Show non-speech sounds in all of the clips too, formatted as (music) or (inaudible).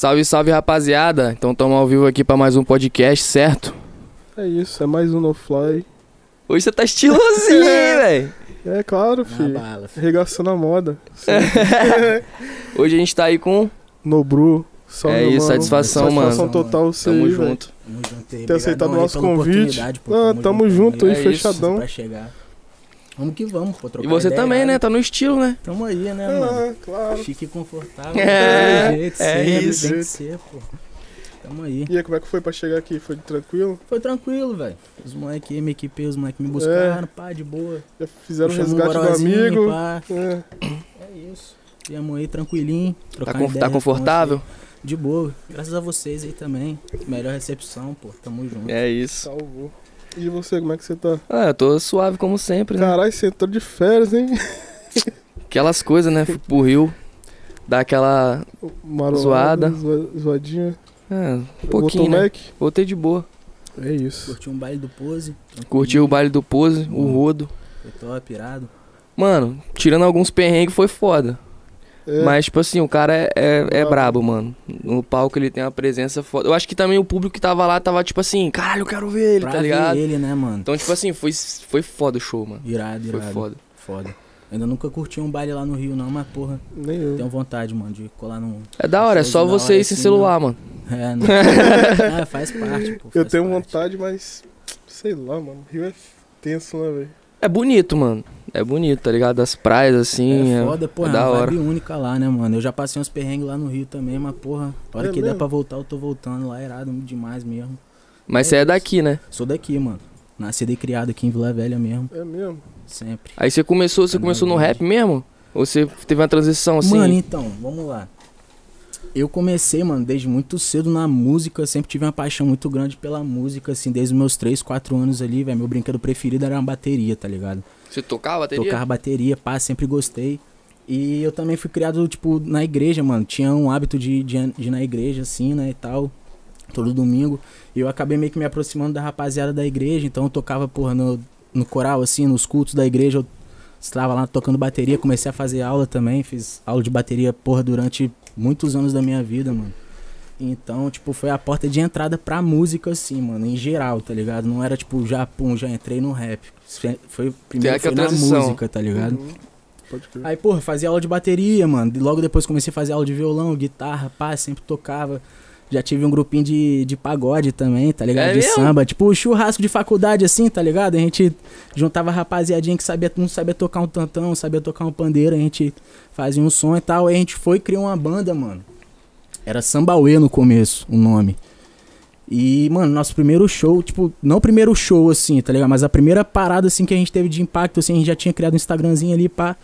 Salve, salve rapaziada. Então estamos ao vivo aqui para mais um podcast, certo? É isso, é mais um No Fly. Hoje você tá estilosinho, (laughs) hein, velho? É claro, filho. bala, filho. Regaçando a moda. (laughs) Hoje a gente tá aí com. No Bru. Salve, É isso, mano. satisfação, Satisfação mano. total você Tamo aí, junto. Tamo junto aí. Ter aceitado o nosso convite. pô. Ah, tamo junto aí, É isso. fechadão. Pra chegar. Vamos que vamos, pô. Trocar E você ideia, também, né? né? Tá no estilo, né? Tamo aí, né, mano? Ah, claro. Chique e confortável. É, jeito, é sempre, isso. Tem que ser, pô. Tamo aí. E aí, como é que foi pra chegar aqui? Foi tranquilo? Foi tranquilo, velho. Os moleques aí, minha equipe, os moleques É. me buscaram, pá, de boa. Já fizeram o Puxamos um resgate do amigo. pá. É. É isso. Viemos aí tranquilinho. Tá, ideia tá com confortável? De boa. Graças a vocês aí também. Melhor recepção, pô. Tamo junto. É isso. Salvou. E você, como é que você tá? Ah, eu tô suave como sempre, né? Caralho, você entrou de férias, hein? Aquelas coisas, né? Fui pro Rio, dar aquela. Marolada, Zoada. zoa- Zoadinha. É, um pouquinho, o né? Mac? Voltei de boa. É isso. Curti um baile do pose. Curti o baile do Pose, o Hum. rodo. Foi top, irado. Mano, tirando alguns perrengues foi foda. É. Mas, tipo assim, o cara é, é, é Brabo. mano. No palco ele tem uma presença foda. Eu acho que também o público que tava lá tava, tipo assim, caralho, eu quero ver ele, Pra tá ver ligado? ele, né, mano? Então, tipo assim, foi, foi foda o show, mano. Irado, Foi irado. foda. Foda. Ainda nunca curti um baile lá no Rio, não, mas porra, Nem eu. tenho vontade, mano, de colar num. É da hora, é só você ir sem assim, celular, mano. É, (laughs) não. é, faz parte, pô. Eu tenho parte. vontade, mas. Sei lá, mano. Rio é tenso, né, velho? É bonito, mano. É bonito, tá ligado? As praias, assim. É foda, pô, é é da uma hora. vibe única lá, né, mano? Eu já passei uns perrengues lá no Rio também, mas porra, a hora É que der mesmo? pra voltar, eu tô voltando lá, irado demais mesmo. Mas É você é isso. daqui, né? Sou daqui, mano. Nascido e criado aqui em Vila Velha mesmo, É mesmo. sempre. Aí você começou, você É começou no rap mesmo? Ou você teve uma transição assim? Mano, então, vamos lá. Eu comecei, mano, desde muito cedo na música, sempre tive uma paixão muito grande pela música, assim, desde os meus 3, 4 anos ali, velho. Meu brinquedo preferido era uma bateria, tá ligado? Você tocava bateria? Tocava bateria, pá, sempre gostei. E eu também fui criado, tipo, na igreja, mano. Tinha um hábito de, de, de ir na igreja, assim, né, e tal. Todo domingo. E eu acabei meio que me aproximando da rapaziada da igreja. Então eu tocava, porra, no, no coral, assim, nos cultos da igreja. Eu estava lá tocando bateria. Comecei a fazer aula também. Fiz aula de bateria, porra, durante muitos anos da minha vida, mano. Então, tipo, foi a porta de entrada pra música, assim, mano, em geral, tá ligado? Não era tipo, já, pum, já entrei no rap. Foi- Foi, primeiro foi na música, tá ligado? Uhum. Pode crer. Aí, porra, fazia aula de bateria, mano. E Logo depois comecei a fazer aula de violão, guitarra, pá, sempre tocava. Já tive um grupinho de, de pagode também, tá ligado? É de mesmo? samba. Tipo, churrasco de faculdade, assim, tá ligado? A gente juntava rapaziadinha que sabia, não sabia tocar um tantão, sabia tocar um pandeiro, a gente fazia um som e tal. Aí a gente foi e criou uma banda, mano. Era Sambauê no começo, o nome. E, mano, nosso primeiro show, tipo, não o primeiro show, assim, tá ligado? Mas a primeira parada, assim, que a gente teve de impacto, assim, a gente já tinha criado um Instagramzinho ali, pá.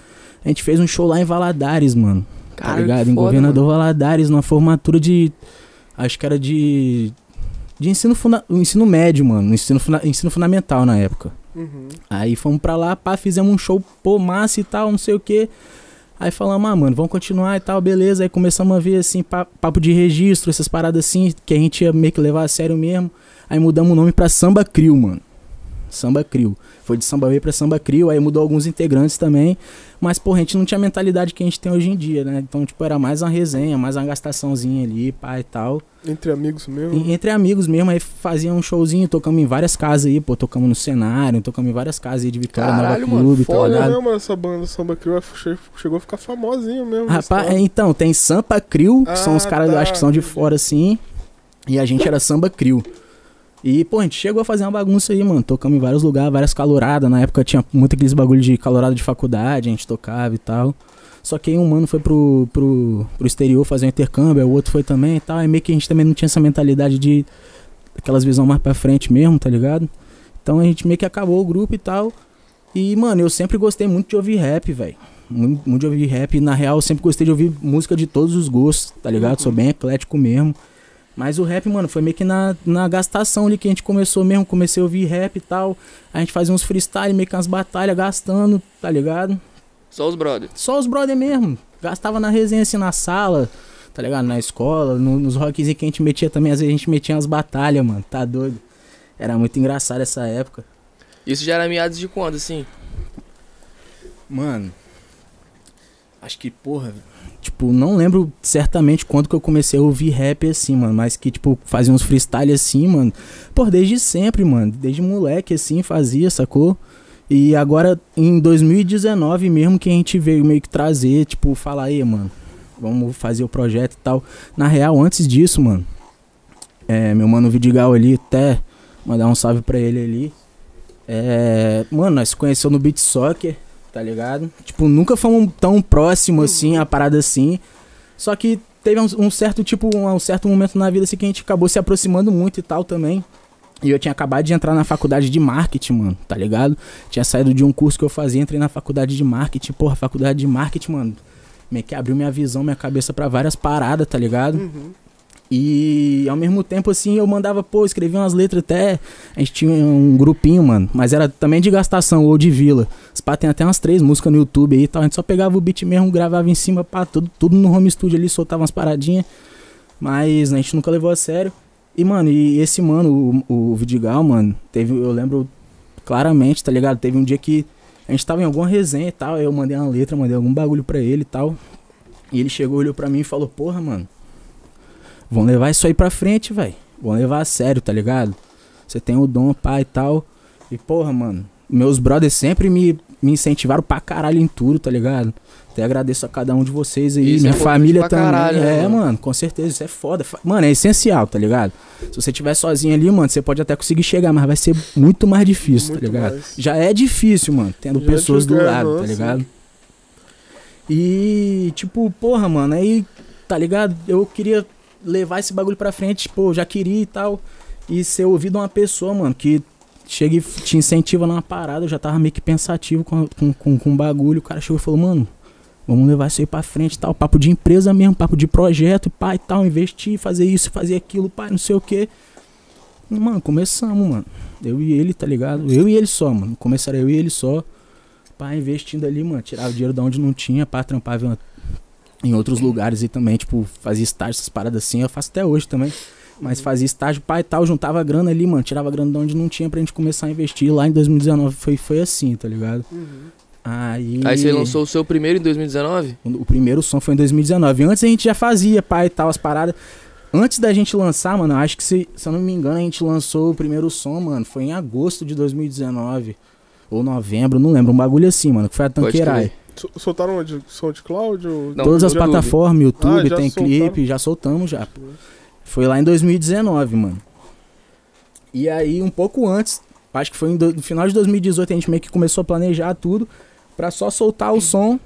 A gente fez um show lá em Valadares, mano. Tá Caralho, ligado? que Em foda, Governador Valadares, numa formatura de. Acho que era de. De ensino, funda ensino médio, mano. Ensino, funda ensino fundamental na época. Uhum. Aí fomos pra lá, pá, fizemos um show, pô, massa e tal, não sei o que. Aí falamos, ah, mano, vamos continuar e tal, beleza. Aí começamos a ver, assim, pa- papo de registro, essas paradas assim, que a gente ia meio que levar a sério mesmo. Aí mudamos o nome pra Samba Crio, mano. Samba Crio. Foi de Samba Way pra Samba Crio, aí mudou alguns integrantes também. Mas, pô, a gente não tinha a mentalidade que a gente tem hoje em dia, né? Então, tipo, era mais uma resenha, mais uma gastaçãozinha ali, pá e tal. Entre amigos mesmo. E- entre amigos mesmo, aí fazia um showzinho, tocamos em várias casas aí, pô, tocamos no cenário, tocamos em várias casas aí de Vitória, Caralho, Nova mano, Clube, tá foda, ligado? Olha mesmo, essa banda Samba Crew che- chegou a ficar famosinho mesmo. Rapaz, é, então, tem Sampa Crio, que são os Ah, caras, eu tá, acho que são de fora assim, e a gente era Samba Crio. E, pô, a gente chegou a fazer uma bagunça aí, mano. Tocamos em vários lugares, várias caloradas. Na época tinha muito aqueles bagulho de calorada de faculdade, a gente tocava e tal. Só que aí um mano foi pro, pro, pro exterior fazer um intercâmbio, o outro foi também e tal. Aí meio que a gente também não tinha essa mentalidade de aquelas visão mais pra frente mesmo, tá ligado? Então a gente meio que acabou o grupo e tal. E, mano, eu sempre gostei muito de ouvir rap, velho. Muito, muito de ouvir rap. Na real, eu sempre gostei de ouvir música de todos os gostos, tá ligado? Sou bem eclético mesmo. Mas o rap, mano, foi meio que na, na gastação ali que a gente começou mesmo. Comecei a ouvir rap e tal. A gente fazia uns freestyle, meio que umas batalhas gastando, tá ligado? Só os brothers. Só os brother mesmo. Gastava na resenha assim na sala, tá ligado? Na escola, no- nos rocks que a gente metia também. Às vezes a gente metia umas batalhas, mano. Tá doido. Era muito engraçado essa época. Isso já era meados de quando, assim? Mano, acho que, porra, Tipo, não lembro certamente quando que eu comecei a ouvir rap assim, mano. Mas que, tipo, fazia uns freestyle assim, mano. Pô, desde sempre, mano. Desde moleque, assim, fazia, sacou? E agora, em 2019 mesmo, que a gente veio meio que trazer, tipo, falar aí, mano. Vamos fazer o projeto e tal. Na real, antes disso, mano. É, meu mano Vidigal ali, até mandar um salve pra ele ali. É, mano, nós se conheceu no Beat Soccer, tá ligado? Tipo, nunca fomos tão próximo assim, a parada assim. Só que teve um, um certo tipo, um, um, certo momento na vida assim que a gente acabou se aproximando muito e tal também. E eu tinha acabado de entrar na faculdade de marketing, mano, tá ligado? Tinha saído de um curso que eu fazia, entrei na faculdade de marketing. Porra, faculdade de marketing, mano, meio que abriu minha visão, minha cabeça para várias paradas, tá ligado? Uhum. E ao mesmo tempo, assim, eu mandava, pô, escrevia umas letras até. A gente tinha um grupinho, mano. Mas era também de gastação ou de vila. Os pá tem até umas três músicas no YouTube aí e tal. A gente só pegava o beat mesmo, gravava em cima, pá, tudo, tudo no home studio ali, soltava umas paradinhas. Mas a gente nunca levou a sério. E, mano, e esse mano, o, o Vidigal, mano, teve, eu lembro claramente, tá ligado? Teve um dia que a gente tava em alguma resenha e tal. Eu mandei uma letra, mandei algum bagulho pra ele e tal. E ele chegou, olhou pra mim e falou: Porra, mano Vão levar isso aí pra frente, velho. Vão levar a sério, tá ligado? Você tem o dom, pai e tal. E, porra, mano, meus brothers sempre me, me incentivaram pra caralho em tudo, tá ligado? Até agradeço a cada um de vocês aí. Isso é Minha é família também. Caralho, é, mano. mano, com certeza, isso é foda. Mano, é essencial, tá ligado? Se você estiver sozinho ali, mano, você pode até conseguir chegar, mas vai ser muito mais difícil, tá muito tá ligado? Mais. Já é difícil, mano, tendo Já pessoas do lado, tá ligado? E, tipo, porra, mano, aí, tá ligado? Eu queria levar esse bagulho pra frente, pô, já queria e tal. E ser ouvido uma pessoa, mano, que chega e te incentiva numa parada, eu já tava meio que pensativo com, com, com, com bagulho. O cara chegou e falou, mano, vamos levar isso aí pra frente e tal. Papo de empresa mesmo, papo de projeto, pai e tal, investir, fazer isso, fazer aquilo, pai, não sei o que. Mano, começamos, mano. Eu e ele, tá ligado? Eu e ele só, mano. Começaram eu e ele só. Pá, investindo ali, mano. Tirava dinheiro de onde não tinha, pá, trampava em outros lugares e também, tipo, fazia estágio, essas paradas assim, eu faço até hoje também. Mas fazia estágio, pai e tal, juntava grana ali, mano, tirava grana de onde não tinha pra gente começar a investir. Lá em 2019 foi, foi assim, tá ligado? Uhum. Aí... Aí você lançou o seu primeiro em 2019? O, o primeiro som foi em 2019. Antes a gente já fazia, pai e tal, as paradas. Antes da gente lançar, mano, acho que se, se eu não me engano, a gente lançou o primeiro som, mano, foi em agosto de 2019. Ou novembro, não lembro, um bagulho assim, mano, que foi a Tanqueray. Soltaram onde? SoundCloud? Ou... Não, Todas as YouTube. plataformas, YouTube, ah, tem soltaram. clipe, já soltamos já. Foi lá em 2019, mano. E aí, um pouco antes, acho que foi no final de 2018, a gente meio que começou a planejar tudo pra só soltar o som,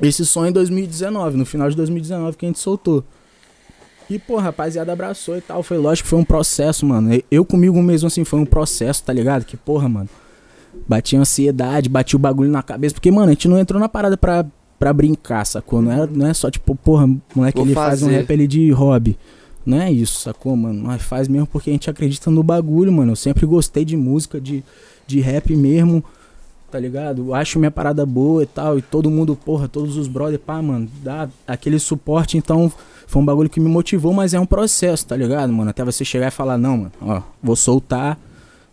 esse som em 2019, no final de 2019 que a gente soltou. E, pô, rapaziada abraçou e tal. Foi lógico que foi um processo, mano. Eu comigo mesmo, assim, foi um processo, tá ligado? Que, porra, mano. Batia ansiedade, batia o bagulho na cabeça. Porque, mano, a gente não entrou na parada pra, pra brincar, sacou? Não é, não é só tipo, porra, moleque, Vou ele fazer. faz um rap ali de hobby. Não é isso, sacou, mano? Nós faz mesmo porque a gente acredita no bagulho, mano. Eu sempre gostei de música, de, de rap mesmo, tá ligado? Acho minha parada boa e tal. E todo mundo, porra, todos os brothers, pá, mano, dá aquele suporte. Então, foi um bagulho que me motivou, mas é um processo, tá ligado, mano? Até você chegar e falar, não, mano, ó, vou soltar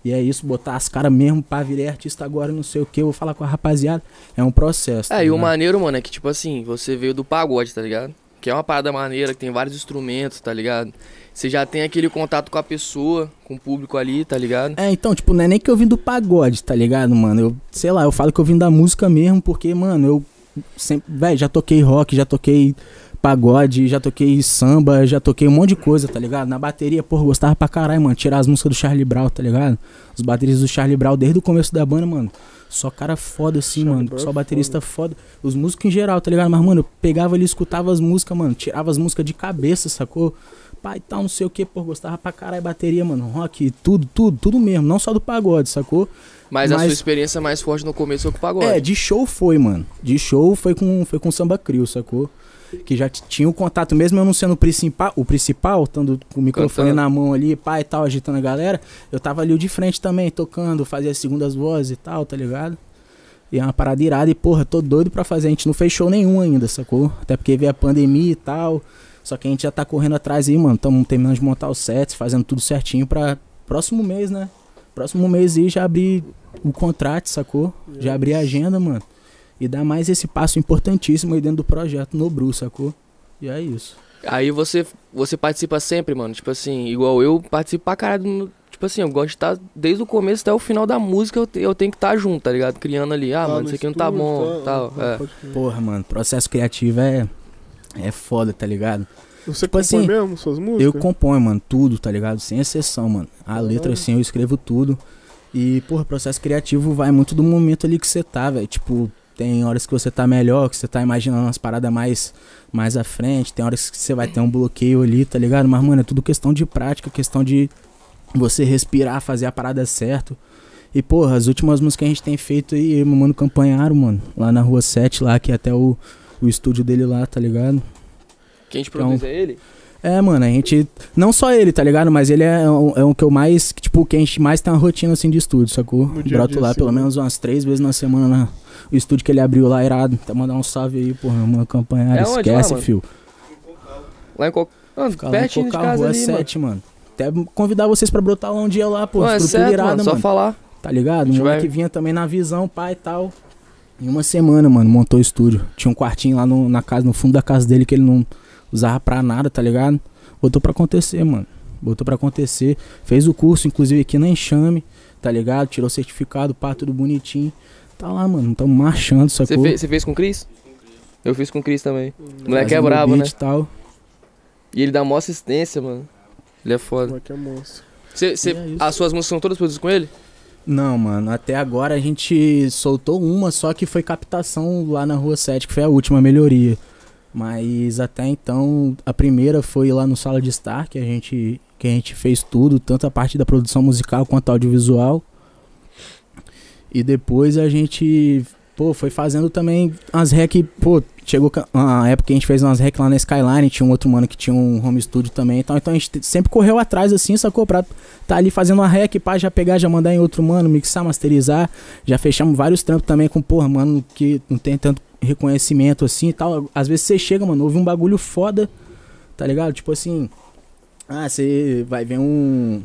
e é isso, botar as caras mesmo pra virar artista agora, não sei o que, vou falar com a rapaziada. É um processo. É, tá e o maneiro, mano, é que, tipo assim, você veio do pagode, tá ligado? Que é uma parada maneira, que tem vários instrumentos, tá ligado? Você já tem aquele contato com a pessoa, com o público ali, tá ligado? É, então, tipo, não é nem que eu vim do pagode, tá ligado, mano? Eu, sei lá, eu falo que eu vim da música mesmo, porque, mano, eu sempre, velho, já toquei rock, já toquei pagode, já toquei samba, já toquei um monte de coisa, tá ligado? Na bateria, porra, gostava pra caralho, mano. Tirar as músicas do Charlie Brown, tá ligado? Os bateristas do Charlie Brown desde o começo da banda, mano. Só cara foda assim, Charlie mano. Brown só é baterista foda. foda. Os músicos em geral, tá ligado? Mas, mano, eu pegava ali, escutava as músicas, mano. Tirava as músicas de cabeça, sacou? Pai tal, não sei o que, pô, gostava pra caralho bateria, mano. Rock, tudo, tudo, tudo mesmo. Não só do pagode, sacou? Mas, Mas, a sua experiência mais forte no começo foi com o pagode. É, de show foi, mano. De show foi com, foi com samba crio, sacou? Que já tinha o contato, mesmo eu não sendo o principal, o principal, estando com o microfone Cantando. na mão ali, pai e tal, agitando a galera, eu tava ali de frente também, tocando, fazia as segundas vozes e tal, tá ligado? E é uma parada irada e, porra, tô doido pra fazer. A gente não fez show nenhum ainda, sacou? Até porque veio a pandemia e tal. Só que a gente já tá correndo atrás aí, mano. Tamo terminando de montar os sets, fazendo tudo certinho pra próximo mês, né? Próximo mês aí já abrir o contrato, sacou? Já abrir a agenda, mano. E dar mais esse passo importantíssimo aí dentro do projeto no Bru, sacou? E é isso. Aí você, você participa sempre, mano. Tipo assim, igual eu participo pra caralho. no- Tipo assim, eu gosto de estar desde o começo até o final da música, eu, te- eu tenho que estar junto, tá ligado? Criando ali, ah, Tá mano, no isso aqui não tá bom, tá- tal. ah, é. Porra, mano, processo criativo é. É foda, tá ligado? Você Tipo compõe assim, mesmo suas músicas? Eu componho, mano, tudo, tá ligado? Sem exceção, mano. A letra, assim, eu escrevo tudo. E, porra, processo criativo vai muito do momento ali que você tá, velho. Tipo, tem horas que você tá melhor, que você tá imaginando umas paradas mais, mais à frente. Tem horas que você vai ter um bloqueio ali, tá ligado? Mas, mano, é tudo questão de prática, questão de você respirar, fazer a parada certo. E, porra, as últimas músicas que a gente tem feito aí, eu e meu mano campanharam, mano. Lá na rua 7, lá, que é até o, o estúdio dele lá, tá ligado? Quem te Então- produz é ele? É, mano, a gente. Não só ele, tá ligado? Mas ele é, um- é um que eu mais. que, Tipo, que a gente mais tem uma rotina assim de estúdio, sacou? Broto dia, lá assim, pelo né? menos umas três vezes na semana. na- O estúdio que ele abriu lá, irado. Até mandar um salve aí, porra, uma campanha. É lá, Esquece, mano? fio. Lá em qual. Mano, Fica lá em pertinho de Cocal, casa rua ali, mano. 7, mano. Até convidar vocês pra brotar lá um dia lá, pô. Não, é estrutura certo, irada, mano, mano. só falar. Tá ligado? Um vai- moleque vinha também na visão, pai e tal. Em uma semana, mano, montou o estúdio. Tinha um quartinho lá no- na casa, no fundo da casa dele que ele não usava pra nada, tá ligado? Botou pra acontecer, mano. Botou pra acontecer. Fez o curso, inclusive, aqui na Enxame, tá ligado? Tirou o certificado, pá, tudo bonitinho. Tá lá, mano. Tamo marchando, Você sacou? fez, você fez com o Cris? Eu fiz com o Cris também. O moleque é brabo, né? e tal. E ele dá mó assistência, mano. Ele é foda. Moleque é monstro. Você- E é as suas músicas são todas produzidas com ele? Não, mano, até agora a gente soltou uma, só que foi captação lá na Rua 7, que foi a última melhoria. Mas até então, a primeira foi lá no Sala de Estar, que a gente, que a gente fez tudo, tanto a parte da produção musical quanto audiovisual. E depois a gente, pô, foi fazendo também as rec, pô, chegou uma época que a gente fez umas rec lá na Skyline, tinha um outro mano que tinha um home studio também, então, então a gente te- sempre correu atrás assim, sacou? Pra tá ali fazendo uma rec, pá, já pegar, já mandar em outro mano, mixar, masterizar. Já fechamos vários trampos também com, porra, mano, que não tem tanto reconhecimento assim e tal. Às vezes você chega, mano, ouve um bagulho foda, tá ligado? Tipo assim, ah, você vai ver um.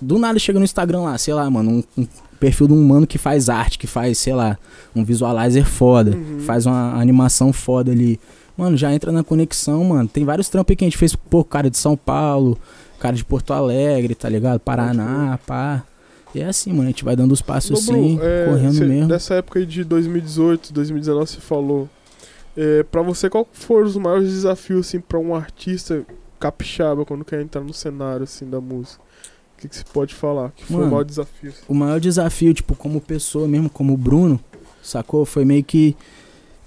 Do nada chega no Instagram lá, sei lá, mano, um, um perfil de um mano que faz arte, que faz, sei lá, um visualizer foda, Uhum. faz uma animação foda ali. Mano, já entra na conexão, mano. Tem vários trampos que a gente fez, pô, cara de São Paulo, cara de Porto Alegre, tá ligado? Paraná, pá. E é assim, mano, a gente vai dando os passos Ô, assim, é, correndo cê- mesmo. Nessa época aí de 2018, 2019, você falou. É, pra você, qual foram os maiores desafios, assim, pra um artista capixaba quando quer entrar no cenário, assim, da música? O que, que você pode falar? Que foi o maior desafio? assim? O maior desafio, tipo, como pessoa mesmo, como o Bruno, sacou? Foi meio que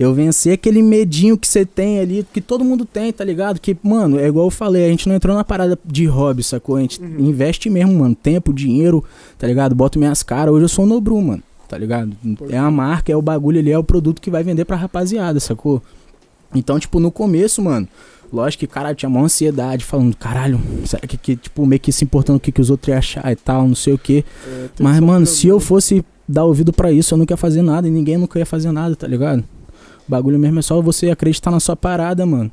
eu vencer aquele medinho que você tem ali, que todo mundo tem, tá ligado? Que, mano, é igual eu falei, a gente não entrou na parada de hobby, sacou? A gente Uhum. investe mesmo, mano, tempo, dinheiro, tá ligado? Boto minhas caras, hoje eu sou o Nobru, mano, tá ligado? É a marca, é o bagulho ali, é o produto que vai vender pra rapaziada, sacou? Então, tipo, no começo, mano, lógico que, caralho, tinha uma ansiedade, falando, caralho, será que, que tipo, meio que se importando o que, que os outros iam achar e tal, não sei o quê. É, Mas, mano, se eu fosse dar ouvido pra isso, eu nunca ia fazer nada e ninguém nunca ia fazer nada, tá ligado? O bagulho mesmo é só você acreditar na sua parada, mano.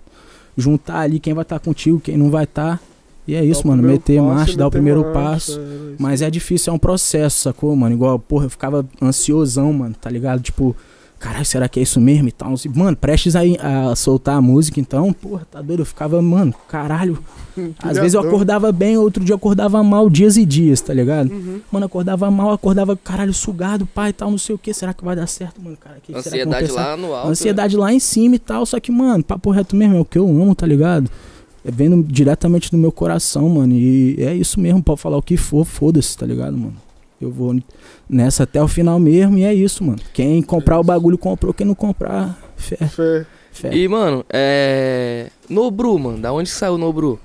Juntar ali quem vai estar contigo, quem não vai estar. E é isso, mano. Meter passo marcha, dar o primeiro marcha, passo. é, Mas é difícil, é um processo, sacou, mano? Igual, porra, eu ficava ansiosão, mano, tá ligado? Tipo, caralho, será que é isso mesmo e tal? Mano, prestes a, a soltar a música, então, porra, tá doido? Eu ficava, mano, caralho. Às vezes eu acordava bem, outro dia eu acordava mal, dias e dias, tá ligado? Uhum. Mano, acordava mal, acordava, caralho, sugado, pai e tal, não sei o que. Será que vai dar certo, mano? Cara, que será que Ansiedade lá no alto. Ansiedade lá em cima e tal. Só que, mano, papo reto mesmo, é o que eu amo, tá ligado? É vendo diretamente do meu coração, mano. E é isso mesmo, pode falar o que for, foda-se, tá ligado, mano? Eu vou nessa até o final mesmo e é isso, mano. Quem comprar o bagulho comprou, quem não comprar, fé, Fé. fé. E, mano, é. Nobru, mano. Da onde que saiu o Nobru?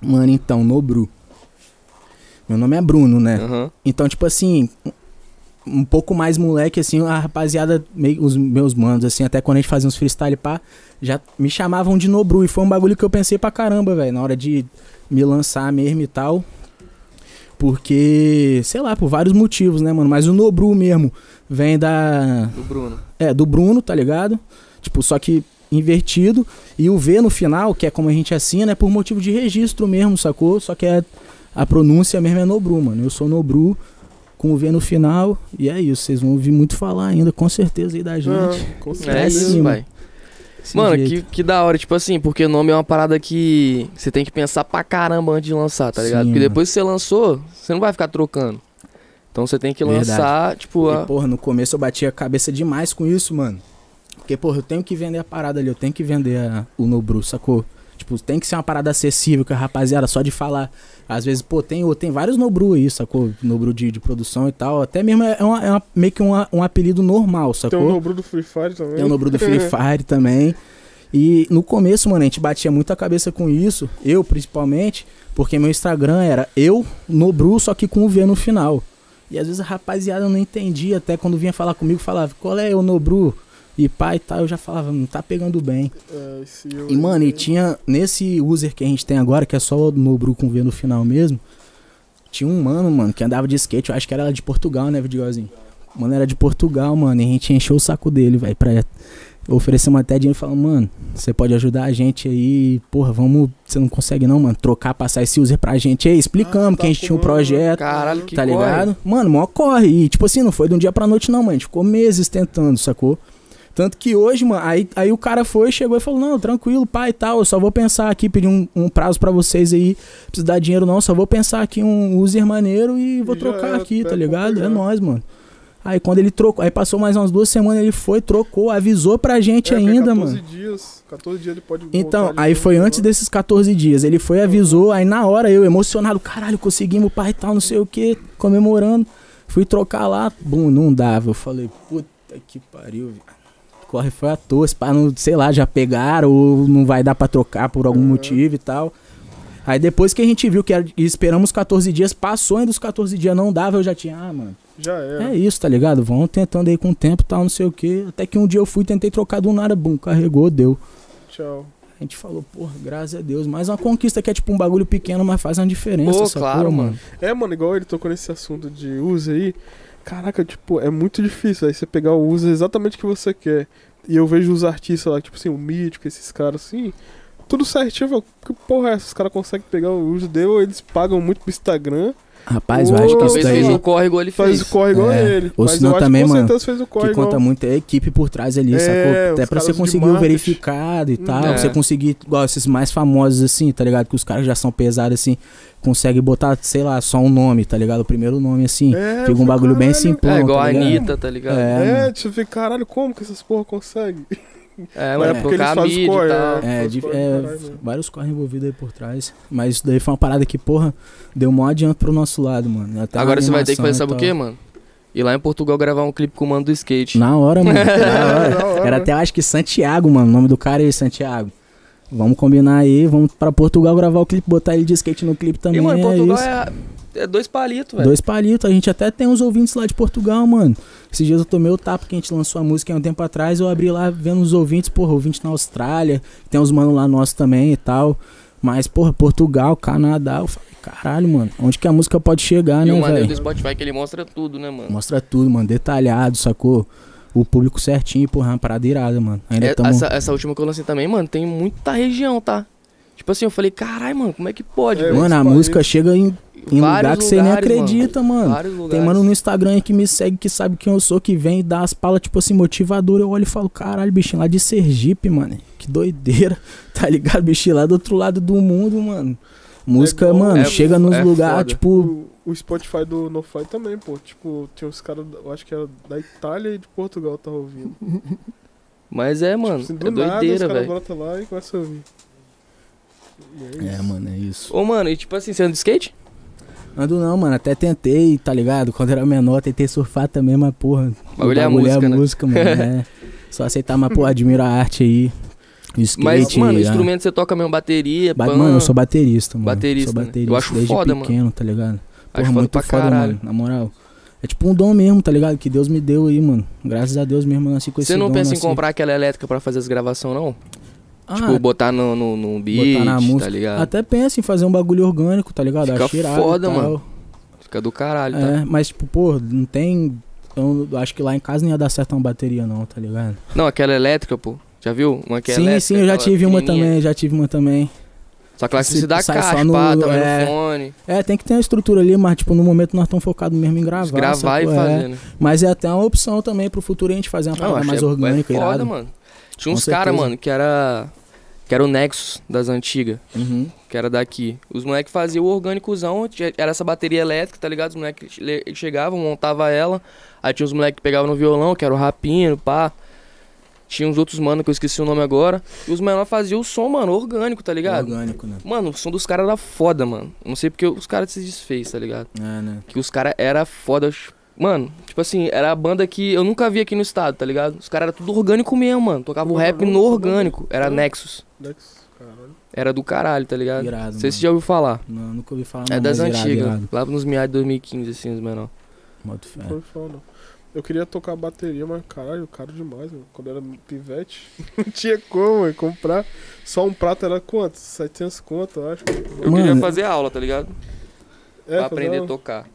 Mano, então, Nobru. Meu nome é Bruno, né? Aham. Então, tipo assim, um pouco mais moleque, assim, a rapaziada, meio, os meus manos, assim, até quando a gente fazia uns freestyle pá, já me chamavam de Nobru. E foi um bagulho que eu pensei pra caramba, velho, na hora de me lançar mesmo e tal. Porque, sei lá, por vários motivos, né, mano? Mas o Nobru mesmo vem da. Do Bruno. É, do Bruno, tá ligado? Tipo, só que invertido. E o V no final, que é como a gente assina, é por motivo de registro mesmo, sacou? Só que é, a pronúncia mesmo é Nobru, mano. Eu sou Nobru. com o V no final. E é isso, vocês vão ouvir muito falar ainda, com certeza, aí da gente. Ah, com É certeza. isso, cima. pai. Desse Mano, jeito. que, que da hora, tipo assim, porque nome é uma parada que você tem que pensar pra caramba antes de lançar, tá ligado? Sim, porque mano. depois que você lançou, você não vai ficar trocando. Então você tem que Verdade. lançar, tipo, E, a... porra, no começo eu bati a cabeça demais com isso, mano. Porque, porra, eu tenho que vender a parada ali, eu tenho que vender a- o Nobru, sacou? Tipo, tem que ser uma parada acessível, que a rapaziada, só de falar. Às vezes, pô, tem, tem vários Nobru aí, sacou? Nobru de, de produção e tal. Até mesmo é, uma- é uma- meio que uma- um apelido normal, sacou? Tem o Nobru do Free Fire também. Tem o Nobru do Free (laughs) Fire também. E no começo, mano, a gente batia muito a cabeça com isso, eu principalmente, porque meu Instagram era eu, Nobru, só que com o V no final. E às vezes a rapaziada não entendia, até quando vinha falar comigo, falava, qual é o Nobru? E pai e tal, eu já falava, não tá pegando bem. É, E mano, e tinha, nesse user que a gente tem agora, que é só o Nobru com V no final mesmo, tinha um mano, mano, que andava de skate, eu acho que era de Portugal, né, videozinho? Mano, era de Portugal, mano, e a gente encheu o saco dele, velho, pra oferecer uma até dinheiro e falar, mano, você pode ajudar a gente aí, porra, vamos, você não consegue não, mano, trocar, passar esse user pra gente aí, explicamos Ah, que a gente tá tinha um projeto, Caralho, que tá corre. ligado? Mano, mó corre. E, tipo assim, não foi de um dia pra noite, não, mano. A gente ficou meses tentando, sacou? Tanto que hoje, mano, aí, aí o cara foi, chegou e falou: Não, tranquilo, pai e tal. Eu só vou pensar aqui, pedir um, um prazo pra vocês aí. Não precisa dar dinheiro, não. Só vou pensar aqui um user maneiro e vou E trocar aqui, tá ligado? É complicado. nóis, mano. Aí quando ele trocou, aí passou mais umas duas semanas, ele foi, trocou, avisou pra gente É, porque ainda, 14 mano. dias, 14 dias ele pode Então, aí foi né? antes desses 14 dias. Ele foi, avisou, aí na hora eu, emocionado, caralho, conseguimos, pai e tal, não sei o que, comemorando. Fui trocar lá, bum, não dava. Eu falei, puta que pariu, velho. Corre foi à toa, pá, não, sei lá, já pegaram ou não vai dar pra trocar por algum Uhum. motivo e tal. Aí depois que a gente viu que era, e esperamos 14 dias, passou ainda os 14 dias, não dava, eu já tinha, ah, mano. Já era. É isso, tá ligado? Vão tentando aí com o tempo tal, não sei o que. Até que um dia eu fui, tentei trocar do nada, bum, carregou, deu. Tchau. A gente falou, porra, graças a Deus. Mais uma conquista que é tipo um bagulho pequeno, mas faz uma diferença, Pô, claro, mano. É, mano, igual ele tocou nesse assunto de user aí. Caraca, tipo, é muito difícil aí você pegar o user exatamente que você quer. E eu vejo os artistas lá, tipo assim, o Mítico, esses caras assim. Tudo certinho, que porra é essa? Os caras conseguem pegar o user dele ou eles pagam muito pro Instagram. Rapaz, eu acho que isso Talvez fez daí o corre igual ele Faz fez. o corre igual É, ele. ou Mas senão também, que mano, fez o corre que igual. conta muito é a equipe por trás ali, É, sacou? Até pra você conseguir o marketing. verificado e tal, É. você conseguir, igual esses mais famosos assim, tá ligado? Que os caras já são pesados assim, consegue botar, sei lá, só um nome, tá ligado? O primeiro nome assim. É, Fica um bagulho bem caralho. simplão, É, igual tá a ligado? Anitta, tá ligado? É, É, ver, caralho, como que essas porra conseguem? (laughs) É, Mas é é porque eles fazem mídia corre, e tal. é. É, de- corre é, vários correm envolvidos aí por trás. Mas isso daí foi uma parada que, porra, deu mó adianto pro nosso lado, mano. Até Agora na você vai ter que fazer sabe e o quê, mano? Ir lá em Portugal gravar um clipe com o mano do skate. Na hora, mano. (laughs) na hora. Da hora. Era até, acho que Santiago, mano. O nome do cara é Santiago. Vamos combinar aí, vamos pra Portugal gravar o clipe, botar ele de skate no clipe também. E, mano, é Portugal isso. é, é dois palitos, velho. Dois palitos, a gente até tem uns ouvintes lá de Portugal, mano. Esses dias eu tomei o tapa que a gente lançou a música há um tempo atrás, eu abri lá vendo os ouvintes, porra, ouvinte na Austrália, tem uns mano lá nossos também e tal. Mas, porra, Portugal, Canadá, eu falei, caralho, mano, onde que a música pode chegar, E o né, maneiro do velho? Spotify é que ele mostra tudo, né, mano? Mostra tudo, mano, detalhado, sacou? O público certinho, porra, é uma parada irada, mano. Ainda É, tamo... essa, essa última que eu lancei também, mano, tem muita região, tá? Tipo assim, eu falei, caralho, mano, como é que pode, É, velho? Mano, a música chega em, em lugar que você nem mano. acredita, mano. Lugares. Tem mano no Instagram aí que me segue, que sabe quem eu sou, que vem e dá as palas, tipo assim, motivador. Eu olho e falo, caralho, bichinho, lá de Sergipe, mano. Que doideira. (laughs) Tá ligado, bichinho, lá do outro lado do mundo, mano. Música, igual- mano, é- chega nos é lugares, tipo. O, o Spotify do NoFi também, pô. Tipo, tinha uns caras, eu acho que era da Itália e de Portugal tava ouvindo. (laughs) Mas é, mano, Tipo assim, é do nada, os doideira, caras velho. brotam lá e começam a ouvir. E é É, mano, é isso. Ô, mano, e tipo assim, você anda de skate? Ando não, mano, até tentei, tá ligado? Quando era menor, tentei surfar também, mas porra. o Bagulho é a música, né? música, mano. (laughs) é. Só aceitar, mas, pô, admiro a arte aí. Skate. Mas, mano, instrumento você toca mesmo bateria, Ba- pã. Mano, eu sou baterista, mano. Baterista, Sou né? baterista Eu acho desde foda, mano. pequeno, tá ligado? Acho Porra, foda muito pra foda, caralho. mano. Na moral. É tipo um dom mesmo, tá ligado? Que Deus me deu aí, mano. Graças a Deus mesmo eu nasci com esse Você não dom, pensa em nasci- comprar aquela elétrica pra fazer as gravações, não? Ah, tipo, botar no, no, no beat, botar na música. tá ligado? Até penso em fazer um bagulho orgânico, tá ligado? Fica e foda, mano. Fica do caralho, tá? É, mas tipo, pô, não tem... Eu acho que lá em casa não ia dar certo uma bateria não, tá ligado? Não, aquela elétrica, pô. Já viu? Uma que é sim, elétrica, sim, eu já tive uma também, já tive uma também. Só que lá Se da sai caixa, no- pá, também é. no fone. É, tem que ter uma estrutura ali, mas tipo, no momento nós estamos focados mesmo em gravar. gravar e? É. fazer, né? Mas é até uma opção também pro futuro a gente fazer uma parada mais é- orgânica, é foda, irado. mano. Tinha uns caras, mano, que era. Que era o Nexus das antigas, Uhum. que era daqui. Os moleques faziam o orgânicozão, era essa bateria elétrica, tá ligado? Os moleques che- chegavam, montava ela. Aí tinha os moleques que pegavam no violão, que era o rapino, pá. Tinha uns outros mano que eu esqueci o nome agora. E os menores faziam o som, mano, orgânico, tá ligado? Orgânico, né? Mano, o som dos caras era foda, mano. Não sei porque os caras se desfez, tá ligado? É, né? Que os caras era foda. Mano, tipo assim, era a banda que eu nunca vi aqui no estado, tá ligado? Os caras era tudo orgânico mesmo, mano. Tocava o é rap no orgânico. Era. Nexus. Dex, caralho. Era do caralho, tá ligado? Irado, Não sei se mano. você já ouviu falar. Não, nunca ouvi falar É não, das mas irado, antigas. irado. Lá nos meados de 2015, assim, os menor. Boto fé. Não foda, não. Eu queria tocar bateria, mas caralho, caro demais, mano. Quando era pivete, (laughs) não tinha como, mano, comprar. Só um prato era quanto? 700 conto, eu acho. Eu Mano, queria fazer aula, tá ligado? É, pra aprender a tocar.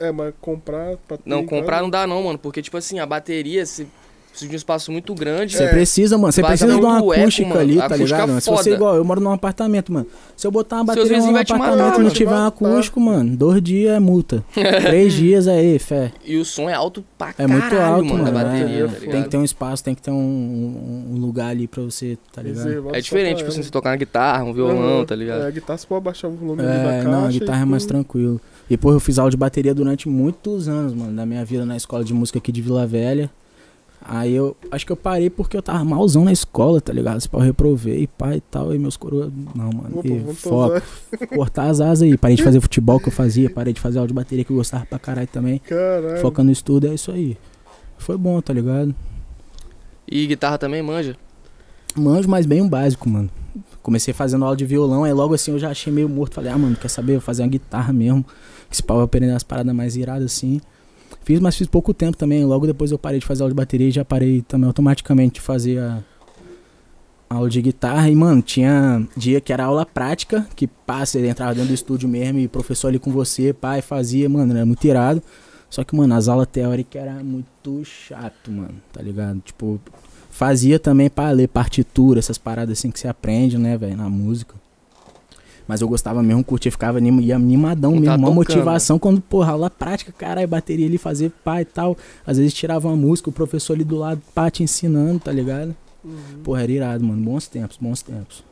Uma- É, mas comprar pra ter Não, comprar casa- não dá não, mano. Porque, tipo assim, a bateria, se precisa de um espaço muito grande. Você É. precisa, mano. Você precisa de uma eco, acústica mano. ali, tá Acústica ligado? mano? Se você foda. igual, eu moro num apartamento, mano. Se eu botar uma bateria no apartamento matar, e não tiver um acústico, mano, dois dias é multa. (laughs) Três dias aí, fé. E o som é alto pra É caralho, muito alto, mano, mano. é, bateria, é. tá tem que ter um espaço, tem que ter um, um- um lugar ali pra você, tá ligado? reservado É diferente, tipo assim, você tocar na guitarra, um violão, Uhum. tá ligado? É, a guitarra você pode abaixar o volume ali da É, caixa. não, a guitarra é mais tudo. tranquilo. E, pô, eu fiz aula de bateria durante muitos anos, mano, da minha vida na escola de música aqui de Vila Velha. Aí eu acho que eu parei porque eu tava malzão na escola, tá ligado? Esse pau eu reprovei, pai e tal, e meus coroas. Não, mano. Opa, e foco, (laughs) cortar as asas aí. Parei de fazer futebol que eu fazia, parei de fazer aula de bateria que eu gostava pra caralho também. Caralho. Foca no estudo, é isso aí. Foi bom, tá ligado? E guitarra também manja. Manjo, mas bem o básico, mano. Comecei fazendo aula de violão, aí logo assim eu já achei meio morto. Falei, ah, mano, quer saber? Vou fazer uma guitarra mesmo. Esse pau vai aprender as paradas mais iradas assim. Fiz, mas fiz pouco tempo também. Logo depois eu parei de fazer aula de bateria e já parei também automaticamente de fazer a a aula de guitarra. E, mano, tinha dia que era aula prática, que pá, você entrava dentro do estúdio mesmo e o professor ali com você, pai, fazia, mano, era muito irado. Só que, mano, as aulas teóricas era muito chato, mano, tá ligado? Tipo, fazia também pra ler partitura, essas paradas assim que você aprende, né, velho, na música. Mas eu gostava mesmo, curtia, ficava anim- ia animadão Não tá mesmo, uma tocando. motivação quando, porra, aula prática, caralho, bateria ali, fazer pá e tal. Às vezes tirava uma música, o professor ali do lado, pá, te ensinando, tá ligado? Uhum. Porra, era irado, mano. Bons tempos, bons tempos.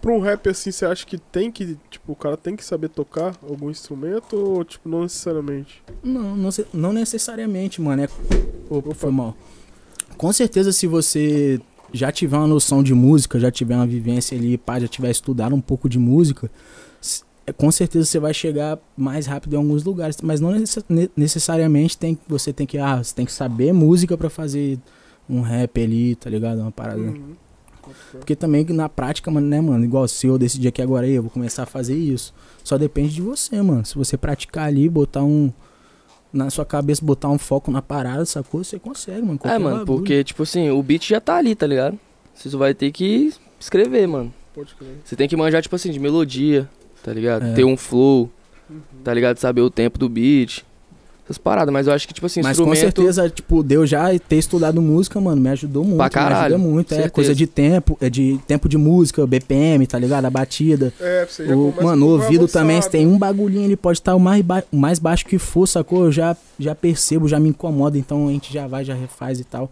Pra um rap assim, você acha que tem que, tipo, o cara tem que saber tocar algum instrumento ou, tipo, não necessariamente? Não, não, não necessariamente, mano. É... Opa, Opa. foi mal. Com certeza, se você já tiver uma noção de música, já tiver uma vivência ali, pá, já tiver estudado um pouco de música, é, com certeza você vai chegar mais rápido em alguns lugares. Mas não necess- ne- necessariamente tem, você tem que, ah, você tem que saber música pra fazer um rap ali, tá ligado? Uma parada. Uhum. Porque também na prática, mano, né, mano? Igual se eu decidir aqui agora aí, eu vou começar a fazer isso. Só depende de você, mano. Se você praticar ali, botar um. Na sua cabeça, botar um foco na parada, sacou? Você consegue, mano. É, mano, bagulho. porque, tipo assim, o beat já tá ali, tá ligado? Você só vai ter que escrever, mano. Pode crer. Você tem que manjar, tipo assim, de melodia, tá ligado? É. Ter um flow, Uhum. tá ligado? Saber o tempo do beat. Essas paradas, mas eu acho que, tipo assim, Mas com instrumento. certeza, tipo, Deus já ter estudado música, mano, me ajudou muito. Pra caralho, Me ajuda muito. É certeza. coisa de tempo, é de tempo de música, BPM, tá ligado? A batida. É, você já O, mano, com o ouvido também, se tem um bagulhinho, ele pode estar o mais, ba- o mais baixo que for, sacou? Eu já, já percebo, já me incomoda, então a gente já vai, já refaz e tal.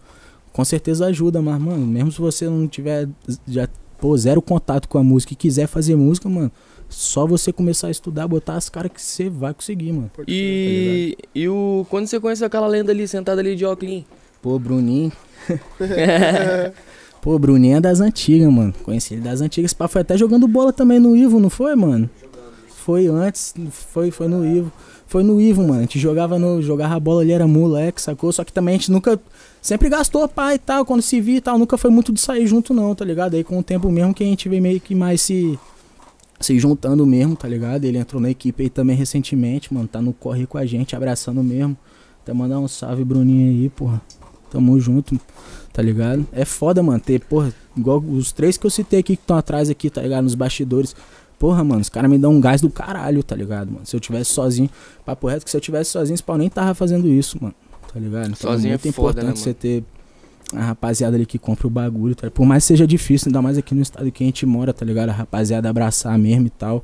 Com certeza ajuda, mas, mano, mesmo se você não tiver já, pô, zero contato com a música e quiser fazer música, mano, só você começar a estudar, botar as caras que você vai conseguir, mano. Pode crer. E, e o. Quando você conhece aquela lenda ali, sentada ali de óculos? Pô, Bruninho. (laughs) Pô, Bruninho é das antigas, mano. Conheci ele das antigas. Esse pá foi até jogando bola também no Ivo, não foi, mano? Foi antes, foi, foi no Ivo. Foi no Ivo, mano. A gente jogava no. Jogava a bola ali, era moleque, sacou? Só que também a gente nunca. Sempre gastou pai e tal, quando se via e tal. Nunca foi muito de sair junto, não, tá ligado? Aí com o tempo mesmo que a gente veio meio que mais se. Se juntando mesmo, tá ligado? Ele entrou na equipe aí também recentemente, mano. Tá no corre com a gente, abraçando mesmo. Até mandar um salve, Bruninho aí, porra. Tamo junto, tá ligado? É foda, mano, ter, porra, igual os três que eu citei aqui que estão atrás aqui, tá ligado? Nos bastidores. Porra, mano, os caras me dão um gás do caralho, tá ligado, mano? Se eu tivesse sozinho, papo reto que se eu tivesse sozinho, esse pau nem tava fazendo isso, mano. Tá ligado? Então Sozinho é é muito foda, né, importante você ter a rapaziada ali que compra o bagulho, tá? Por mais que seja difícil, ainda mais aqui no estado que a gente mora, tá ligado? A rapaziada abraçar mesmo e tal.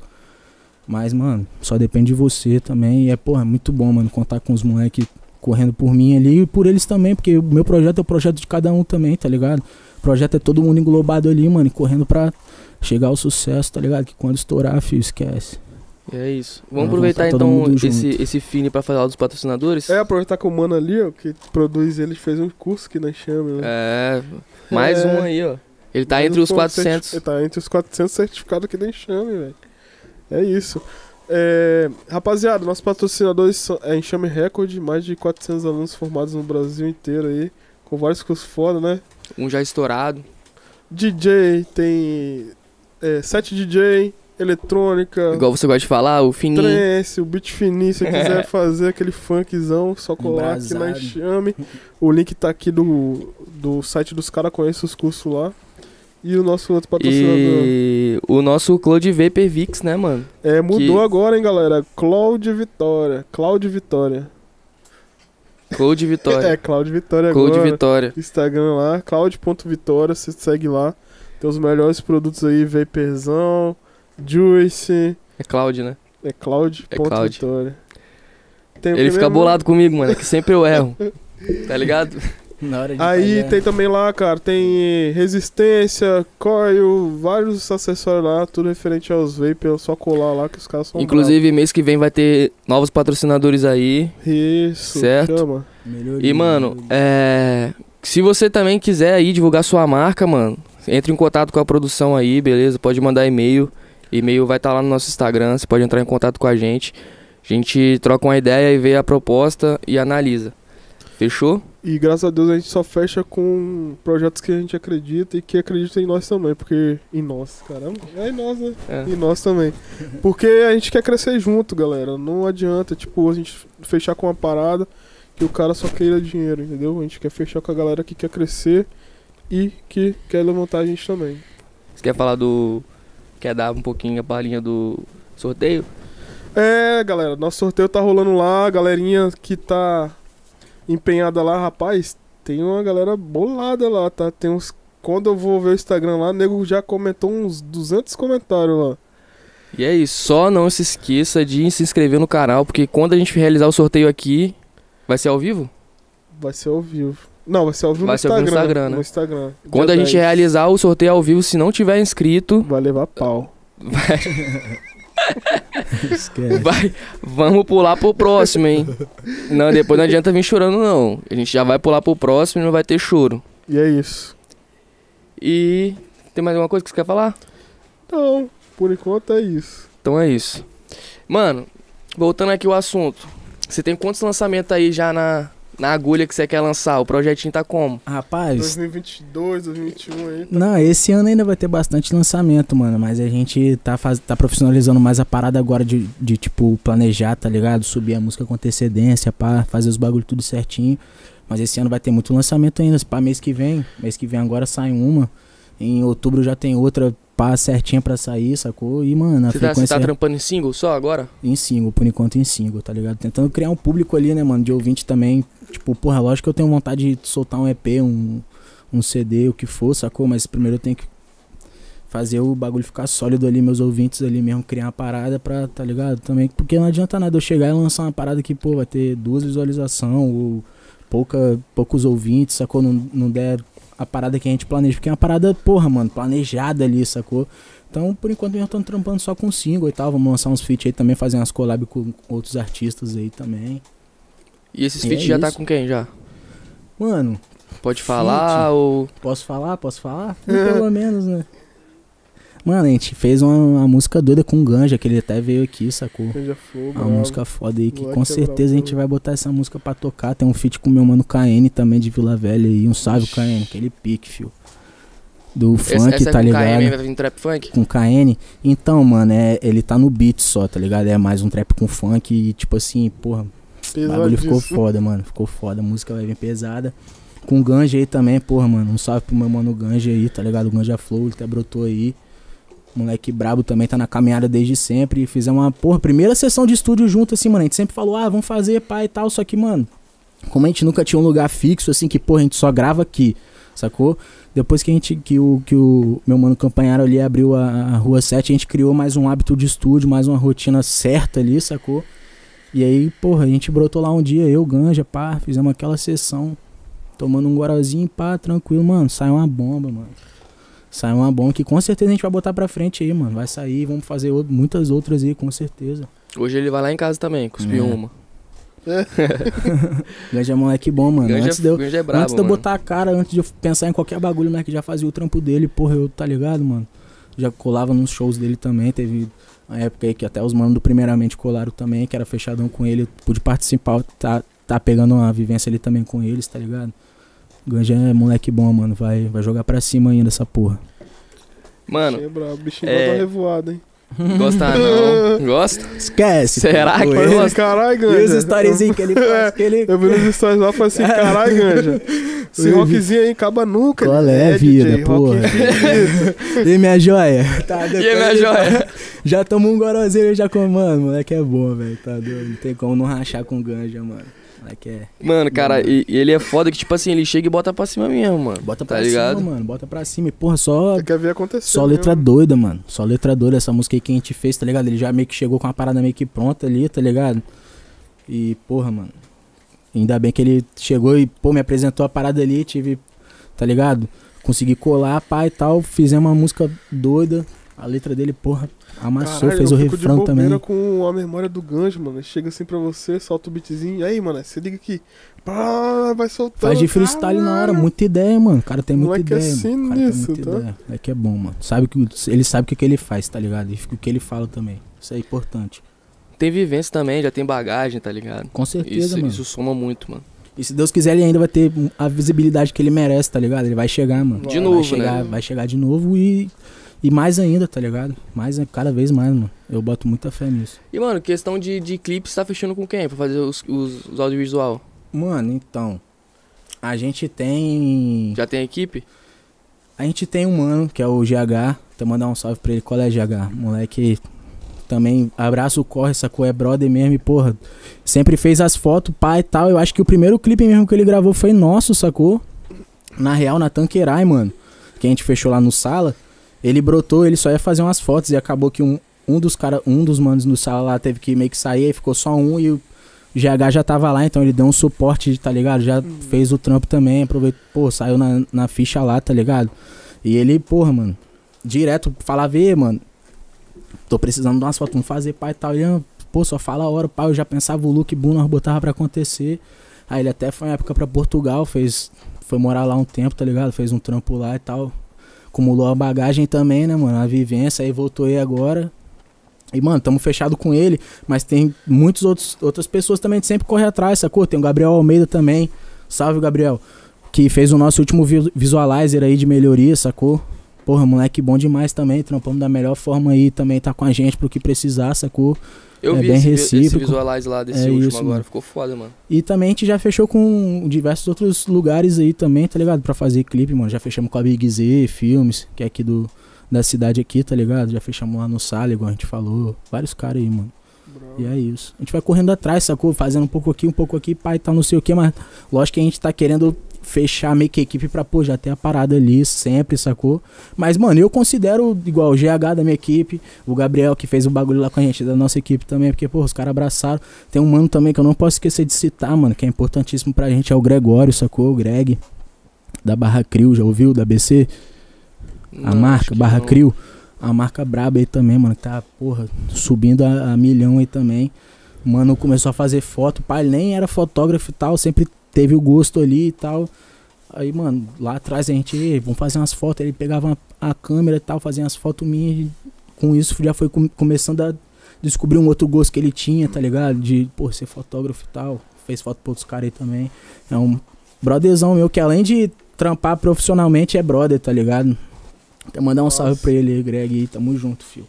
Mas, mano, só depende de você também. E é, porra, muito bom, mano, contar com os moleques correndo por mim ali e por eles também, porque o meu projeto é o projeto de cada um também, tá ligado? O projeto é todo mundo englobado ali, mano, correndo pra chegar ao sucesso, tá ligado? Que quando estourar, filho, esquece. É isso. Vamos Vamos aproveitar então esse, junto. esse fine pra falar dos patrocinadores? É, aproveitar que o mano ali, ó, que produz ele, fez um curso aqui na Enxame, né? É, mais É. um aí, ó. Ele tá Mais entre um os ponto 400. certi- Ele tá entre os 400 certificados aqui da Enxame, velho. É isso. É, rapaziada, nossos patrocinadores são é Enxame Record, mais de 400 alunos formados no Brasil inteiro aí, com vários cursos foda, né? Um já estourado. DJ, tem é, set DJ, eletrônica, Igual você gosta de falar, o fininho. trance, o beat fininho, se você quiser (laughs) fazer aquele funkzão, só colar aqui na. Enxame. O link tá aqui do, do site dos caras, conhece os cursos lá. E o nosso outro patrocinador. E o nosso Cloud Vapor Vix, né, mano? É, mudou que- agora, hein, galera. Cloud Vitória. Cloud Vitória. Cloud Vitória. (laughs) É, Cloud Vitória Cloud agora. Vitória. Instagram lá, cloud.vitória, você segue lá. Tem os melhores produtos aí, Vaporzão, Juice, É Cloud, né? é cloud.vitória. Tem o Ele que fica bolado comigo, mano. É que sempre eu erro. (laughs) Tá ligado? Na hora de Aí fazer- tem também lá, cara, tem resistência, coil, vários acessórios lá, tudo referente aos vapor, é só colar lá que os caras são Inclusive, mês que vem vai ter novos patrocinadores aí. bravos. Isso, certo. chama. Melhoria, E, mano, melhoria. é. Se você também quiser aí divulgar sua marca, mano, entre em contato com a produção aí, beleza? Pode mandar e-mail. E-mail vai estar lá no nosso Instagram. Você pode entrar em contato com a gente. A gente troca uma ideia e vê a proposta e analisa. Fechou? E graças a Deus a gente só fecha com projetos que a gente acredita e que acreditam em nós também, porque em nós, caramba, é em nós, né? É. Em nós também. Porque a gente quer crescer junto, galera. Não adianta, tipo, a gente fechar com uma parada que o cara só queira dinheiro, entendeu? A gente quer fechar com a galera que quer crescer e que quer levantar a gente também. Você quer falar do. Quer dar um pouquinho a palhinha do sorteio? É, galera, nosso sorteio tá rolando lá, a galerinha que tá empenhada lá, rapaz, tem uma galera bolada lá, tá? Tem uns. Quando eu vou ver o Instagram lá, o nego já comentou uns 200 comentários lá. E é isso. Só não se esqueça de se inscrever no canal, porque quando a gente realizar o sorteio aqui, vai ser ao vivo? Vai ser ao vivo. Não, vai ser ao vivo Vai no ser vivo no Instagram. Instagram, né? No Instagram. Quando Dia a gente 10. realizar o sorteio ao vivo, se não tiver inscrito, Vai levar pau. vai, (laughs) Esquece. vai- vamos pular pro próximo, hein? Não, depois não adianta vir chorando, não. A gente já vai pular pro próximo e não vai ter choro. E é isso. E. Tem mais alguma coisa que você quer falar? Então, por enquanto é isso. Então é isso. Mano, voltando aqui ao assunto. Você tem quantos lançamentos aí já na, na agulha que você quer lançar? O projetinho tá como? Rapaz, 2022, 2021 aí. não, esse ano ainda vai ter bastante lançamento, mano. Mas a gente tá, faz, tá profissionalizando mais a parada agora de, de, tipo, planejar, tá ligado? Subir a música com antecedência, pá, fazer os bagulho tudo certinho. Mas esse ano vai ter muito lançamento ainda. Pra mês que vem, mês que vem agora sai uma. Em outubro já tem outra pá certinha pra sair, sacou? E, mano, a Você tá, você frequência tá é trampando em single só agora? em single, por enquanto em single, tá ligado? Tentando criar um público ali, né, mano, de ouvinte também. Tipo, porra, lógico que eu tenho vontade de soltar um EP, um, um CD, o que for, sacou? Mas primeiro eu tenho que fazer o bagulho ficar sólido ali, meus ouvintes ali mesmo, criar uma parada pra, tá ligado? Também, porque não adianta nada eu chegar e lançar uma parada que, pô, vai ter duas visualizações ou pouca, poucos ouvintes, sacou? Não, não der a parada que a gente planeja, porque é uma parada, porra, mano, planejada ali, sacou? Então, por enquanto, eu tô trampando só com single e tal. Vamos lançar uns feats aí também, fazer umas collab com outros artistas aí também. E esses feats é já tá isso. com quem já? Mano, Pode falar ou. posso falar? Posso falar? Pelo (laughs) menos, né? Mano, a gente fez uma, uma música doida com o Ganja, que ele até veio aqui, sacou? Canja Fogo. Uma bravo. música foda aí, que com é certeza a gente vai botar essa música pra tocar. Tem um feat com meu mano KN também de Vila Velha aí. Um salve, KN, aquele pique, fio. Do Essa, funk, essa é tá com ligado? KM, vai vir trap funk? com KN. Então, mano, é, ele tá no beat só, tá ligado? É mais um trap com funk e, tipo assim, porra, o bagulho ficou foda, mano. Ficou foda. A música vai vir pesada. Com o Ganja aí também, porra, mano. Um salve pro meu mano Ganja aí, tá ligado? O Ganja Flow, ele até brotou aí. Moleque brabo também tá na caminhada desde sempre. E fizemos uma, porra, primeira sessão de estúdio junto, assim, mano. A gente sempre falou, ah, vamos fazer, pai e tal. Só que, mano, como a gente nunca tinha um lugar fixo, assim, que, porra, a gente só grava aqui. sacou? Depois que a gente, que o, que o meu mano Campanharo ali abriu a, a rua 7, a gente criou mais um hábito de estúdio, mais uma rotina certa ali, sacou? E aí, porra, a gente brotou lá um dia, eu, Ganja, pá, fizemos aquela sessão, tomando um guarazinho, pá, tranquilo, mano, saiu uma bomba, mano. Saiu uma bomba que com certeza a gente vai botar pra frente aí, mano. Vai sair, vamos fazer ou- muitas outras aí, com certeza. Hoje ele vai lá em casa também, cuspiu É. uma. (laughs) Ganja é moleque bom, mano. Ganja, antes de eu, é brabo, antes de eu mano. botar a cara, antes de eu pensar em qualquer bagulho, né, que já fazia o trampo dele, porra, eu, tá ligado, mano? Já colava nos shows dele também, teve uma época aí que até os manos do Primeiramente colaram também, que era fechadão com ele, eu pude participar, tá, tá pegando uma vivência ali também com eles, tá ligado? Ganja é moleque bom, mano, vai, vai jogar pra cima ainda essa porra. Mano, Bichinho é brabo, bichinho é- dar revoada, hein? Gosta não? (laughs) Gosta? Esquece! Será que ele- gosta? Caralho, E os Ganja. storyzinhos que ele faz, que ele... Eu vi nos stories lá e falei assim, caralho, Ganja. (laughs) Esse Eu vi. rockzinho aí acaba nunca. Qual né? é, DJ, vida, infinito. (laughs) E minha joia? Tá, E minha joia? Já tomou um gorozinho já com, mano, moleque é bom, velho, tá doido. Não tem como não rachar com ganja, mano. É. Mano, cara, e, e ele é foda que, tipo assim, ele chega e bota pra cima mesmo, mano. Bota tá pra ligado? cima, mano, bota pra cima. E, porra, só, Você quer ver acontecer. só letra mesmo. doida, mano. Só letra doida essa música aí que a gente fez, tá ligado? Ele já meio que chegou com a parada meio que pronta ali, tá ligado? E, porra, mano. Ainda bem que ele chegou e, pô, me apresentou a parada ali, tive, tá ligado? Consegui colar, pá e tal. Fizemos uma música doida. A letra dele, porra, amassou, Caralho, fez o refrão de também. com a memória do Ganjo, mano. Chega assim pra você, solta o beatzinho. E aí, mano, você liga aqui. Pá, vai soltando. Faz de freestyle na hora, Caralho. muita ideia, mano. O cara tem muita Moleque é ideia, mano. O cara sinistro, tem muita tá? ideia. Moleque é bom, mano. Sabe que, ele sabe o que, que ele faz, tá ligado? E o que ele fala também. Isso é importante. Tem vivência também, já tem bagagem, tá ligado? Com certeza, Isso, mano. isso soma muito, mano. E se Deus quiser, ele ainda vai ter a visibilidade que ele merece, tá ligado? Ele vai chegar, mano. De vai novo, chegar, né? Vai chegar de novo e, e mais ainda, tá ligado? Mais, cada vez mais, mano. Eu boto muita fé nisso. E, mano, questão de, de clipe, você tá fechando com quem pra fazer os, os, os audiovisual? Mano, então. A gente tem. Já tem equipe? A gente tem um mano, que é o GH. Então mandar um salve pra ele. Qual é GH? Moleque também abraça o corre, sacou? É brother mesmo e, porra, sempre fez as fotos, pai e tal. Eu acho que o primeiro clipe mesmo que ele gravou foi nosso, sacou? Na real, na Tanqueray, mano. Que a gente fechou lá no sala. Ele brotou, ele só ia fazer umas fotos e acabou que um, um dos cara, um dos manos no sala lá teve que meio que sair, aí ficou só um e o GH já tava lá, então ele deu um suporte, tá ligado? Já fez o trampo também, aproveitou, pô, saiu na, na ficha lá, tá ligado? E ele, porra, mano, direto falava, "Ê, mano, tô precisando de umas fotos, vamos fazer pai e tal. Ele, "Ah, pô, só fala a hora, pai, eu já pensava o look boom, nós botava pra acontecer. Aí ele até foi uma época pra Portugal, fez, foi morar lá um tempo, tá ligado? Fez um trampo lá e tal. Acumulou a bagagem também, né, mano? A vivência, aí voltou aí agora. E, mano, tamo fechado com ele, mas tem muitas outras pessoas também que sempre correm atrás, sacou? Tem o Gabriel Almeida também. Salve, Gabriel. Que fez o nosso último vi- visualizer aí de melhoria, sacou? Porra, moleque bom demais também. Trampamos da melhor forma aí também, tá com a gente pro que precisar, sacou? Eu É vi bem esse, vi- esse recíproco. visualize lá desse É último isso, agora, mano. ficou foda, mano. E também a gente já fechou com diversos outros lugares aí também, tá ligado? Pra fazer clipe, mano. Já fechamos com a Big Z, Filmes, que é aqui do, da cidade aqui, tá ligado? Já fechamos lá no Sala, igual a gente falou. Vários caras aí, mano. E é isso. A gente vai correndo atrás, sacou? Fazendo um pouco aqui, um pouco aqui, pai, tá não sei o que, mas lógico que a gente tá querendo fechar meio que a equipe pra, pô, já ter a parada ali sempre, sacou? Mas, mano, eu considero igual o GH da minha equipe, o Gabriel que fez o bagulho lá com a gente, da nossa equipe também, porque, pô, os caras abraçaram. Tem um mano também que eu não posso esquecer de citar, mano, que é importantíssimo pra gente, é o Gregório, sacou? O Greg, da Barra Crio, já ouviu? Da BC? A Não, acho marca, Barra não. Crio. A marca braba aí também, mano, que tá, porra, subindo a, a milhão aí também. Mano, começou a fazer foto, pai, ele nem era fotógrafo e tal, sempre teve o gosto ali e tal. Aí, mano, lá atrás a gente, "Ei, vamos fazer umas fotos, ele pegava uma- a câmera e tal, fazia umas fotos minhas. e com isso já foi com- começando a descobrir um outro gosto que ele tinha, tá ligado? De, pô, ser fotógrafo e tal. Fez foto pra outros caras aí também. É um brotherzão meu que além de trampar profissionalmente é brother, tá ligado? Quero mandar um Nossa. salve pra ele aí, Greg aí. Tamo junto, fio.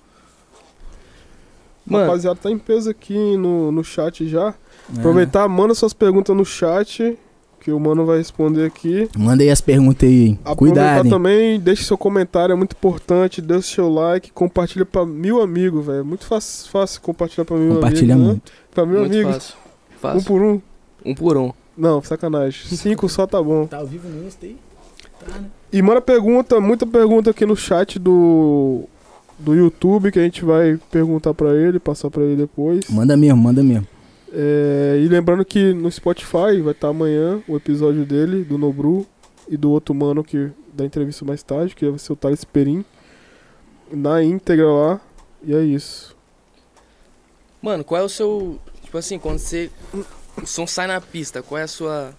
Mano, Rapaziada, tá em peso aqui no, no chat já. É. Aproveitar, manda suas perguntas no chat, que o mano vai responder aqui. Manda aí as perguntas aí, hein? Aproveitar Cuidado, também, deixe seu comentário, é muito importante. Deixe seu like, compartilha pra mil amigos, velho. É muito fácil, fácil compartilhar pra mil Compartilha amigos. né? muito. Pra mil muito amigos. fácil. Um Fácil. por um. Um por um. Não, sacanagem. (laughs) Cinco só tá bom. Tá ao vivo no Insta aí? tá, né? E manda pergunta, muita pergunta aqui no chat do, do YouTube que a gente vai perguntar pra ele, passar pra ele depois. Manda mesmo, manda mesmo. É, e lembrando que no Spotify vai estar amanhã o episódio dele, do Nobru, e do outro mano que da entrevista mais tarde, que vai ser o Thales Perim. Na íntegra lá. E é isso. Mano, qual é o seu. Tipo assim, quando você. O som sai na pista, qual é a sua.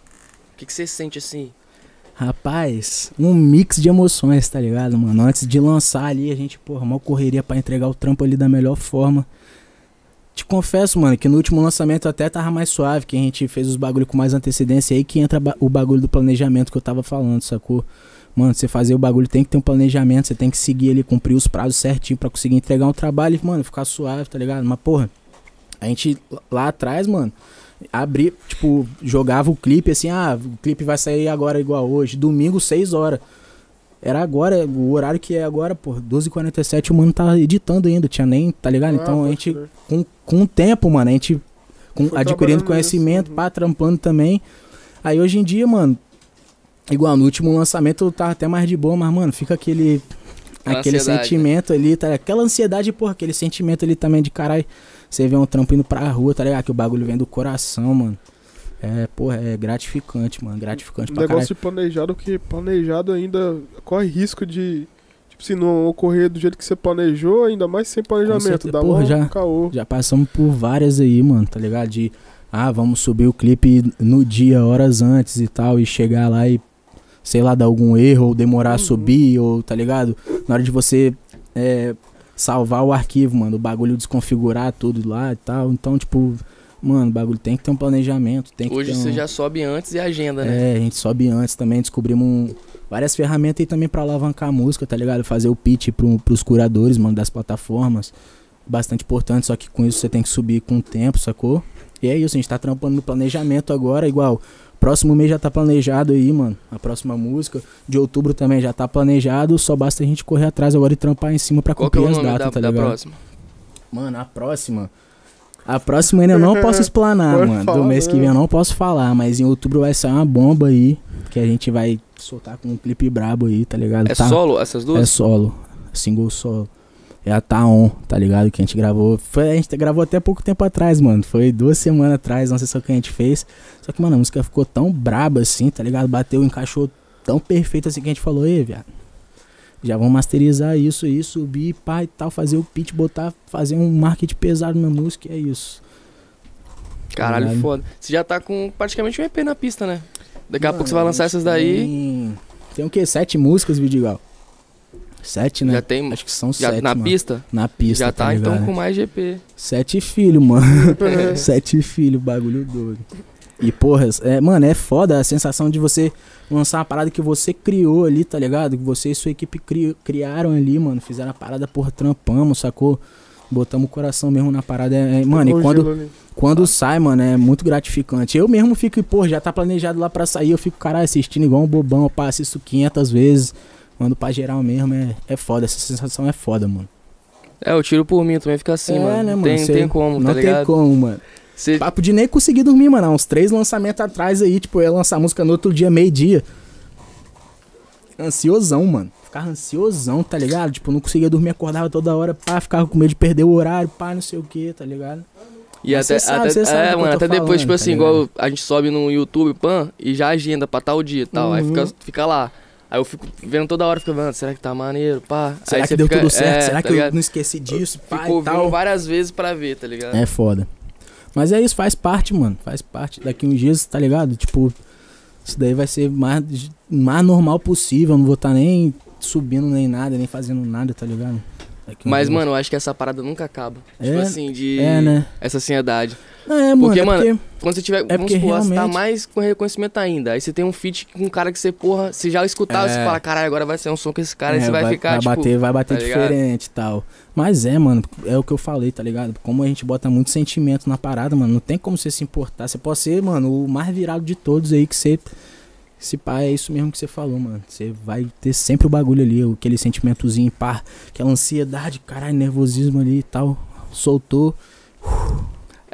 O que, que você sente assim? Rapaz, um mix de emoções, tá ligado, mano? Antes de lançar ali, a gente, porra, mal correria pra entregar o trampo ali da melhor forma. Te confesso, mano, que no último lançamento até tava mais suave, que a gente fez os bagulho com mais antecedência aí, que entra o bagulho do planejamento que eu tava falando, sacou? Mano, você fazer o bagulho tem que ter um planejamento, você tem que seguir ele, cumprir os prazos certinho pra conseguir entregar um trabalho e, mano, ficar suave, tá ligado? Mas, porra, a gente lá atrás, mano, abri, tipo, jogava o clipe assim, ah, o clipe vai sair agora igual hoje, domingo, 6 horas. Era agora, o horário que é agora, pô, 12h47, o mano tá editando ainda, tinha nem, tá ligado? Então Ah, a pode gente, com, com o tempo, mano, a gente com- adquirindo conhecimento, nisso, uhum. pá, trampando também. Aí hoje em dia, mano, igual no último lançamento eu tava até mais de boa, mas, mano, fica aquele. Aquele ansiedade, né? sentimento ali, tá? Aquela ansiedade, porra, aquele sentimento ali também de caralho. Você vê um trampo indo pra rua, tá ligado? Que o bagulho vem do coração, mano. É, porra, é gratificante, mano. Gratificante Um pra caralho. negócio de planejado que planejado ainda corre risco de. Tipo, se não ocorrer do jeito que você planejou, ainda mais sem planejamento. certeza. Dá Porra, já- caô. Já passamos por várias aí, mano, tá ligado? De, ah, vamos subir o clipe no dia, horas antes e tal, e chegar lá e, sei lá, dar algum erro, ou demorar a Uhum. subir, ou, tá ligado? Na hora de você é, salvar o arquivo, mano, o bagulho desconfigurar tudo lá e tal. Então, tipo, mano, o bagulho tem que ter um planejamento, tem que Hoje ter um... você já sobe antes e agenda, né? É, a gente sobe antes também, descobrimos um- várias ferramentas aí também pra alavancar a música, tá ligado? Fazer o pitch pro, pros curadores, mano, das plataformas. Bastante importante, só que com isso você tem que subir com o tempo, sacou? E é isso, a gente tá trampando no planejamento agora, igual. Próximo mês já tá planejado aí, mano. A próxima música. De outubro também já tá planejado. Só basta a gente correr atrás agora e trampar em cima pra Qual é cumprir as datas, da, tá da ligado? próxima? Mano, a próxima. A próxima ainda eu não posso (laughs) explanar, mano. falar, Do mês que né? vem eu não posso falar, mas em outubro vai sair uma bomba aí. Que a gente vai soltar com um clipe brabo aí, tá ligado? É tá, solo essas É duas? solo. Single solo. É a Taon, tá ligado? Que a gente gravou. Foi, a gente gravou até pouco tempo atrás, mano. Foi duas semanas atrás, não sei se é o que a gente fez. Só que, mano, a música ficou tão braba assim, tá ligado? Bateu, encaixou tão perfeito assim que a gente falou, ei, viado. Já vamos masterizar isso aí, subir, pá e tal, fazer o pitch, botar, fazer um marketing pesado na música, e é isso. Caralho, Caralho. foda. Você já tá com praticamente um EP na pista, né? Daqui a Mano, pouco você vai lançar essas daí. Tem, tem o quê? Sete músicas, Vidigal? Sete, né? Já tem. Acho que são Já sete, na mano. pista? Na pista, já tá, então ligado? com mais GP. Sete filhos, mano. (laughs) Sete filhos, bagulho doido. E, porra, é, mano, é foda a sensação de você lançar uma parada que você criou ali, tá ligado? Que você e sua equipe cri- criaram ali, mano. Fizeram a parada, porra, trampamos, sacou? Botamos o coração mesmo na parada. É, é- mano, e quando, quando sai, mano, é muito gratificante. Eu mesmo fico, pô, já tá planejado lá pra sair. Eu fico, caralho, assistindo igual um bobão. Eu passo isso 500 vezes. Mando pra geral mesmo. É, é foda. Essa sensação é foda, mano. É, eu tiro por mim também, fica assim, É, mano. né, Não mano? tem, Cê- tem como, Não tá tem ligado? como, mano. Cê- Papo de nem conseguir dormir, mano. Uns três lançamentos atrás aí, tipo, eu ia lançar música no outro dia, meio-dia. Ansiosão, mano. Ficava ansiosão, tá ligado? Tipo, não conseguia dormir, acordava toda hora, pá, ficava com medo de perder o horário, pá, não sei o que, tá ligado? E Mas até, sabe, até, sabe é, mano, até depois, falando, tipo tá assim, ligado? igual a gente sobe no YouTube, pan, e já agenda pra tal dia e tal. Aí Uhum. fica, fica lá. Aí eu fico vendo toda hora, fico vendo, será que tá maneiro, pá. Será Aí que deu fica- tudo certo? é, Será tá que eu ligado? não esqueci disso, pá Ficou tal? várias vezes pra ver, tá ligado? É foda. Mas é isso, faz parte, mano. Faz parte. Daqui uns dias, tá ligado? Tipo, isso daí vai ser mais, mais normal possível. Eu não vou estar nem subindo nem nada, nem fazendo nada, tá ligado? Daqui uns Mas, mano, eu acho que essa parada nunca acaba. Tipo É, assim, de. É, né? Essa ansiedade. Não, é, mano. Porque, é mano, porque- Quando você tiver, É vamos supor, você tá realmente- mais com reconhecimento ainda. Aí você tem um feat com um cara que você, porra, se já escutar, É. você fala, caralho, agora vai ser um som com esse cara, É, aí você vai, ficar, vai tipo. bater, vai bater tá diferente e tal. Mas é, mano, é o que eu falei, tá ligado? Como a gente bota muito sentimento na parada, mano, não tem como você se importar. Você pode ser, mano, o mais virado de todos aí que você. Pá é isso mesmo que você falou, mano. Você vai ter sempre o bagulho ali, aquele sentimentozinho, pá, aquela ansiedade, caralho, nervosismo ali e tal. Soltou.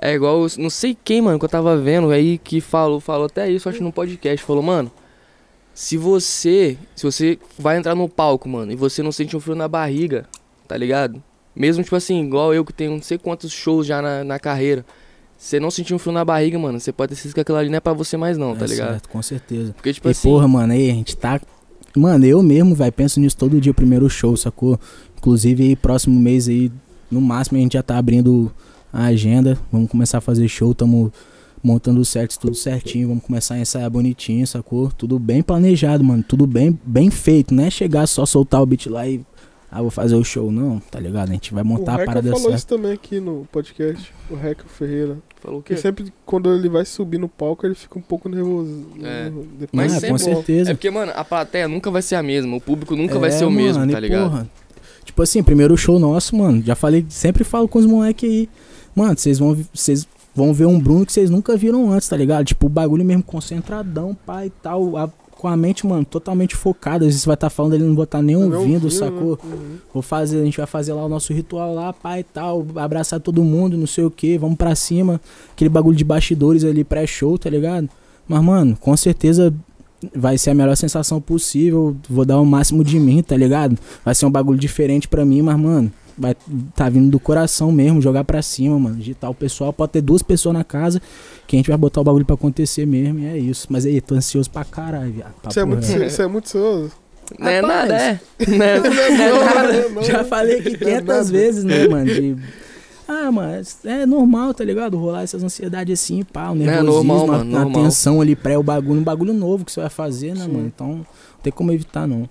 É igual, não sei quem, mano, que eu tava vendo aí que falou, falou até isso, acho no podcast. Falou, mano, se você. Se você vai entrar no palco, mano, e você não sente um frio na barriga, tá ligado? Mesmo, tipo assim, igual eu que tenho não sei quantos shows já na, na carreira. Você não sentir um frio na barriga, mano, você pode ter certeza que aquilo ali não é pra você mais, não, tá É ligado? certo, com certeza. Porque, tipo e assim. porra, mano, aí a gente tá. Mano, eu mesmo, vai, penso nisso todo dia, o primeiro show, sacou? Inclusive aí, próximo mês aí, no máximo a gente já tá abrindo a agenda. Vamos começar a fazer show, tamo montando os sets tudo certinho, vamos começar a ensaiar bonitinho, sacou? Tudo bem planejado, mano, tudo bem, bem feito, não é chegar só soltar o beat lá e. Ah, vou fazer o show, não, tá ligado? A gente vai montar o a parada falou certa. isso também aqui no podcast, o Reca Ferreira. Falou o quê? Porque sempre quando ele vai subir no palco, ele fica um pouco nervoso. É. Depois Mas ah, sempre- com certeza. É porque, mano, a plateia nunca vai ser a mesma. O público nunca vai É, ser o mesmo, mano, tá e ligado? porra, tipo assim, primeiro show nosso, mano. Já falei, sempre falo com os moleques aí. Mano, vocês vão, vocês vão ver um Bruno que vocês nunca viram antes, tá ligado? Tipo, o bagulho mesmo concentradão, pai e tal. a- com a mente, mano, totalmente focada. Às vezes você vai estar falando, ele não vai estar nem ouvindo, ouviu, sacou? né? Uhum. Vou fazer, a gente vai fazer lá o nosso ritual lá, pai e tal, abraçar todo mundo, não sei o que, vamos pra cima. Aquele bagulho de bastidores ali, pré-show, tá ligado? Mas, mano, com certeza vai ser a melhor sensação possível. Vou dar o máximo de mim, tá ligado? Vai ser um bagulho diferente pra mim, mas, mano, vai tá vindo do coração mesmo, jogar pra cima, mano. Digitar o pessoal, pode ter duas pessoas na casa que a gente vai botar o bagulho pra acontecer mesmo, e é isso. Mas aí, tô ansioso pra caralho, viado. Você é muito, você é muito ansioso. Não é Rapaz. nada, é. Não é, não é Não, nada. não, não. Já falei aqui Não é 500 nada. vezes, né, mano? De... Ah, mas é normal, tá ligado? Rolar essas ansiedades assim, pá, o Não, é nervosismo, normal, a- mano, a, normal. tensão ali pré o bagulho, um bagulho novo que você vai fazer, né, Sim. mano? Então, não tem como evitar, não.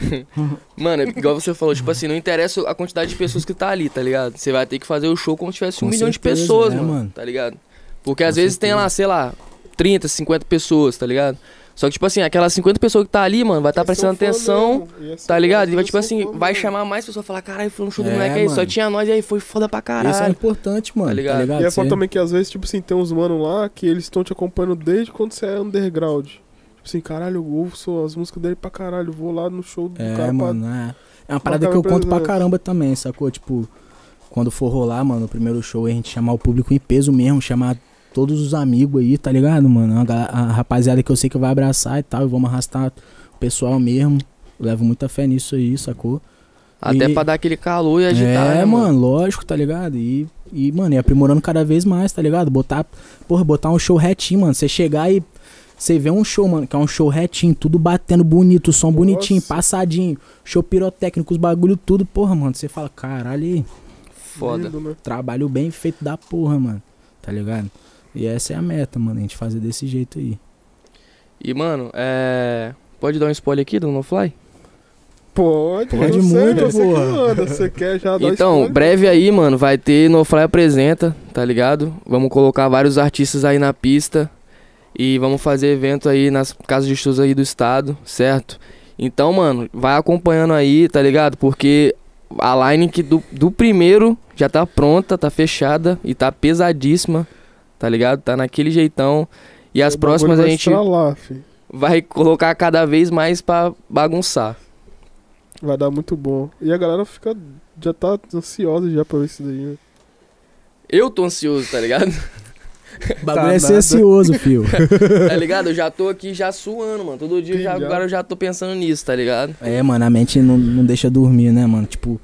(laughs) Mano, é igual você falou, tipo assim, não interessa a quantidade de pessoas que tá ali, tá ligado? Você vai ter que fazer o show como se tivesse um Com milhão de certeza, pessoas, é, mano, mano. Tá ligado? Porque às Com vezes tem certeza. lá, sei lá, 30, 50 pessoas, tá ligado? Só que, tipo assim, aquelas 50 pessoas que tá ali, mano, vai estar tá prestando atenção, mesmo. Assim, tá ligado? E vai, tipo assim, vai chamar mais pessoas, falar, caralho, foi um show do É, moleque aí, só mano. tinha nós e aí, foi foda pra Isso é caralho. importante, mano, tá ligado? ligado? E é foda Cê- também que às vezes, tipo assim, tem uns mano lá que eles estão te acompanhando desde quando você é underground. Tipo assim, caralho, eu ouço as músicas dele pra caralho, vou lá no show do É, cara mano, é. É uma parada que eu conto pra caramba também, sacou? Tipo, quando for rolar, mano, o primeiro show, a gente chamar o público em peso mesmo, chamar todos os amigos aí, tá ligado, mano? A, a rapaziada que eu sei que vai abraçar e tal, e vamos arrastar o pessoal mesmo. Eu levo muita fé nisso aí, sacou? Até E- pra dar aquele calor e agitar, é, né, mano, lógico, tá ligado? E, e, mano, e aprimorando cada vez mais, tá ligado? Botar, porra, botar um show retinho, mano. Você chegar e. Você vê um show, mano, que é um show retinho, tudo batendo bonito, som bonitinho, Nossa. passadinho, show pirotécnico, os bagulho tudo, porra, mano. Você fala, caralho, Foda. Lindo, né? trabalho bem feito da porra, mano. Tá ligado? E essa é a meta, mano, a gente fazer desse jeito aí. E, mano, é. Pode dar um spoiler aqui do No Fly? Pode, Pode eu sei, muito, você que porra. manda, Você quer já dar Então, spoiler? breve aí, mano, vai ter No Fly Apresenta, tá ligado? Vamos colocar vários artistas aí na pista e vamos fazer evento aí nas casas de shows aí do estado, certo? Então, mano, vai acompanhando aí, tá ligado? Porque a line que do, do primeiro já tá pronta, tá fechada e tá pesadíssima, tá ligado? Tá naquele jeitão. E as O próximas a gente vai colocar cada vez mais pra bagunçar. Vai dar muito bom. E a galera fica. Já tá ansiosa já pra ver isso daí, né? Eu tô ansioso, tá ligado? (laughs) O (laughs) bagulho é nada. ser ansioso, fio. (laughs) Tá ligado? Eu já tô aqui já suando, mano. Todo dia já. agora eu já tô pensando nisso, tá ligado? É, mano, a mente não, não deixa dormir, né, mano? Tipo,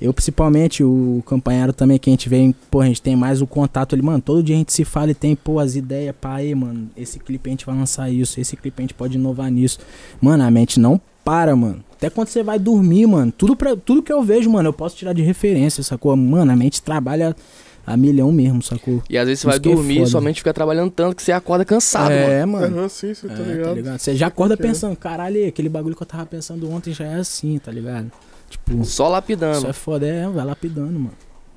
eu principalmente, o companheiro também, que a gente vem, pô, a gente tem mais o contato ali, mano. Todo dia a gente se fala e tem, pô, as ideias, pá, aí, mano. Esse clipe a gente vai lançar isso, esse clipe a gente pode inovar nisso. Mano, a mente não para, mano. Até quando você vai dormir, mano. Tudo, pra, tudo que eu vejo, mano, eu posso tirar de referência, sacou? Mano, a mente trabalha a milhão mesmo, sacou? E às vezes você vai é dormir e foda. sua mente fica trabalhando tanto que você acorda cansado, mano. é, mano. Aham, sim, sim, tá É, ligado? Você já acorda Que é. pensando, caralho, aquele bagulho que eu tava pensando ontem já é assim, tá ligado? Tipo, Só lapidando. isso é foda, é, vai lapidando, mano.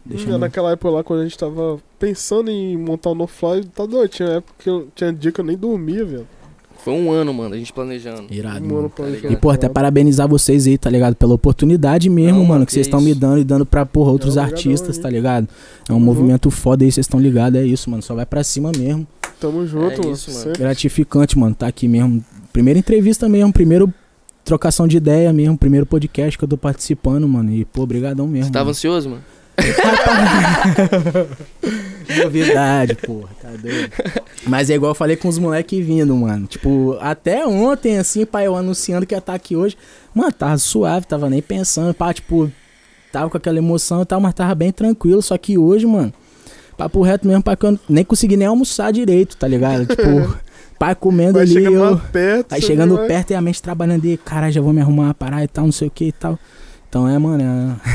Deixa Hum, no- naquela época lá, quando a gente tava pensando em montar o No Fly, tá doido. Tinha época que eu, tinha dia que eu nem dormia, velho. Foi um ano, mano, a gente planejando. Irado, Um mano. ano pra ligado? E, pô, até parabenizar vocês aí, tá ligado? Pela oportunidade mesmo, Não, mano, mano, que vocês estão me dando e dando pra, porra, outros Não, artistas, aí. tá ligado? É um Uhum. movimento foda aí, vocês estão ligados, é isso, mano. Só vai pra cima mesmo. Tamo junto, É mano. isso, mano. sempre. Gratificante, mano, tá aqui mesmo. Primeira entrevista mesmo, primeiro trocação de ideia mesmo, primeiro podcast que eu tô participando, mano. E, pô, brigadão mesmo. Você tava mano. ansioso, mano? (laughs) Novidade, porra, tá doido. Mas é igual eu falei com os moleques vindo, mano. Tipo, até ontem, assim, pai, eu anunciando que ia estar aqui hoje. Mano, tava suave, tava nem pensando, pá, tipo, tava com aquela emoção e tal, mas tava bem tranquilo. Só que hoje, mano, papo reto mesmo, pra que eu nem consegui nem almoçar direito, tá ligado? (laughs) Tipo, pai comendo Vai ali, chegando eu... perto. Aí chegando vai- perto e a mente trabalhando e, caralho, já vou me arrumar, parar e tal, não sei o que e tal. Então é, mano,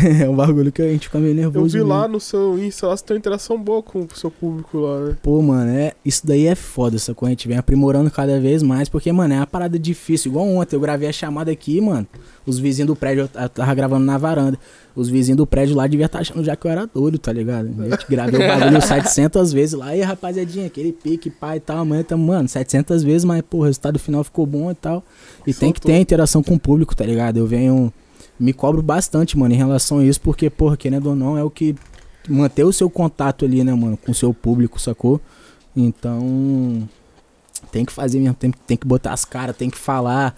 é, (laughs) é um bagulho que a gente fica meio Eu nervoso. vi lá mesmo. no seu Insta, lá você tem uma interação boa com o seu público lá, né? Pô, mano, é, isso daí é foda, essa coisa. A gente vem aprimorando cada vez mais, porque, mano, é uma parada difícil. Igual ontem, eu gravei a chamada aqui, mano. Os vizinhos do prédio, eu tava gravando na varanda. Os vizinhos do prédio lá deviam estar achando já que eu era doido, tá ligado? A gente gravei o bagulho (laughs) 700 vezes lá. E rapaziadinha, aquele pique, pai e tal. Amanhã tamo, mano, 700 vezes, mas, pô, o resultado final ficou bom e tal. E tem que Soltou. ter interação com o público, tá ligado? Eu venho. Me cobro bastante, mano, em relação a isso, porque, porra, querendo ou não, é o que. Manter o seu contato ali, né, mano, com o seu público, sacou? Então. Tem que fazer mesmo, tem, tem que botar as caras, tem que falar,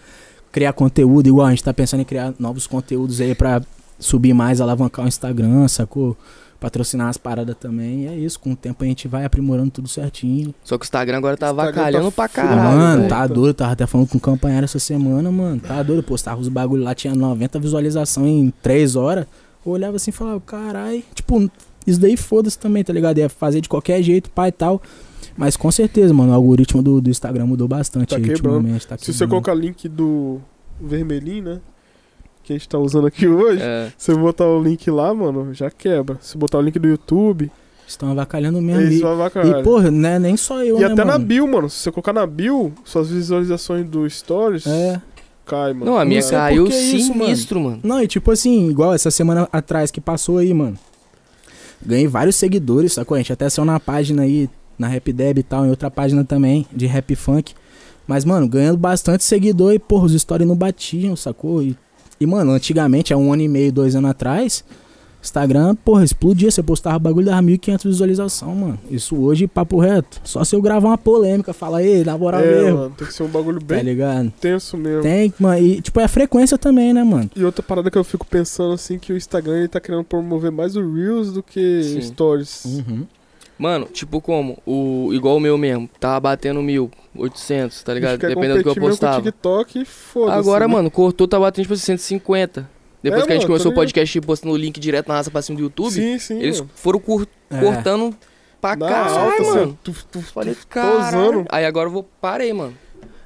criar conteúdo, igual a gente tá pensando em criar novos conteúdos aí pra subir mais, alavancar o Instagram, sacou? Patrocinar as paradas também. E é isso, com o tempo a gente vai aprimorando tudo certinho. Só que o Instagram agora tá Instagram avacalhando tá pra caralho. mano, velho. tá doido, tava até falando com o companheiro essa semana, mano. Tá doido, postava os bagulho lá, tinha 90 visualizações em 3 horas. Eu olhava assim e falava, carai, tipo, isso daí foda-se também, tá ligado? Ia fazer de qualquer jeito, pai e tal. Mas com certeza, mano, o algoritmo do, do Instagram mudou bastante Tá aí ultimamente. Tá Se você colocar link do vermelhinho, né? Que a gente tá usando aqui hoje. É. Se você botar o link lá, mano, já quebra. Se botar o link do YouTube, Estão avacalhando mesmo. eles E, avacalhar. e porra, né, nem só eu, E né, até na mano? bio, mano. Se você colocar na bio, suas visualizações do Stories, É. cai, mano. Não, a minha sei caiu por que isso, sinistro, mano. Não, e tipo assim, igual essa semana atrás que passou aí, mano. Ganhei vários seguidores, sacou? A gente até saiu na página aí, na Rap Deb e tal, em outra página também, de rap funk. Mas, mano, ganhando bastante seguidor e, porra, os stories não batiam, sacou? E, e, mano, antigamente, há um ano e meio, dois anos atrás, Instagram, porra, explodia. Você postava bagulho das 1.500 visualizações, mano. Isso hoje, papo reto. Só se eu gravar uma polêmica, falar, ei, na moral É, mesmo. mano, tem que ser um bagulho Tá bem ligado? tenso mesmo. Tem, mano. E, tipo, é a frequência também, né, mano? E outra parada que eu fico pensando, assim, que o Instagram ele tá querendo promover mais o Reels do que Sim. Stories. Uhum. Mano, tipo como? O, igual o meu mesmo. Tava batendo 1.800, tá ligado? Dependendo do que eu com postava. TikTok foda-se. Agora, né? mano, cortou, tá batendo tipo 150. Depois É, que a gente mano, começou tá o podcast postando o link direto na raça pra cima do YouTube, Sim, sim. eles mano. foram cur- É. cortando pra Na caralho, alta, mano. assim, tu, tu, Falei, cara. Aí agora eu vou parei, mano.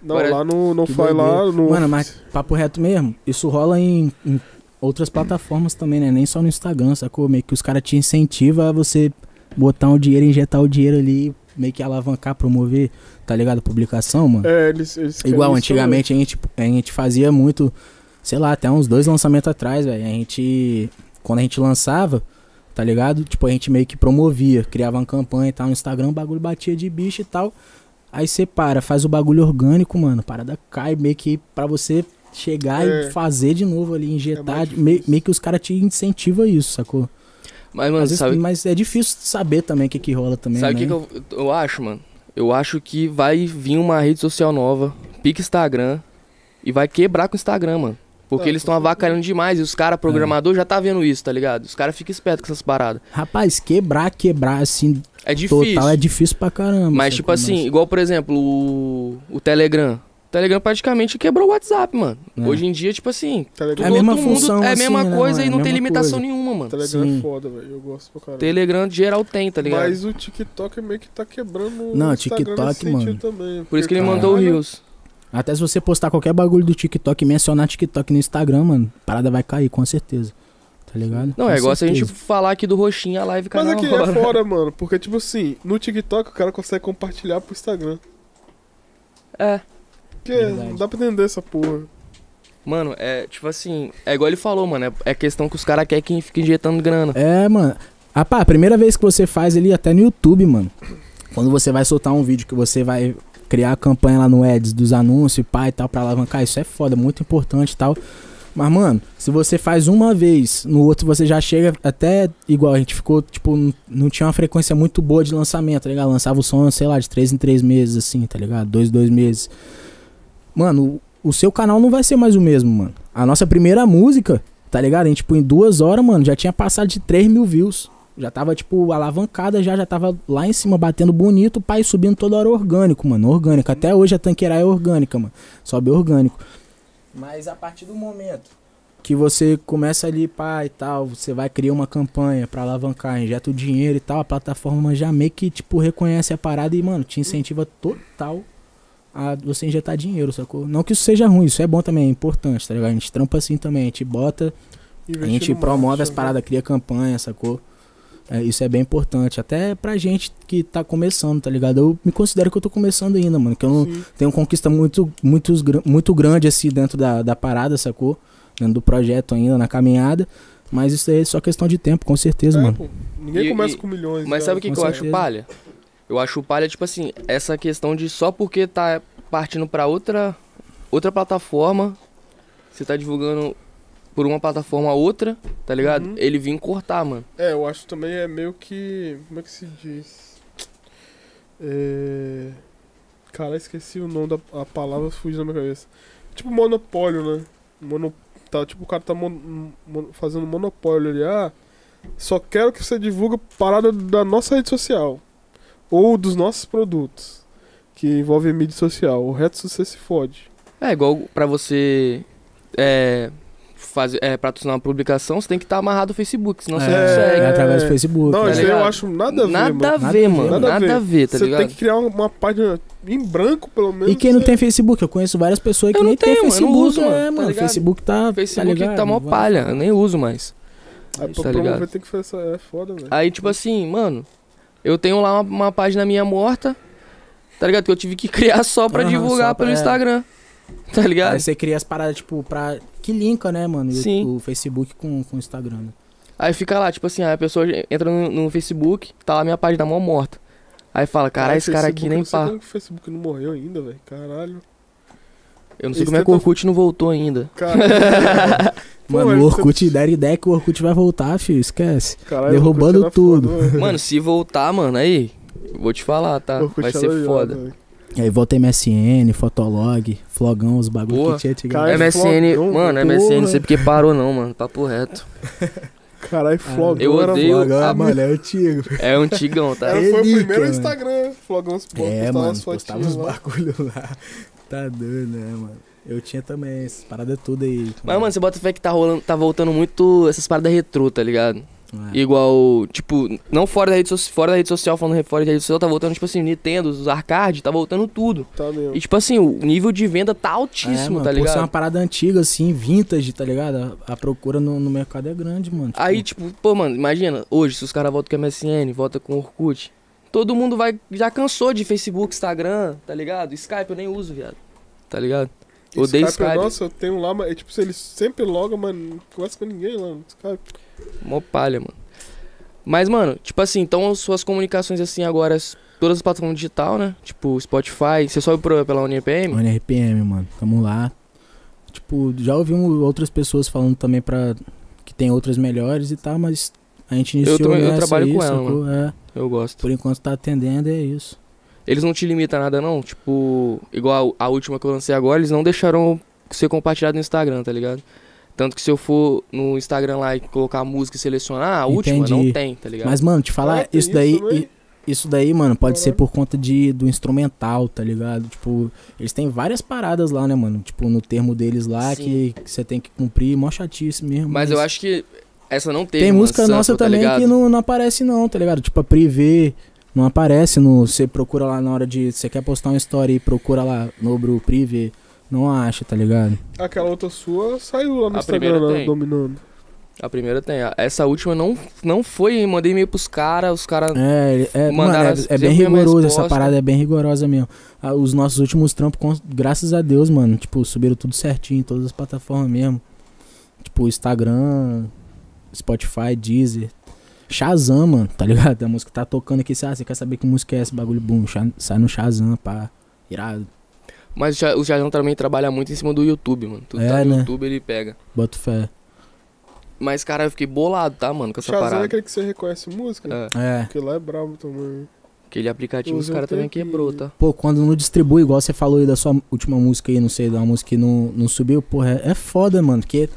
Não, Agora- lá no, no Que Fly lá, no... Mano, mas papo reto mesmo, isso rola em, em outras plataformas também, né? Nem só no Instagram, sacou? Meio que os caras te incentivam a você botar um dinheiro, injetar o dinheiro ali, meio que alavancar, promover, tá ligado? Publicação, mano. É, eles, eles Igual antigamente a gente, a gente fazia muito, sei lá, até uns dois lançamentos atrás, velho. A gente, quando a gente lançava, tá ligado? Tipo, a gente meio que promovia, criava uma campanha e tal no Instagram, o bagulho batia de bicho e tal. Aí você para, faz o bagulho orgânico, mano. Parada cai meio que pra você chegar É. e fazer de novo ali, injetar. mais meio, meio que os caras te incentivam isso, sacou? Mas, mano, vezes- sabe, mas é difícil saber também o que, que rola também. sabe o né? que, que eu, eu acho, mano? Eu acho que vai vir uma rede social nova, pique Instagram, e vai quebrar com o Instagram, mano. Porque eles estão avacalhando demais e os caras, programador, já tá vendo isso, tá ligado? Os caras ficam espertos com essas paradas. Rapaz, quebrar, quebrar, assim, É difícil. total é difícil pra caramba. Mas, tipo assim, igual, por exemplo, o, o Telegram. O Telegram praticamente quebrou o WhatsApp, mano. É. Hoje em dia, tipo assim, Telegram, É a mesma todo mundo função, é a assim, mesma né, coisa mano? e não É tem limitação coisa. nenhuma, mano. Telegram Sim. é foda, velho. Eu gosto pra caralho. Telegram geral tem, tá ligado? Mas o TikTok meio que tá quebrando Não, o TikTok, nesse sentido mano. também. Por isso que ele Caralho. mandou o Reels. Até se você postar qualquer bagulho do TikTok e mencionar TikTok no Instagram, mano, a parada vai cair, com certeza. Tá ligado? Não, Com é igual se a gente falar aqui do roxinho, a live cai Mas aqui é fora, (laughs) mano. Porque, tipo assim, no TikTok o cara consegue compartilhar pro Instagram. É. Porque Verdade. não dá pra entender essa porra. Mano, é tipo assim, é igual ele falou, mano. É, é questão que os caras querem que fique injetando grana. É, mano. Rapaz, a primeira vez que você faz ali, até no YouTube, mano. Quando você vai soltar um vídeo que você vai criar a campanha lá no Ads dos anúncios e pá e tal pra alavancar, isso é foda, muito importante e tal. Mas, mano, se você faz uma vez, no outro você já chega até igual. A gente ficou, tipo, não tinha uma frequência muito boa de lançamento, tá ligado? Lançava o som, sei lá, de três em três meses, assim, tá ligado? Dois, dois meses. Mano, o, seu canal não vai ser mais o mesmo, mano. A nossa primeira música, tá ligado? A gente, tipo, em duas horas, mano, já tinha passado de 3 mil views. Já tava, tipo, alavancada, já, já tava lá em cima, batendo bonito, pai subindo toda hora orgânico, mano. Orgânico. Até hoje a tanqueira é orgânica, mano. Sobe orgânico. Mas a partir do momento que você começa ali, pá, e tal, você vai criar uma campanha pra alavancar, injeta o dinheiro e tal, a plataforma já meio que, tipo, reconhece a parada e, mano, te incentiva total a você injetar dinheiro, sacou? Não que isso seja ruim, isso é bom também, é importante, tá ligado? A gente trampa assim também, a gente bota a gente promove as né? paradas, cria campanha, sacou? É, isso é bem importante. Até pra gente que tá começando, tá ligado? Eu me considero que eu tô começando ainda, mano. Que eu não Sim. tenho conquista muito, muito, muito grande assim dentro da, da parada, sacou? Dentro do projeto ainda, na caminhada. Mas isso aí é só questão de tempo, com certeza, É, mano. pô, ninguém E- começa e- com milhões. Mas cara. sabe o que, que eu acho palha? Eu acho palha, tipo assim, essa questão de só porque tá partindo pra outra, outra plataforma, você tá divulgando por uma plataforma a outra, tá ligado? Uhum. Ele vir cortar, mano. É, eu acho também é meio que. Como é que se diz? É. Cara, esqueci o nome da a palavra, fugiu na minha cabeça. Tipo monopólio, né? Mono, tá, tipo, o cara tá mon- mon- fazendo monopólio ali. Ah, só quero que você divulgue parada da nossa rede social. Ou dos nossos produtos. Que envolve mídia social. O resto você se fode. É igual pra você é, fazer, é, patrocinar uma publicação, você tem que estar amarrado ao Facebook, senão você não é, consegue. é através do Facebook. Não, tá isso aí eu acho nada a ver, Nada mano. a ver, mano. Nada Nada, a a ver, tá Você ligado? tem que criar uma, uma página em branco, pelo menos. E quem não você- tem Facebook? Eu conheço várias pessoas que Eu não nem tem tenho, eu não Facebook. uso, mano, é, tá mano. ligado? Facebook tá. Facebook tá, tá, mó palha, eu nem uso mais. Aí pra tá promover ligado? tem que fazer essa. É foda, velho. Aí, tipo assim, mano, eu tenho lá uma, uma página minha morta, tá ligado? Que eu tive que (laughs) criar só pra Aham, divulgar só pra- pelo é. Instagram, tá ligado? Aí você cria as paradas, tipo, pra. Que linka, né, mano? o- Sim. O Facebook com, com o Instagram. né? Aí fica lá, tipo assim, aí a pessoa entra no, no Facebook, tá lá minha página mó morta. Aí fala, caralho, esse cara aqui nem pá. o Facebook não morreu ainda, velho. Caralho. Eu não sei Eles como é que o Orkut não voltou ainda. Caralho. (laughs) Pô, Mano, eles o Orkut, der ideia que o Orkut vai voltar, filho, esquece. Caralho, Derrubando tudo. foda. Mano, se voltar, mano, aí, vou te falar, tá? Vai ser foda. velho. E aí volta MSN, Fotolog, Flogão, os bagulho Boa. que tinha antigamente. Cara, é MSN, flogão, mano, porra. MSN, não sei porque parou não, mano, papo reto. (laughs) Caralho, Flogão eu era odeio-. Flogão, a- mano, é antigo. É antigão, tá? Era, foi o primeiro mano. Instagram. Flogão É, postava mano, as postava os bagulho lá. Tá doido, né, mano? Eu tinha também essas paradas tudo aí. Mas, mano, você bota fé que tá, rolando, tá voltando muito essas paradas retrô, tá ligado? É. Igual, tipo, não fora da rede, so- fora da rede social, falando fora da rede social, tá voltando, tipo assim, Nintendo, os arcade, tá voltando tudo. Tá mesmo. E, tipo assim, o nível de venda tá É, altíssimo, mano, tá por ser ligado? uma parada antiga, assim, vintage, tá ligado? A, a procura no, no mercado é grande, mano. tipo, Aí, tipo, pô, mano, imagina, hoje, se os caras voltam com MSN, volta com Orkut, todo mundo vai, já cansou de Facebook, Instagram, tá ligado? Skype eu nem uso, viado. Tá ligado? Odeio Skype, Skype. Nossa, eu tenho lá, mas é, tipo, eles sempre logam, mas não conversa com ninguém lá no Skype. Mó palha, mano. Mas, mano, tipo assim, então as suas comunicações assim agora, as- todas as plataformas digital, né? Tipo, Spotify, você sobe pro, pela UniPM? Mano, RPM, mano. Tamo lá. Tipo, já ouvimos outras pessoas falando também pra. que tem outras melhores e tal, mas a gente iniciou também- eu nessa trabalho aí, com ela, sacou? É, Eu gosto. por enquanto tá atendendo, é isso. Eles não te limitam a nada, não? Tipo, igual a, a última que eu lancei agora, eles não deixaram ser compartilhado no Instagram, tá ligado? Tanto que se eu for no Instagram lá e colocar a música e selecionar, a última Entendi. não tem, tá ligado? Mas, mano, te falar, Ah, isso daí. isso Isso daí, mano, pode ser Caralho. por conta de, do instrumental, tá ligado? Tipo, eles têm várias paradas lá, né, mano? Tipo, no termo deles lá Sim. que você tem que cumprir, mó chatice mesmo. Mas eu acho que essa não teve Tem música sample, nossa tá também ligado? que não, não aparece não, tá ligado? Tipo, a Privé não aparece no... Você procura lá na hora de... Você quer postar uma story e procura lá no Bru Privé, não acha, tá ligado? Aquela outra sua saiu lá no A Instagram, tem. dominando. A primeira tem. Essa última não, não foi, mandei e-mail pros caras, os caras... É, é, mano, Mandaram é, é bem rigoroso, essa parada é bem rigorosa mesmo. Ah, Os nossos últimos trampos, com- graças a Deus, mano, tipo, subiram tudo certinho, em todas as plataformas mesmo. Tipo, Instagram, Spotify, Deezer. Shazam, mano, tá ligado? A música tá tocando aqui, ah, você quer saber que música é essa, bagulho, boom, Sha- sai no Shazam, pá, irado. Mas o Jajão também trabalha muito em cima do YouTube, mano. Tudo É, tá no né? YouTube, ele pega. Boto fé. Mas, cara, eu fiquei bolado, tá, mano, com essa Shazam é parada. aquele que você reconhece música? É, É. Porque lá é brabo também. aquele aplicativo os caras também quebrou, tá? Pô, quando não distribui, igual você falou aí da sua última música aí, não sei, da música que não, não subiu, porra, é, é foda, mano, porque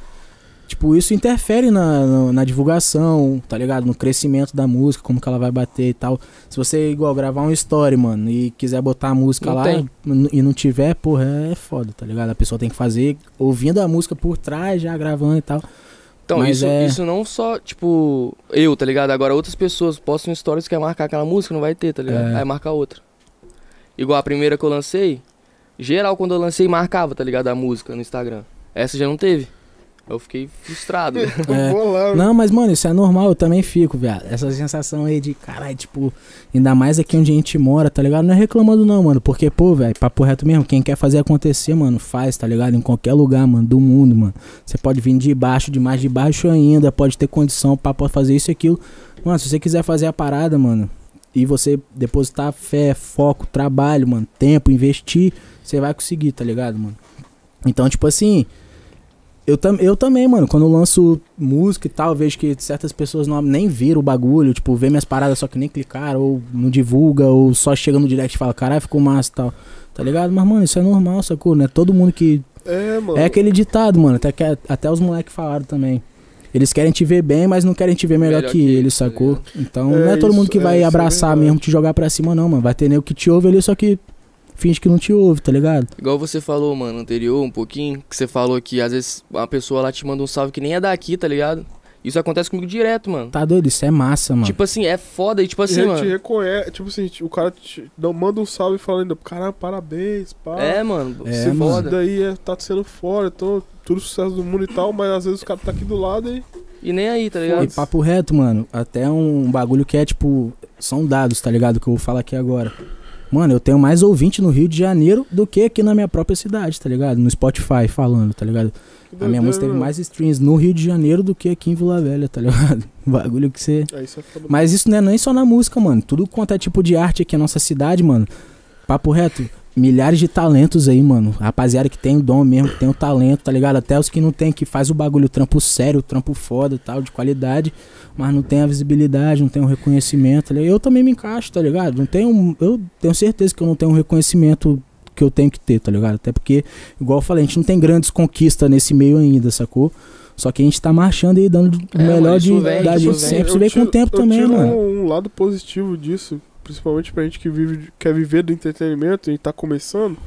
Tipo, isso interfere na, na, na divulgação, tá ligado? No crescimento da música, como que ela vai bater e tal. Se você, igual, gravar uma story, mano, e quiser botar a música Não lá n- e não tiver, porra, é foda, tá ligado? A pessoa tem que fazer ouvindo a música por trás, já gravando e tal. Então, Mas isso, é- isso não só, tipo, eu, tá ligado? Agora outras pessoas postam stories que quer marcar aquela música, não vai ter, tá ligado? É. Aí marca outra. Igual a primeira que eu lancei, geral quando eu lancei marcava, tá ligado? A música no Instagram. Essa já não teve. Eu fiquei frustrado. (laughs) É. Lá. Não, mas, mano, isso é normal, eu também fico, viado. Essa sensação aí de, caralho, tipo, ainda mais aqui onde a gente mora, tá ligado? Não é reclamando, não, mano. Porque, pô, velho, papo reto mesmo, quem quer fazer acontecer, mano, faz, tá ligado? Em qualquer lugar, mano, do mundo, mano. Você pode vir de baixo, de mais de baixo ainda, pode ter condição pra fazer isso e aquilo. Mano, se você quiser fazer a parada, mano, e você depositar fé, foco, trabalho, mano, tempo, investir, você vai conseguir, tá ligado, mano? Então, tipo assim, eu, tam, eu também, mano, quando eu lanço música e tal, eu vejo que certas pessoas não, nem viram o bagulho, tipo, vê minhas paradas só que nem clicaram, ou não divulga, ou só chega no direct e fala, caralho, ficou massa e tal. Tá ligado? Mas, mano, isso é normal, sacou? Não é todo mundo que. É, mano. É aquele ditado, mano, até, que, até os moleques falaram também. Eles querem te ver bem, mas não querem te ver melhor, Melhor que, que eles, tá sacou? Então É não é todo mundo isso, que é, vai é abraçar mesmo, te jogar pra cima, não, mano. Vai ter nego que te ouve ali, só que finge que não te ouve, tá ligado? Igual você falou, mano, anterior, um pouquinho, que você falou que às vezes uma pessoa lá te manda um salve que nem é daqui, tá ligado? Isso acontece comigo direto, mano. Tá doido? Isso é massa, mano. Tipo assim, é foda e tipo E assim, a gente mano. reconhece, tipo assim, o cara te não, manda um salve falando, caralho, parabéns, pá. É, mano, É, se mano. foda. daí é, tá sendo fora, então, tudo sucesso do mundo e tal, mas às vezes o cara tá aqui do lado e. E nem aí, tá E ligado? papo reto, mano, até um bagulho que é tipo. São dados, tá ligado? Que eu vou falar aqui agora. Mano, eu tenho mais ouvinte no Rio de Janeiro do que aqui na minha própria cidade, tá ligado? No Spotify falando, tá ligado? A minha música teve mais streams no Rio de Janeiro do que aqui em Vila Velha, tá ligado? (laughs) Bagulho que você. É, isso é. Mas isso não é nem só na música, mano. Tudo quanto é tipo de arte aqui na nossa cidade, mano. Papo reto. Milhares de talentos aí, mano. Rapaziada que tem o dom mesmo, que tem o talento, tá ligado? Até os que não tem, que faz o bagulho trampo sério, trampo foda e tal, de qualidade, mas não tem a visibilidade, não tem o reconhecimento. tá ligado? Eu também me encaixo, tá ligado? Não tenho. Eu tenho certeza que eu não tenho o reconhecimento que eu tenho que ter, tá ligado? Até porque, igual eu falei, a gente não tem grandes conquistas nesse meio ainda, sacou? Só que a gente tá marchando aí, dando o É, melhor de, vem, da gente vem. sempre. Isso vem com o tempo eu também, mano. Um, um lado positivo disso, principalmente pra gente que vive, quer viver do entretenimento e tá começando.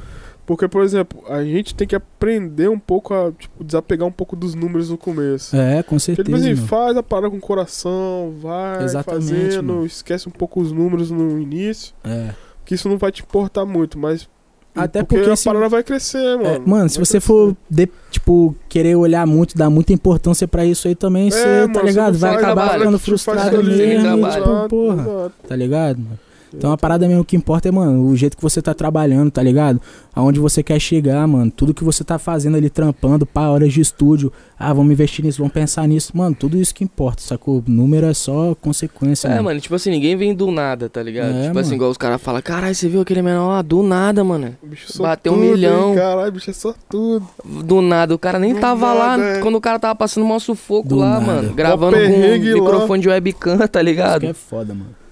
Porque, por exemplo, a gente tem que aprender um pouco a tipo, desapegar um pouco dos números no começo. É, com Porque, certeza. tipo assim, faz a parada com o coração, vai Exatamente, fazendo, mano. esquece um pouco os números no início, É. que isso não vai te importar muito, mas. Até porque, porque a se- parada vai crescer, mano. É, mano, se você crescer. for, de- tipo, querer olhar muito, dar muita importância pra isso aí também, você, É, tá mano, ligado? não Vai acabar ficando frustrado mesmo, e, trabalho. tipo, porra, exato. tá ligado? mano? Então a parada mesmo que importa é, mano, o jeito que você tá trabalhando, tá ligado? Aonde você quer chegar, mano. Tudo que você tá fazendo ali, trampando, pá, horas de estúdio. Ah, vamos investir nisso, vamos pensar nisso. Mano, tudo isso que importa, sacou? Número é só consequência, É, mano. mano, tipo assim, ninguém vem do nada, tá ligado? É, tipo assim, mano. igual os caras falam, caralho, você viu aquele menor lá? Do nada, mano. O bicho Bateu um milhão. Caralho, bicho é sortudo. Do nada, o cara nem Do tava lá nada, é. quando o cara tava passando um sufoco Do lá, nada. mano. Gravando com perrengue um lá. microfone de webcam, (laughs) tá Isso que ligado? é foda, mano.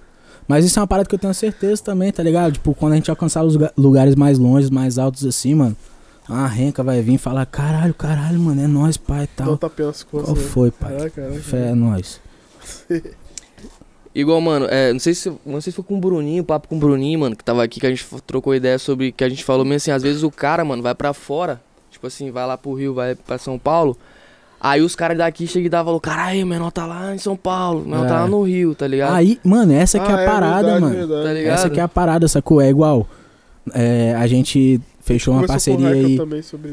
Mas isso é uma parada que eu tenho certeza também, tá ligado? Tipo, quando a gente alcançar os lugar- lugares mais longes, mais altos assim, mano, a renca vai vir e falar, caralho, caralho, mano, é nóis, pai tal. tapinha nas costas. Qual né? foi, pai? Caraca, caraca. Fé é nóis. (laughs) Igual, mano, é, não sei se não sei se foi com o Bruninho, papo com o Bruninho, mano, que tava aqui, que a gente trocou ideia sobre, que a gente falou mesmo assim, às vezes o cara, mano, vai pra fora, tipo assim, vai lá pro Rio, vai pra São Paulo, aí os caras daqui chegam e dá falou, caralho, o menor tá lá em São Paulo, o menor tá É. lá no Rio, tá ligado? Aí, mano, essa que é Ah, a parada, verdade, mano. verdade. Tá ligado? Essa que é a parada, sacou? É igual. é, a gente fechou uma parceria aí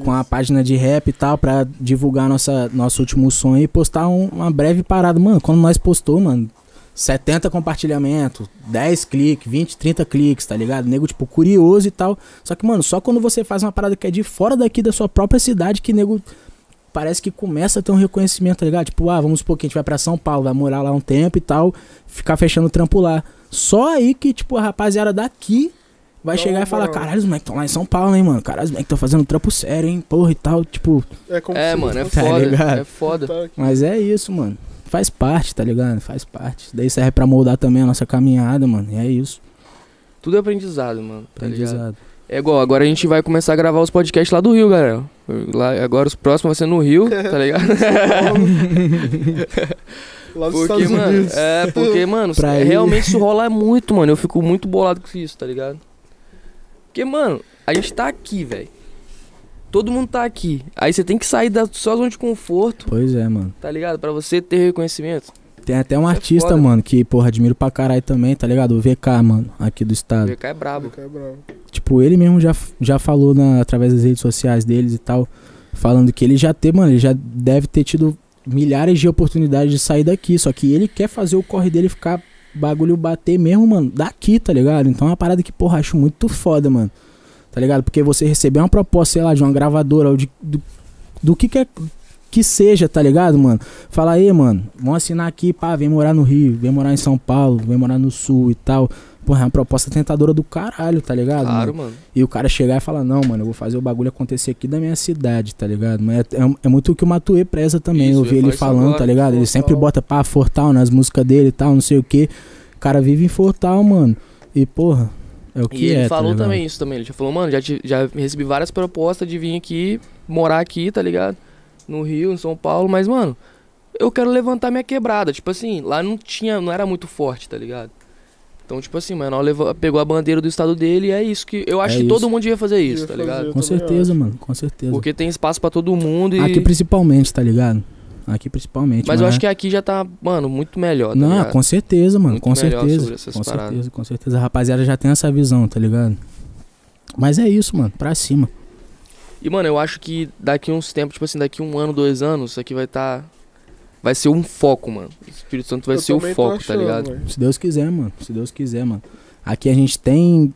com a página de rap e tal, pra divulgar nossa, nosso último sonho e postar um- uma breve parada. Mano, quando nós postou, mano, 70 compartilhamentos, 10 cliques, 20, 30 cliques, tá ligado? Nego, tipo, curioso e tal. Só que, mano, só quando você faz uma parada que é de fora daqui da sua própria cidade que nego parece que começa a ter um reconhecimento, tá ligado? Tipo, ah, vamos supor que a gente vai pra São Paulo, vai morar lá um tempo e tal, ficar fechando o trampo lá. Só aí que, tipo, a rapaziada daqui vai chegar e falar, caralho, os moleques estão lá em São Paulo, hein, mano? Caralho, os moleques estão fazendo trampo sério, hein? Porra e tal, tipo... É, como É, se mano, é Tá foda, ligado? é foda. Mas é isso, mano. Faz parte, tá ligado? Faz parte. Daí serve pra moldar também a nossa caminhada, mano. E é isso. Tudo é aprendizado, mano, tá ligado? É igual, agora a gente vai começar a gravar os podcasts lá do Rio, galera. Lá, agora os próximos vai ser no Rio, tá ligado? Lá dos Porque, Estados mano, Unidos. é, porque, mano, Pra é, ir. realmente isso rola muito, mano. Eu fico muito bolado com isso, tá ligado? Porque, mano, a gente tá aqui, velho. Todo mundo tá aqui. Aí você tem que sair da sua zona de conforto, Pois é, mano. tá ligado? Pra você ter reconhecimento. Tem até um Isso é artista, foda. mano, que, porra, admiro pra caralho também, tá ligado? O VK, mano, aqui do O estado. VK é brabo. Fica bravo. Tipo, ele mesmo já, já falou na, através das redes sociais deles e tal, falando que ele já tem, mano, ele já deve ter tido milhares de oportunidades de sair daqui, só que ele quer fazer o corre dele ficar bagulho bater mesmo, mano, daqui, tá ligado? Então é uma parada que, porra, acho muito foda, mano. Tá ligado? Porque você receber uma proposta, sei lá, de uma gravadora ou de, do, do que quer que seja, tá ligado, mano? Fala aí, mano, vamos assinar aqui, pá, vem morar no Rio, vem morar em São Paulo, vem morar no Sul e tal. Porra, é uma proposta tentadora do caralho, tá ligado? mano? Claro, mano. E o cara chegar e falar, não, mano, eu vou fazer o bagulho acontecer aqui da minha cidade, tá ligado? Mas é, é- é muito o que o Matuê preza também. Isso, eu vi ele falando, agora, tá ligado? Ele sempre bota pá, Fortal nas músicas dele e tal, não sei o que. O cara vive em Fortal, mano. E, porra, é o que E ele é, tá falou ligado? também isso também. Ele já falou, mano, já, já recebi várias propostas de vir aqui, morar aqui, tá ligado? No Rio, em São Paulo, mas, mano, eu quero levantar minha quebrada. Tipo assim, lá não tinha, não era muito forte, tá ligado? Então, tipo assim, mano, levou, pegou a bandeira do estado dele e é isso que. Eu acho É que isso. todo mundo devia fazer isso, Devia tá fazer. ligado? Eu Com certeza, acho. mano, com certeza. Porque tem espaço pra todo mundo e. Aqui principalmente, tá ligado? Aqui principalmente. Mas eu é- acho que aqui já tá, mano, muito melhor, tá Não, ligado? com certeza, mano, Muito com certeza. sobre essas Com paradas. certeza, com certeza. A rapaziada já tem essa visão, tá ligado? Mas é isso, mano, pra cima. E, mano, eu acho que daqui uns tempos, tipo assim, daqui um ano, dois anos, isso aqui vai tá. Vai ser um foco, mano. O Espírito Santo vai Eu ser o foco, tá achando, ligado? velho. Se Deus quiser, mano. Se Deus quiser, mano. Aqui a gente tem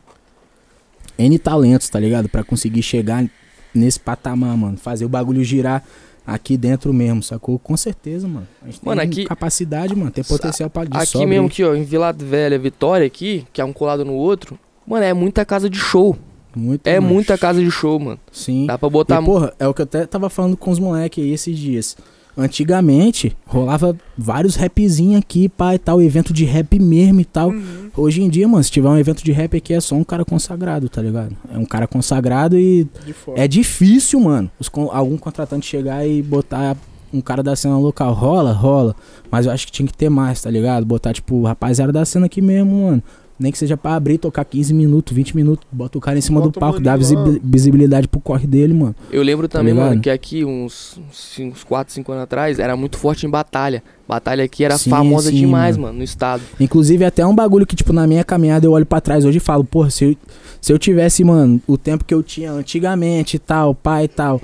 N talentos, tá ligado? Pra conseguir chegar nesse patamar, mano. Fazer o bagulho girar aqui dentro mesmo, sacou? Com certeza, mano. A gente Mano, tem aqui- capacidade, mano. Tem potencial pra de Aqui mesmo, aqui, ó, em Vila Velha, Vitória, aqui, que é um colado no outro, mano, é muita casa de show. Muito, É mano. muita casa de show, mano. Sim. Dá pra botar. E, porra, é o que eu até tava falando com os moleques aí esses dias. Antigamente, rolava vários rapzinhos aqui, e tal, evento de rap mesmo e tal. Uhum. Hoje em dia, mano, se tiver um evento de rap aqui, é só um cara consagrado, tá ligado? É um cara consagrado e é difícil, mano, os algum contratante chegar e botar um cara da cena local. Rola, rola. Mas eu acho que tinha que ter mais, tá ligado? Botar, tipo, rapaziada da cena aqui mesmo, mano. Nem que seja pra abrir, tocar 15 minutos, 20 minutos, bota o cara em cima Bota do palco, dá visibilidade pro corre dele, mano. Eu lembro também, ligado? mano, que aqui, uns, uns, uns 4, 5 anos atrás, era muito forte em batalha. Batalha aqui era Sim, famosa sim, demais, mano. mano, no estado. Inclusive, até um bagulho que, tipo, na minha caminhada eu olho pra trás hoje e falo, porra, se eu, se eu tivesse, mano, o tempo que eu tinha antigamente e tal, pai e tal,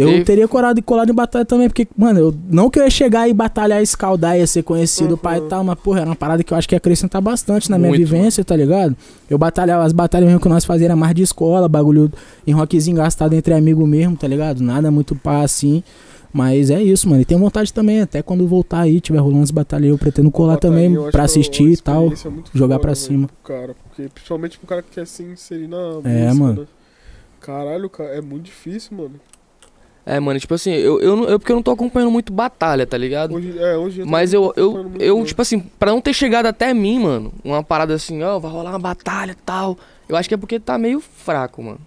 eu Teve- teria corado e colado em batalha também, porque, mano, eu não que eu ia chegar e batalhar, escaldar, ia ser conhecido, Uhum. pai e tal, mas, porra, era uma parada que eu acho que ia acrescentar bastante na minha Muito, vivência, tá ligado? Eu batalhava, as batalhas mesmo que nós fazíamos era mais de escola, bagulho em rockzinho gastado entre amigos mesmo, tá ligado? Nada muito pá assim. Mas é isso, mano. E tenho vontade também, até quando voltar aí, tiver rolando as batalhas, eu pretendo colar Batalha, também pra é assistir e tal. jogar foda, pra cima. Cara, porque principalmente pro cara que quer se inserir na É, música, mano. né? Caralho, cara, é muito difícil, mano. É, mano, tipo assim, eu, eu, não- eu porque eu não tô acompanhando muito batalha, tá ligado? Hoje, é, hoje Mas eu, tô eu, eu, não. tipo assim, pra não ter chegado até mim, mano, uma parada assim, ó, vai rolar uma batalha e tal. Eu acho que é porque tá meio fraco, mano.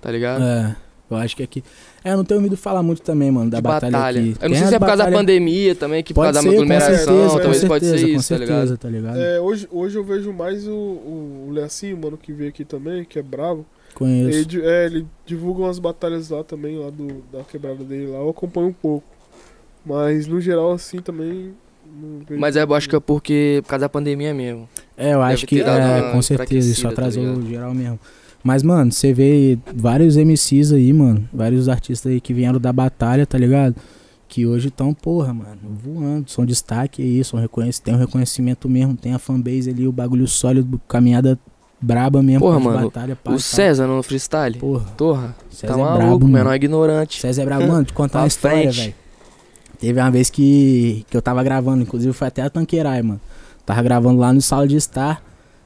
Tá ligado? É, eu acho que aqui. É, eu não tenho ouvido falar muito também, mano, da De batalha, aqui. Eu não Tem sei se é por causa da batalha- pandemia também, que por Pode causa da ser, com aglomeração, certeza, talvez pode ser certeza, com isso, tá ligado? certeza, tá ligado? É, hoje, hoje eu vejo mais o, o, o Leacinho, mano, que veio aqui também, que é bravo. Conheço. Ele, é, ele divulga umas batalhas lá também, lá do, da quebrada dele lá, eu acompanho um pouco. Mas no geral, assim, também. Mas é, eu acho que é porque por causa da pandemia mesmo. É, eu acho que ter dado é, com certeza, isso tá atrasou ligado? geral mesmo. Mas, mano, você vê vários MCs aí, mano, vários artistas aí que vieram da batalha, tá ligado? Que hoje estão, porra, mano, voando, são destaque aí, são reconhec tem um reconhecimento mesmo, tem a fanbase ali, o bagulho sólido, caminhada braba mesmo, Porra, mano, batalha, pá, o. César no freestyle. Porra, Porra, César tá é maluco, brabo, menor ignorante. César é brabo, mano, te contar (laughs) uma história, velho. Teve uma vez que, que eu tava gravando, inclusive foi até a Tanqueray, mano. Tava gravando lá no Sala de Estar.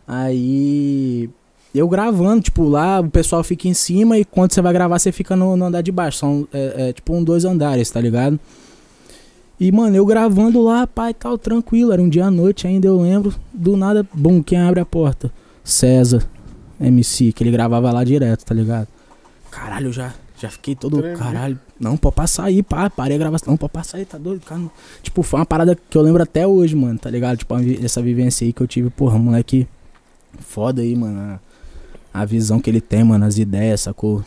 Aí. Eu gravando, tipo, lá o pessoal fica em cima e quando você vai gravar, você fica no, no andar de baixo. São é, é, tipo um dois andares, tá ligado? E, mano, eu gravando lá, pai, tal, tranquilo. Era um dia à noite ainda, eu lembro. Do nada, bum, quem abre a porta? César. MC, que ele gravava lá direto, tá ligado? Caralho, eu já, já fiquei todo. Tremendo. Caralho, não, pode passar aí, pá, parei a gravação. Não, pode passar aí, tá doido, cara. Tipo, foi uma parada que eu lembro até hoje, mano, tá ligado? Tipo, essa vivência aí que eu tive, porra, moleque foda aí, mano. A, a visão que ele tem, mano, as ideias, sacou?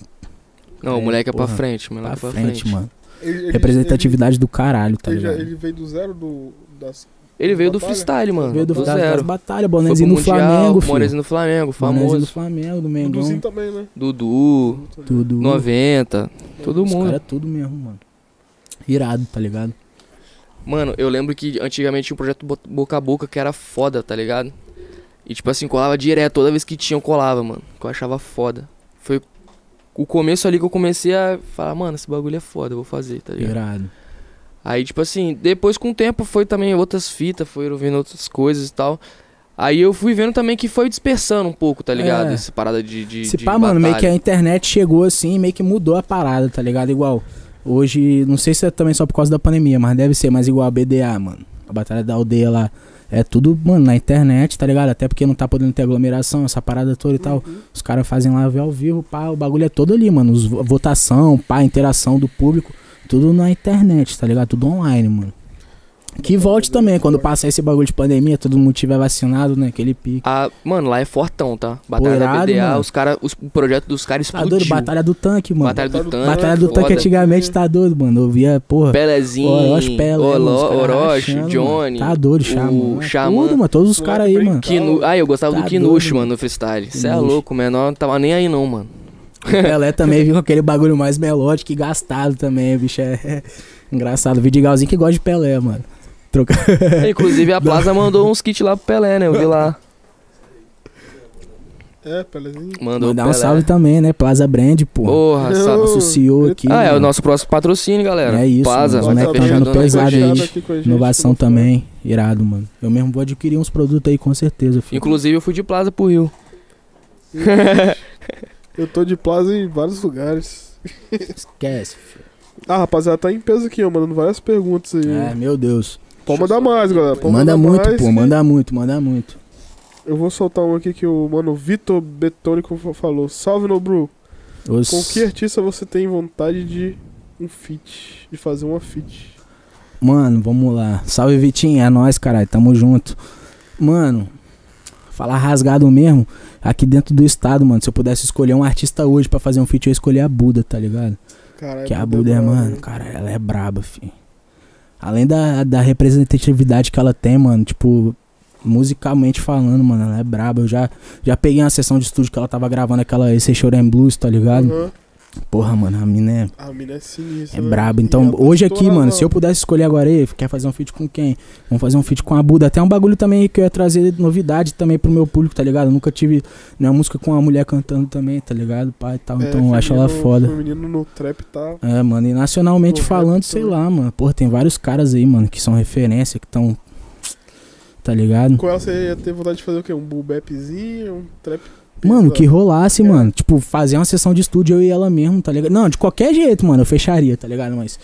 Não, o É, moleque é pra porra, frente, o Pra moleque é pra frente, frente. mano. Ele- ele- Representatividade do caralho, tá Ele, ele, já- ligado? ele veio do zero do, das. Ele veio do Batalha? freestyle, mano. Veio do, do das, das zero. batalhas, Foi bonezinho no Mundial, Flamengo, filho. Bonezinho no Flamengo, Bonezinho do famoso. Flamengo, do Duduzinho Mengão. também, né? Dudu, Tudo. 90, todo Os mundo. caras é tudo mesmo, mano. Irado, tá ligado? Mano, eu lembro que antigamente tinha um projeto Bo- Boca a Boca que era foda, tá ligado? E tipo assim, colava direto, toda vez que tinha eu colava, mano. Que eu achava foda. Foi o começo ali que eu comecei a falar, mano, esse bagulho é foda, eu vou fazer, tá ligado? Irado. Aí, tipo assim, depois com o tempo foi também outras fitas, foram vendo outras coisas e tal. Aí eu fui vendo também que foi dispersando um pouco, tá ligado? É. Essa parada de. de Se de pá, mano, meio que a batalha. internet chegou assim e meio que mudou a parada, tá ligado? Igual, hoje, não sei se é também só por causa da pandemia, mas deve ser, mas igual a BDA, mano. A Batalha da Aldeia lá. É tudo, mano, na internet, tá ligado? Até porque não tá podendo ter aglomeração, essa parada toda e tal. Uhum. Os caras fazem live ao vivo, pá, o bagulho é todo ali, mano. Os, vo- votação, pá, interação do público, tudo na internet, tá ligado? Tudo online, mano. Que volte também, quando passar esse bagulho de pandemia, todo mundo tiver vacinado, né? Aquele pique. Ah, mano, lá é fortão, tá? Batalha da irado, BDA, mano. os cara, os, o projeto dos caras Tá explodiu. doido? Batalha do tanque, mano. Batalha do Tanque. Batalha do tanque foda. antigamente tá doido, mano. Eu via, porra. Pelezinho, Orochi, os Olo- Orochi, rachando, Johnny. Mano. Tá doido, o Xamã. Xamã. Tudo, mano. Todos os caras aí, mano. Kinu... Ah, eu gostava Tá do Kinush, mano, no freestyle. Cê é louco, menor não tava nem aí não, mano. O Pelé também viu com aquele bagulho mais melódico e gastado também, bicho. É, é engraçado. Vidigalzinho que gosta de Pelé, mano. Troca... (laughs) Inclusive a Plaza mandou uns kits lá pro Pelé, né? Eu vi lá. É, Pelezinho. Mandou Mandar um salve também, né? Plaza Brand, pô. Porra, salve. Associou aqui. Ah, é o mano. nosso próximo patrocínio, galera. É isso, Plaza, mano. Tá fechando o pesado aí. gente. Inovação como também. Irado, mano. Eu mesmo vou adquirir uns produtos aí, com certeza, filho. Inclusive eu fui de Plaza pro Rio. (laughs) Eu tô de plaza em vários lugares. Esquece, filho. Ah, rapaziada, tá em peso aqui, ó, mandando várias perguntas aí. É, meu Deus. Pode mandar mais, galera. Pode Manda muito, mais pô. que- Manda muito, manda muito. Eu vou soltar um aqui que o mano Vitor Betônico fa- falou. Salve, Nobru. Os... Com que artista você tem vontade de um feat? De fazer uma feat? Mano, vamos lá. Salve, Vitinho. É nóis, caralho. Tamo junto. Mano, falar rasgado mesmo. Aqui dentro do estado, mano. Se eu pudesse escolher um artista hoje pra fazer um feat, eu ia escolher a Buda, tá ligado? Caralho, que a Buda é, brabo, mano, cara, ela é braba, fi. Além da, da representatividade que ela tem, mano, tipo, musicalmente falando, mano, ela é braba. Eu já, já peguei uma sessão de estúdio que ela tava gravando aquela Esse Chorem Blues, tá ligado? Aham. Porra, mano, a mina é A mina é sinistra. é né? brabo. E Então, hoje aqui, mano, se eu pudesse escolher agora, aí, quer fazer um feat com quem? Vamos fazer um feat com a Buda. Até um bagulho também que eu ia trazer novidade também pro meu público, tá ligado? Eu nunca tive nenhuma música com uma mulher cantando também, tá ligado? Pai e tal. É, então eu acho ela foda. Feminino no trap tá. É, mano, e nacionalmente No rap falando, sei lá, mano. Porra, tem vários caras aí, mano, que são referência, que estão. Tá ligado? Com ela você ia ter vontade de fazer o quê? Um bull um trap. Mano, que rolasse, É. mano. Tipo, fazer uma sessão de estúdio eu e ela mesmo, tá ligado? Não, de qualquer jeito, mano, eu fecharia, tá ligado? Mas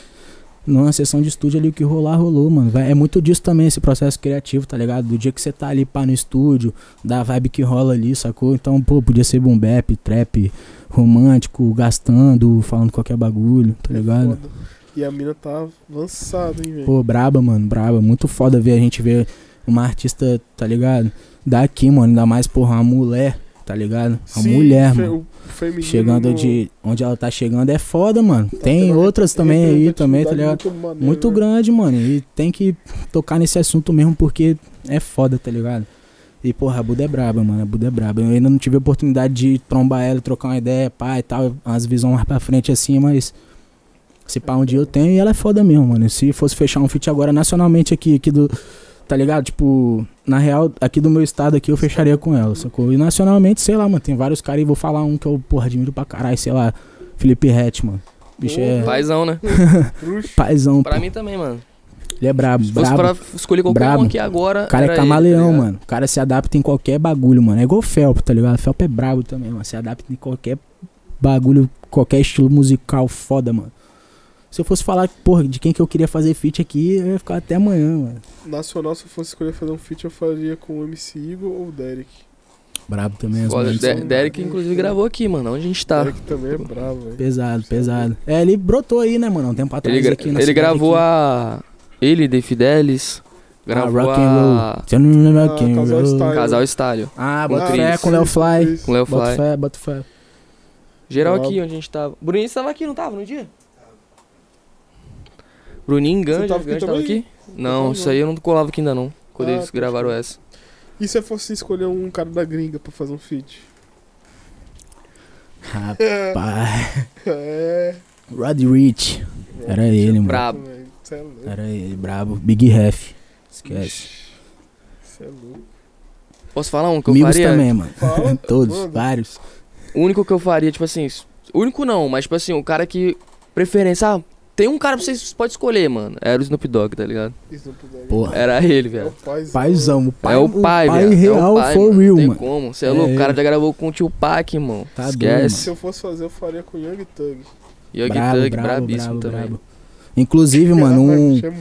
numa sessão de estúdio ali, o que rolar, rolou, mano. Vai- É muito disso também, esse processo criativo, tá ligado? Do dia que você tá ali, pá, no estúdio, da vibe que rola ali, sacou? Então, pô, podia ser boom bap, trap, romântico, gastando, falando qualquer bagulho, tá É ligado? foda. E a mina tá avançada, hein, velho? Pô, braba, mano, braba. Muito foda ver a gente ver uma artista, tá ligado? Daqui, mano, ainda mais, porra, uma mulher, tá ligado? Uma Sim, mulher, fe- mano. Chegando de onde ela tá chegando é foda, mano. tá Tem outras também aí, também, tá ligado? Muito, maneira, Muito né? grande, mano. E tem que tocar nesse assunto mesmo porque é foda, tá ligado? E, porra, a Buda é braba, mano. A Buda é braba. Eu ainda não tive a oportunidade de trombar ela, trocar uma ideia, pá e tal. Umas visões mais pra frente assim, mas. Se pá, um dia eu tenho e ela é foda mesmo, mano. Se fosse fechar um feat agora nacionalmente aqui, aqui do. Tá ligado? Tipo, na real, aqui do meu estado aqui eu fecharia com ela, sacou? E nacionalmente, sei lá, mano, tem vários caras aí, vou falar um que eu, porra, admiro pra caralho, sei lá, Felipe Rett, mano. Bicho é Paizão, né? Paizão, Pra pô. mim também, mano. Ele é brabo, Se fosse brabo. pra escolher qualquer Brabo. um aqui agora. O cara é era ele, tá camaleão, ligado? mano. O cara se adapta em qualquer bagulho, mano. É igual o Felp, tá ligado? O Felp é brabo também, mano. Se adapta em qualquer bagulho, qualquer estilo musical foda, mano. Se eu fosse falar, porra, de quem que eu queria fazer feat aqui, eu ia ficar até amanhã, mano. Nacional, se eu fosse escolher fazer um feat, eu faria com o MC Igor ou o Derek. Brabo também. as músicas De- são Derek, inclusive, gravou aqui, mano. Onde a gente tá? Derek também é bravo, velho. Pesado, pesado. É, ele brotou aí, né, mano? Um tempo atrás Ele, gra- aqui na ele gravou aqui. a. Ele, The Fidelis. Gravou rock and a. Rock and Casal. Style. Casal Style. Ah, bota fé com o Léo Fly. Com Léo Bota Fly. fé, bota fé. Geral Brabo. aqui onde a gente tava. Bruninho, você tava aqui, não tava no dia? Bruninho, Ganja, tava aqui Ganja tava também? aqui? Não, isso aí eu não colava aqui ainda não. Quando Ah, eles pode gravaram essa. E se eu fosse escolher um cara da gringa pra fazer um feat? Rapaz. É. (laughs) Rod Rich. Era ele, mano. Brabo. é. Era ele, brabo. Big Ref. Esquece. Cê é louco. Posso falar um que eu Amigos faria? também, mano. (laughs) Todos, manda. vários. O único que eu faria, tipo assim. O único não, mas tipo assim, o cara que. Preferência. Ah, tem um cara pra vocês pode escolher, mano. Era o Snoop Dogg, tá ligado? Não puder. Porra. Era ele, É o velho. paizão. Paizão. O pai, é o pai, pai velho. real é o pai, for mano. real, Não tem mano. como. Você é, É louco. O cara já gravou com o tio Pac, irmão. Tá Esquece. Se eu fosse fazer, eu faria com Young Thug. Young Brabo, Thug, brabo, brabíssimo brabo, também. brabo. Inclusive, mano, um, monstro.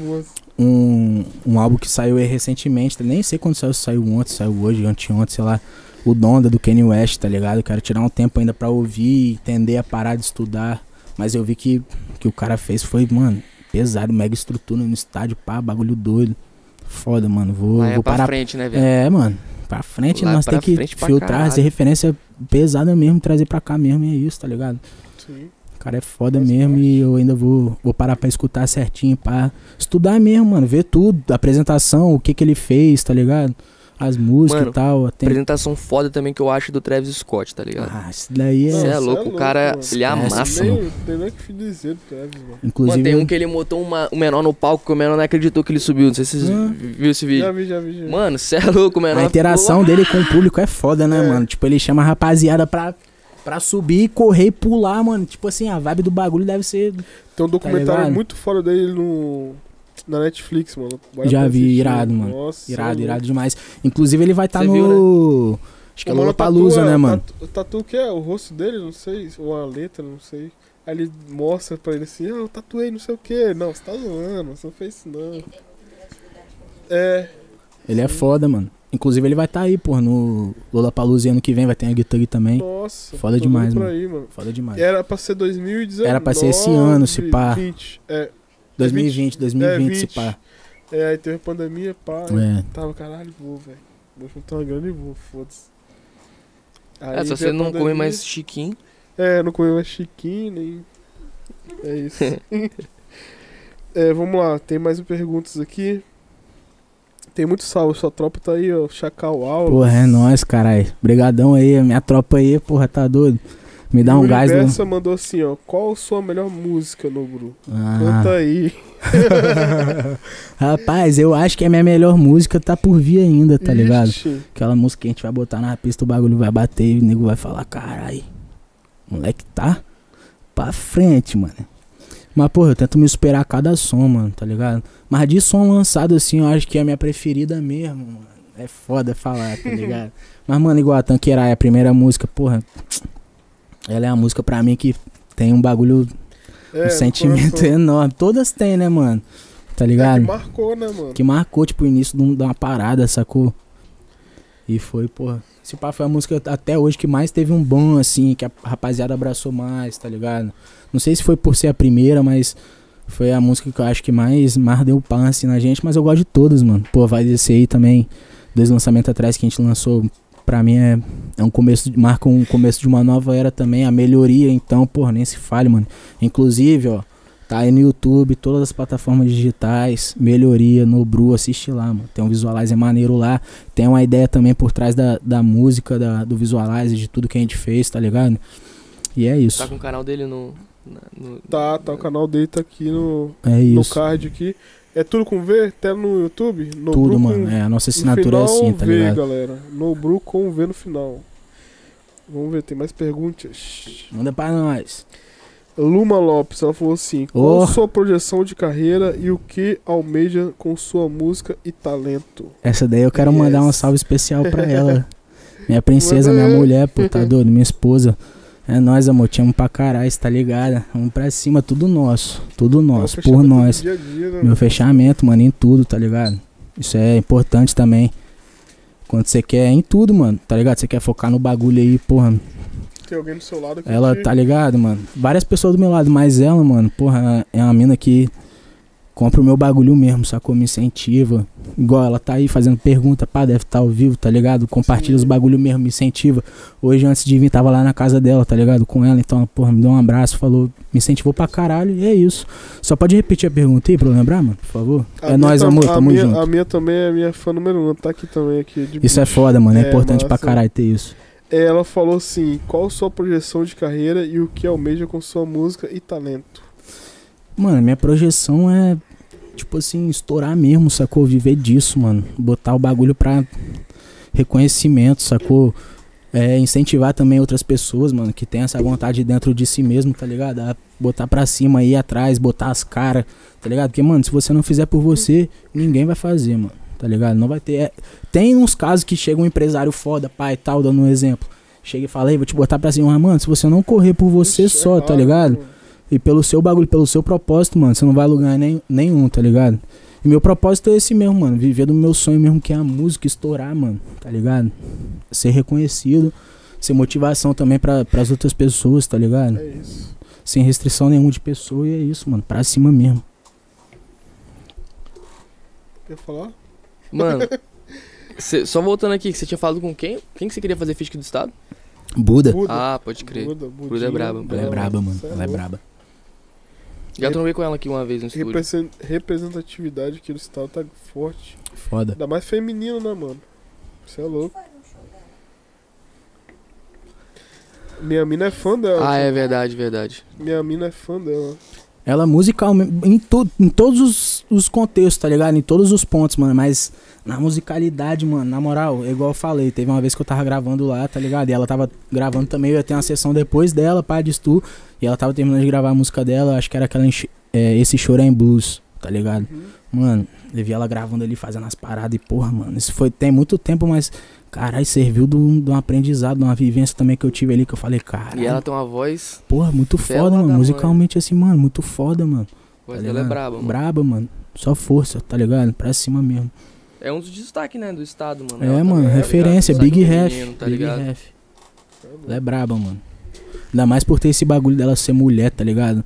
um, um álbum que saiu aí recentemente, nem sei quando saiu, saiu ontem, saiu hoje, anteontem, sei lá. O Donda do Kanye West, tá ligado? Eu quero tirar um tempo ainda pra ouvir, entender, a parar de estudar. Mas eu vi que que o cara fez foi, mano, pesado, mega estrutura no estádio, pá, bagulho doido. Foda, mano. Vou, Lá é vou pra parar. frente, né, velho? É, mano. Pra frente, Lá é nós pra tem que filtrar, fazer referência pesada mesmo, trazer pra cá mesmo, e é isso, tá ligado? Sim. O cara é foda Faz mesmo e eu ainda vou, vou parar pra escutar certinho, pra estudar mesmo, mano. Ver tudo, a apresentação, o que que ele fez, tá ligado? As músicas Mano, e tal. Tem... Apresentação foda também que eu acho do Travis Scott, tá ligado? Ah, isso daí é. Cê é cê louco, o cara, mano. ele amassa, Nem- mano. Tem nem o que dizer do Travis, mano. Inclusive, Mano, tem um que ele botou uma, um menor no palco que o menor não acreditou que ele subiu. Não sei se vocês Hum. viram esse vídeo. Já vi, já vi, já vi. Mano, cê é louco, o menor. a interação dele com o público é foda, né, É. mano? Tipo, ele chama a rapaziada pra, pra subir, correr e pular, mano. Tipo assim, a vibe do bagulho deve ser. Tem um documentário ligado? muito fora dele no, na Netflix, mano. Já vi, assistir. irado, mano. Nossa, Irado, é irado demais. Inclusive, ele vai estar Cê no. viu, Acho que é O mano Lollapalooza, né, mano? tatu- O tatu que é? O rosto dele? Não sei. Ou a letra, não sei. Aí ele mostra pra ele assim, ah, eu tatuei não sei o que. Não, você tá zoando, você não fez isso não. É, Ele é foda, mano. Inclusive, ele vai estar aí, pô, no Lollapalooza ano que vem, vai ter a Guitar também. nossa. Foda demais, mano. aí, mano. Foda demais. Era pra ser 2019. Era pra ser esse ano, se pá. 2020. É, 2020, 2020, se 20. pá. é, aí teve pandemia, pá. É. Tava, caralho, vou, velho. Vou juntar uma grana e vou, foda-se. É, se você não come pandemia. mais chiquinho. É, não comeu mais chiquinho, nem. É isso. (laughs) é, vamos lá, tem mais perguntas aqui. Tem muito salve, sua tropa tá aí, ó. Chacal Aula. Porra, é nóis, caralho. Brigadão aí, a minha tropa aí, porra, tá doido? Me dá um gás. Universa Do... mandou assim, ó. Qual a sua melhor música, Nobru? Ah. Canta aí. (laughs) Rapaz, eu acho que a minha melhor música tá por vir ainda, tá ligado? Ixi, Aquela música que a gente vai botar na pista, o bagulho vai bater e o nego vai falar, carai, moleque tá pra frente, mano. Mas, porra, eu tento me superar a cada som, mano, tá ligado? Mas de som lançado assim, eu acho que é a minha preferida mesmo, mano. É foda falar, tá (laughs) ligado? Mas, mano, igual a Tanqueray, a primeira música, porra, ela é a música pra mim que tem um bagulho, é, um sentimento enorme. Todas têm, né, mano? Tá É, ligado? que marcou, né, mano? que marcou, tipo, o início de um- de uma parada, sacou? E foi, porra. Esse pá foi a música até hoje que mais teve um bom, assim, que a rapaziada abraçou mais, tá ligado? Não sei se foi por ser a primeira, mas foi a música que eu acho que mais, mais deu pan, assim, na gente, mas eu gosto de todas, mano. Pô, vai descer aí também, dois lançamentos atrás que a gente lançou, pra mim é, é um começo, de- marca um começo de uma nova era também, a melhoria, então, porra, nem se fale, mano. Inclusive, ó, Tá aí no YouTube, todas as plataformas digitais, melhoria no Bru, assiste lá, mano. Tem um visualizer maneiro lá. Tem uma ideia também por trás da, da música, da, do visualizer, de tudo que a gente fez, tá ligado? E é isso. Tá com o canal dele no. no- Tá, tá, o canal dele tá aqui no, É no card aqui. É tudo com V? Até no YouTube? No Tudo, mano. Com, É, a nossa no assinatura é assim, tá V, ligado? galera. No Bru com V no final. Vamos ver, tem mais perguntas. Manda pra nós. Luma Lopes, ela falou assim: Qual Oh. sua projeção de carreira e o que almeja com sua música e talento? Essa daí eu quero mandar um Yes. salve especial pra (laughs) ela. Minha princesa, minha mulher, pô, tá doido? Minha esposa. É nóis, amor. Te amo pra caralho, tá ligado? Vamos pra cima, tudo nosso. Tudo É nosso, por nós. Dia dia, né, Meu mano? fechamento, mano, em tudo, tá ligado? Isso é importante também. Quando você quer em tudo, mano, tá ligado? Você quer focar no bagulho aí, porra. Tem alguém do seu lado que Ela tá ligado, mano. Várias pessoas do meu lado, mas ela, mano, porra, é uma mina que compra o meu bagulho mesmo, sacou? Me incentiva. Igual ela tá aí fazendo pergunta, pá, deve estar ao vivo, tá ligado? Compartilha Sim. os bagulho mesmo, me incentiva. Hoje, antes de vir, tava lá na casa dela, tá ligado? Com ela, então, porra, me deu um abraço, falou, me incentivou pra caralho, e é isso. Só pode repetir a pergunta aí pra eu lembrar, mano, por favor? A é tam- amor, a tamo minha, junto. A minha também é minha fã número um, tá aqui também. Aqui de Isso é foda, mano, é, É, importante pra massa. caralho ter isso. Ela falou assim: qual sua projeção de carreira e o que almeja com sua música e talento? Mano, minha projeção é, tipo assim, estourar mesmo, sacou? Viver disso, mano. Botar o bagulho pra reconhecimento, sacou? É, incentivar também outras pessoas, mano, que tem essa vontade dentro de si mesmo, tá ligado? A botar pra cima, ir atrás, botar as caras, tá ligado? Porque, mano, se você não fizer por você, ninguém vai fazer, mano, tá ligado? Não vai ter. é- Tem uns casos que chega um empresário foda, pai e tal, dando um exemplo. Chega e fala, aí, vou te botar pra cima, mas, mano, se você não correr por você Isso é só, tá ligado? mano. E pelo seu bagulho, pelo seu propósito, mano, você não vai lugar nem, nenhum, tá ligado? E meu propósito é esse mesmo, mano. Viver do meu sonho mesmo, que é a música, estourar, mano, tá ligado? Ser reconhecido, ser motivação também pra, pras outras pessoas, tá ligado? É isso. Sem restrição nenhuma de pessoa e é isso, mano. Pra cima mesmo. Quer falar? Mano, (laughs) cê- só voltando aqui, que você tinha falado com quem? Quem que você queria fazer feat do estado? Buda. Buda. Ah, pode crer. Buda, Buda é braba. Ela é braba, mano. É Ela é braba. Já trombei com ela aqui uma vez no estúdio. Represen- Representatividade aqui do estado tá forte. Foda. Ainda mais feminino, né, mano? Você é louco. Minha mina é fã dela. Ah, é verdade, verdade. Minha mina é fã dela. Ela musicalmente, em, to, em todos os, os contextos, tá ligado? Em todos os pontos, mano. Mas na musicalidade, mano, na moral, é igual eu falei, teve uma vez que eu tava gravando lá, tá ligado? E ela tava gravando também, eu ia ter uma sessão depois dela, pá, de tu. E ela tava terminando de gravar a música dela, acho que era aquela é, Esse Choro é em Blues, tá ligado? Mano, eu vi ela gravando ali, fazendo as paradas e, porra, mano, isso foi, tem muito tempo, mas, caralho, serviu de um, de um aprendizado, de uma vivência também que eu tive ali, que eu falei, caralho. E ela tem uma voz. Porra, muito foda, da mano. mãe. Musicalmente assim, mano, muito foda, mano. A voz Tá dela é ligado? braba, mano. Braba, mano. Só força, tá ligado? Pra cima mesmo. É um dos destaques, né, do estado, mano. É, Ela mano, também é referência, Big feminino, Ref. Tá Big? Ref. Ela é braba, mano. Ainda mais por ter esse bagulho dela ser mulher, tá ligado?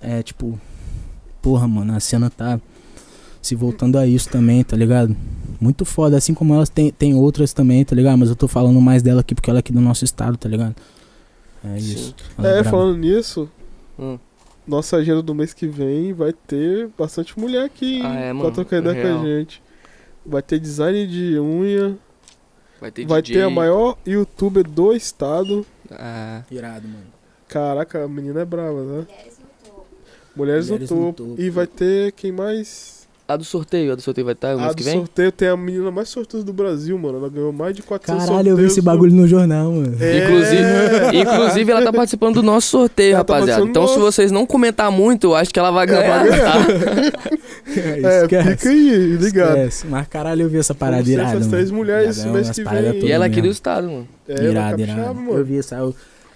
É, tipo. Porra, mano, a cena tá se voltando a isso também, tá ligado? Muito foda, assim como elas tem, tem outras também, tá ligado? Mas eu tô falando mais dela aqui porque ela é aqui do nosso estado, tá ligado? É Sim. isso. É, falando nisso, Hum. nossa agenda do mês que vem vai ter bastante mulher aqui? Ah, é, pra mano, trocar ideia com a gente. Vai ter design de unha, Vai ter vai DJ. ter a maior youtuber do estado. Ah, Irado, mano. Caraca, a menina é brava, né? Mulheres, Mulheres no, no topo. topo. E vai ter quem mais? A do sorteio, a do sorteio vai estar o A mês do que vem? sorteio tem a menina mais sortuda do Brasil, mano. Ela ganhou mais de 400 Caralho, eu vi sorteios esse no- bagulho no jornal, mano. É. Inclusive, inclusive, ela tá participando do nosso sorteio, Ela tá rapaziada. participando Então, do se nosso. vocês não comentar muito, eu acho que ela vai Ela ganhar, vai ganhar. tá? (laughs) É, Esquece. fica aí, ligado. Esquece. Mas caralho, eu vi essa parada irada. essas mano. três mulheres esse mês que vem. E ela é aqui do estado, mano. É, capixaba, irado. mano. Eu vi, saiu.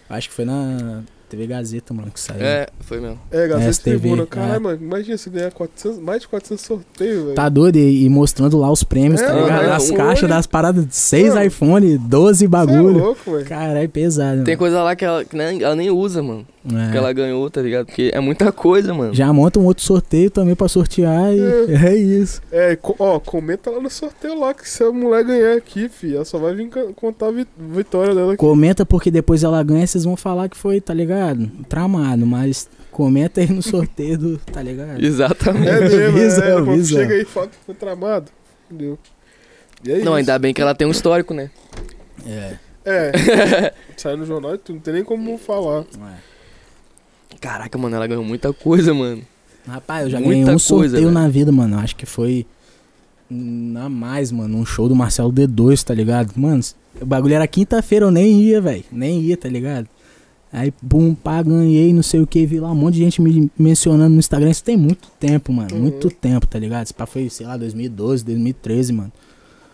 Acho que foi na TV Gazeta, mano, que saiu. É, foi mesmo. É, Gazeta STV, Tribuna. Caralho, é. mano, imagina se ganhar 400, mais de 400 sorteios, velho. Tá doido? E, e mostrando lá os prêmios, É, tá ligado? é, As um caixas olho- das paradas, 6 Mano, iPhone, 12 Cê é bagulho. louco, velho. Caralho, pesado. Tem mano. coisa lá que ela, que nem, ela nem usa, mano. É. Que ela ganhou, tá ligado? Porque é muita coisa, mano. Já monta um outro sorteio também pra sortear e é, (laughs) isso. É, ó, comenta lá no sorteio lá que se a mulher ganhar aqui, fi, ela só vai vir contar a vi- vitória dela aqui. Comenta porque depois ela ganha, vocês vão falar que foi, tá ligado? Tramado, mas comenta aí no sorteio do, tá ligado? (laughs) Exatamente. É mesmo, Visa, é, visa. chega aí e fala que foi tramado. Entendeu? E é Não, isso. ainda bem que ela tem um histórico, né? É. É, (laughs) sai no jornal e tu não tem nem como falar. Caraca, mano, ela ganhou muita coisa, mano. Rapaz, eu já Muita ganhei um coisa, sorteio velho. na vida, mano. Acho que foi na mais, mano. Um show do Marcelo D2, tá ligado? Mano, o bagulho era quinta-feira, eu nem ia, velho. Nem ia, tá ligado? Aí, bum, pá, ganhei, não sei o que. Vi lá um monte de gente me mencionando no Instagram. Isso tem muito tempo, mano. Uhum. Muito tempo, tá ligado? Esse pá foi, sei lá, 2012, 2013, mano.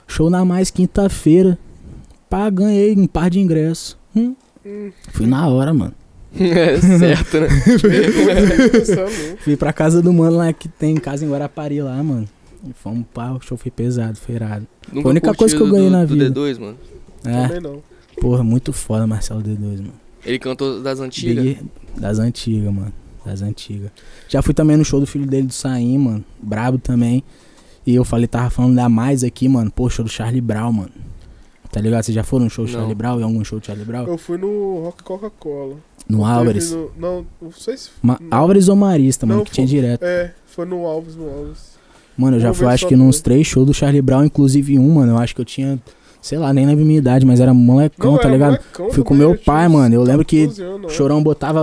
Show na mais, quinta-feira. Pá, ganhei um par de ingressos. Hum, Hum, fui na hora, mano. É (laughs) certo, né? (laughs) Fui pra casa do mano lá que tem casa em Guarapari lá, mano. E fomos pá, o show foi pesado, foi irado. Nunca a única coisa que eu do- ganhei na do vida. D2, mano. É, Também não. porra, muito foda Marcelo D2, mano. Ele cantou das antigas. Big das antigas, mano. Das antigas. Já fui também no show do filho dele do Saim, mano. Brabo também. E eu falei, tava falando da mais aqui, mano. Pô, show do Charlie Brown, mano. Tá ligado? Vocês já foram no show do Não. Charlie Brown? Em algum show do Charlie Brown? Eu fui no Rock Coca-Cola. No Álvares. no- não, não sei se. Ma- não. Álvares ou Marista, mano, Não, que tinha foi- direto. É, foi no Alves, no Alves. Mano, eu já fui, acho que nos três shows do Charlie Brown, inclusive um, mano. Eu acho que eu tinha, sei lá, nem lembro minha idade, mas era molecão, Não, tá era ligado? molecão Fui com meu pai, mano. Eu lembro que 14 anos, O né? Chorão botava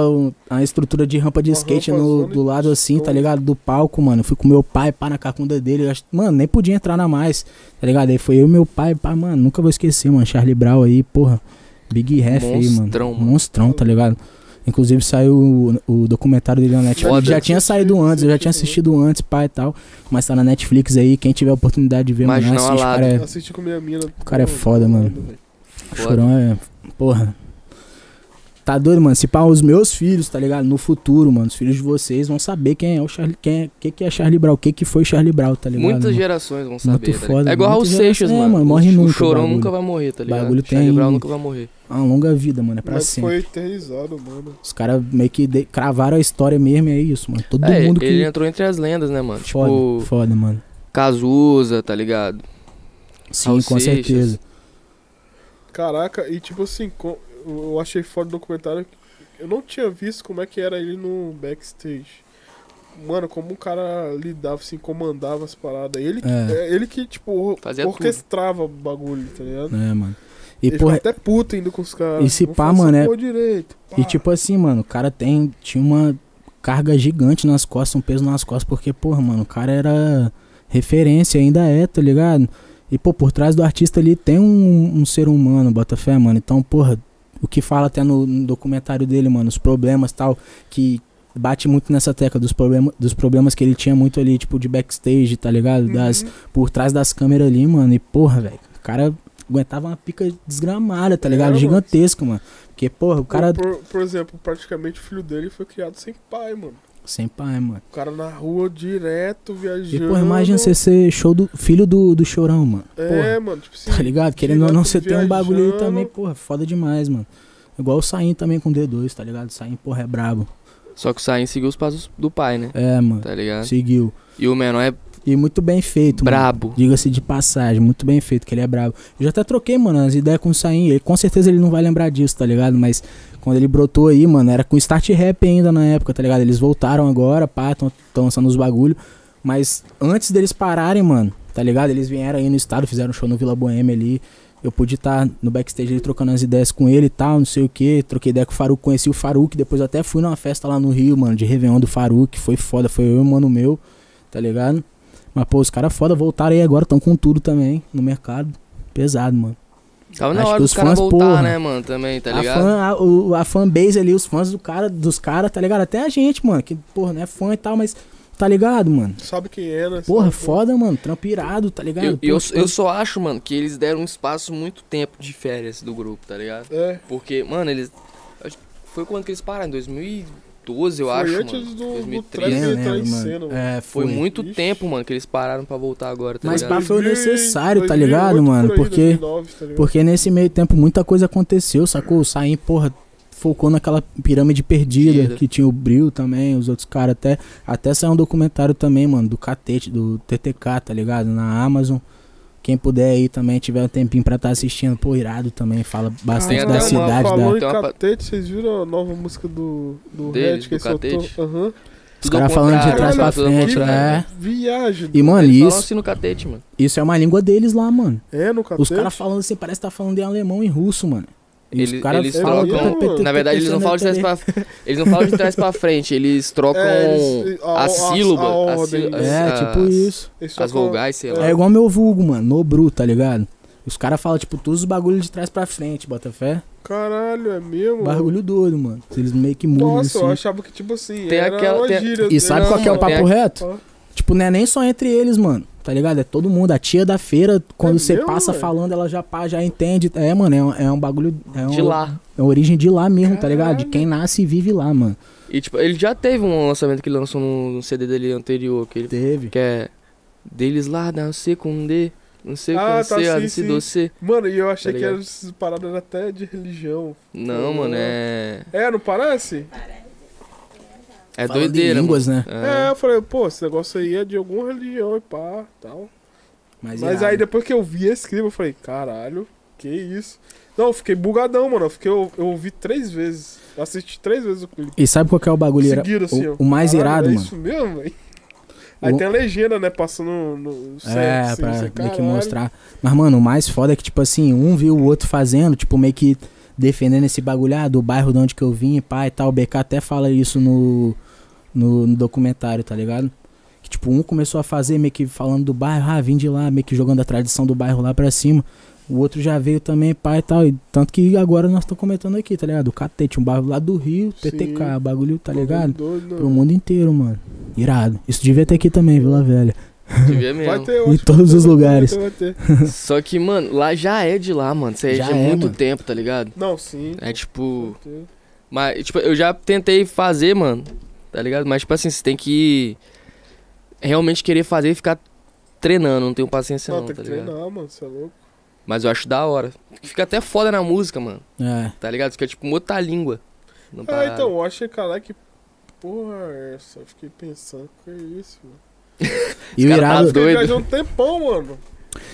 a estrutura de rampa de skate rampa no, do lado assim, tá ligado? Do palco, mano. Fui com meu pai, pá, na cacunda dele. Eu acho- Mano, nem podia entrar na mais, tá ligado? Aí foi eu e meu pai, pá, mano. Nunca vou esquecer, mano. Charlie Brown aí, porra. Big Ref aí, mano. Monstrão, mano. Monstrão, tá ligado? Inclusive saiu o, o documentário dele na Netflix. Foda. Já tinha saído antes, eu já tinha Assisti assistido antes, pá e tal. Mas tá na Netflix aí. Quem tiver a oportunidade de ver, mano, assiste, o cara é, Assisti com minha mina. o cara é foda, do mano. velho. o Foda. Chorão é. Porra. Tá doido, mano? Se pá, os meus filhos, tá ligado? No futuro, mano, os filhos de vocês vão saber quem é o Charlie. Quem é, que, que é Charlie Brown, o que, que foi Charlie Brown, tá ligado? Muitas mano? gerações vão saber. tá foda, é igual Raul Seixas. É, mano. mano, morre o, nunca O chorão bagulho. nunca vai morrer, tá ligado? Bagulho Charlie tem- Brown nunca vai morrer. Uma longa vida, mano, é pra Mas sempre. foi eternizado, mano. Os caras meio que de- cravaram a história mesmo, e é isso, mano. Todo É, mundo que. ele entrou entre as lendas, né, mano? Foda, Tipo, foda, mano. Cazuza, tá ligado? Sim, Raul com Seixas. certeza. Caraca, e tipo assim, eu achei foda do documentário. Eu não tinha visto como é que era ele no backstage. Mano, como o cara lidava, assim, comandava as paradas. Ele, que- É. é. ele que, tipo, Fazia orquestrava o bagulho, tá ligado? É, mano. E, ele porra, até puto indo com os caras. E se pá, mano, é- direito. pá. E tipo assim, mano, o cara tem, tinha uma carga gigante nas costas, um peso nas costas, porque, porra, mano, o cara era referência, ainda é, tá ligado? E, pô, por trás do artista ali tem um, um ser humano, bota fé, mano. Então, porra, o que fala até no, no documentário dele, mano, os problemas tal, que bate muito nessa tecla dos, problema, dos problemas que ele tinha muito ali, tipo, de backstage, tá ligado? Das, Uhum. por trás das câmeras ali, mano. E, porra, velho, o cara aguentava uma pica desgramada, tá É, ligado? mano. Gigantesco, mano. Porque, porra, o cara. Por, por- por exemplo, praticamente o filho dele foi criado sem pai, mano. Sem pai, mano. O cara na rua direto, E, viajando. porra, imagina você ser show do, filho do, do chorão, mano. É, Porra, mano, tipo assim. tá ligado? Querendo ou não, você tem um bagulho aí também, porra, foda demais, mano. Igual o Sain também com D2, tá ligado? O Sain, porra, é brabo. Só que o Sain seguiu os passos do pai, né? É, mano. Tá ligado? Seguiu. E o menor é E muito bem feito, mano. brabo. Diga-se de passagem, muito bem feito, que ele é brabo. Eu já até troquei, mano, as ideias com o Sain. Ele, com certeza ele não vai lembrar disso, tá ligado? Mas quando ele brotou aí, mano, era com start rap ainda na época, tá ligado? Eles voltaram agora, pá, tão, tão lançando os bagulho. Mas antes deles pararem, mano, tá ligado? Eles vieram aí no estado, fizeram um show no Vila Boêmia ali. Eu pude estar no backstage ali trocando as ideias com ele e tal, não sei o que. Troquei ideia com o Faruk, conheci o Faruk. Depois até fui numa festa lá no Rio, mano, de Réveillon do Faruk. Foi foda, foi eu e o mano meu, tá ligado? Mas, pô, os caras foda voltaram aí agora, tão com tudo também no mercado. Pesado, mano. Tava na Acho hora que dos os caras fãs, voltar, porra. né, mano, também, tá a, ligado? fã, a, o- a fanbase ali, os fãs do cara, dos caras, tá ligado? Até a gente, mano, que, porra, não é fã e tal, mas tá ligado, mano? Sabe quem é, né? Porra, Sabe, foda, mano. Trampo irado, tá ligado? Eu, Pô, eu, eu só acho, mano, que eles deram um espaço muito tempo de férias do grupo, tá ligado? É. Porque, mano, eles. Foi quando que eles pararam? Em 2012, eu Foi acho, antes mano. do- do 2013. Nem Treze entrar lembro, em mano. É, Foi foi. muito Ixi. tempo, mano, que eles pararam pra voltar agora, tá Mas ligado? pá, foi o 2000, necessário, tá 2008 ligado, mano? por aí, Porque- 2009, tá ligado? Porque nesse meio tempo muita coisa aconteceu, sacou? O Saim, porra, focou naquela pirâmide perdida, Perdida. que tinha o Bril também, os outros caras até. Até saiu um documentário também, mano, do Catete, do TTK, tá ligado? Na Amazon. Quem puder aí também, tiver um tempinho pra estar assistindo, pô, irado também. Fala bastante Tem da cidade, Falou da. em Catete, vocês viram a nova música do, do Dele, Red que do ele soltou? Aham. Os caras falando de trás pra tudo ao frente, contrário. é. Viagem. E, mano, isso, assim no catete, mano. isso é uma língua deles lá, mano. É, no Catete? Os caras falando assim, parece que tá falando em alemão e russo, mano. E os Eles, caras eles falam trocam- PT, Na verdade, eles não falam de trás pra Eles não falam de trás pra frente, eles trocam É, eles- a- sílaba, a a ordem. sí- as- É, tipo isso. As vogais, sei lá. É igual meu vulgo, mano, Nobru, tá ligado? Os caras falam, tipo, todos os bagulhos de trás pra frente, bota fé. Caralho, é mesmo? Bagulho doido, mano. Eles meio que mudam Nossa, eu assim. achava que, tipo assim, Tem era aquela- uma tem- gíria. E sabe Não, qual que é o papo reto? Tipo, não é nem só entre eles, mano. Tá ligado? É todo mundo. A tia da feira, quando É você mesmo, passa velho? falando, ela já pá, já entende. É, mano, é um, é um bagulho. É um, De lá. É uma origem de lá mesmo, tá ligado? De quem nasce e vive lá, mano. E tipo, ele já teve um lançamento que ele lançou no, no CD dele anterior, que ele Teve. que é Deles lá, não sei com D. Não sei Ah, com tá, sim, sim. doce. Mano, e eu achei Tá que ligado? essas paradas eram até de religião. Não, mano, é. É, não parece? É em doideira. línguas, mano. É, É. eu falei, pô, esse negócio aí é de alguma religião e pá, tal. Mas, Mas irado. aí depois que eu vi esse clipe, eu falei, caralho, que isso? Não, eu fiquei bugadão, mano. Eu, fiquei, eu, eu ouvi três vezes. Eu assisti três vezes o clipe. E sabe qual que é o bagulho? Seguido, assim, o, o mais Caralho, irado, é mano. isso mesmo, velho? Aí O- tem a legenda, né? Passando no certo, É, assim, pra você, meio que mostrar. Mas, mano, o mais foda é que, tipo assim, um viu o outro fazendo, tipo, meio que defendendo esse bagulho, ah, do bairro de onde que eu vim, pá e tal. O BK até fala isso no, no, no documentário, tá ligado? Que, tipo, um começou a fazer meio que falando do bairro, ah, vim de lá, meio que jogando a tradição do bairro lá pra cima. O outro já veio também, pá e tal. E tanto que agora nós estamos comentando aqui, tá ligado? O Catete, um bairro lá do Rio, TTK, Sim. bagulho, tá ligado? Doido, Pro mundo inteiro, mano. Irado. Isso devia ter aqui também, Vila Velha. Devia Vai mesmo. ter, eu Em todos vai os ter, lugares. Vai ter, vai ter. (laughs) Só que, mano, lá já é de lá, mano. Isso aí é Já de é, muito mano. tempo, tá ligado? Não, sim. É tipo. vai ter. Mas, tipo, eu já tentei fazer, mano. Tá ligado? Mas, tipo assim, você tem que realmente querer fazer e ficar treinando. Não tenho paciência, Não, não, tem tá que ligado? treinar, mano. Você é louco. Mas eu acho da hora. Fica até foda na música, mano. É. Tá ligado? Fica tipo uma outra língua. Ah, parada. então, eu achei, caralho, que porra é essa? Eu fiquei pensando, que é isso, mano? (laughs) E o cara tá irado. doido. Um tempão, mano.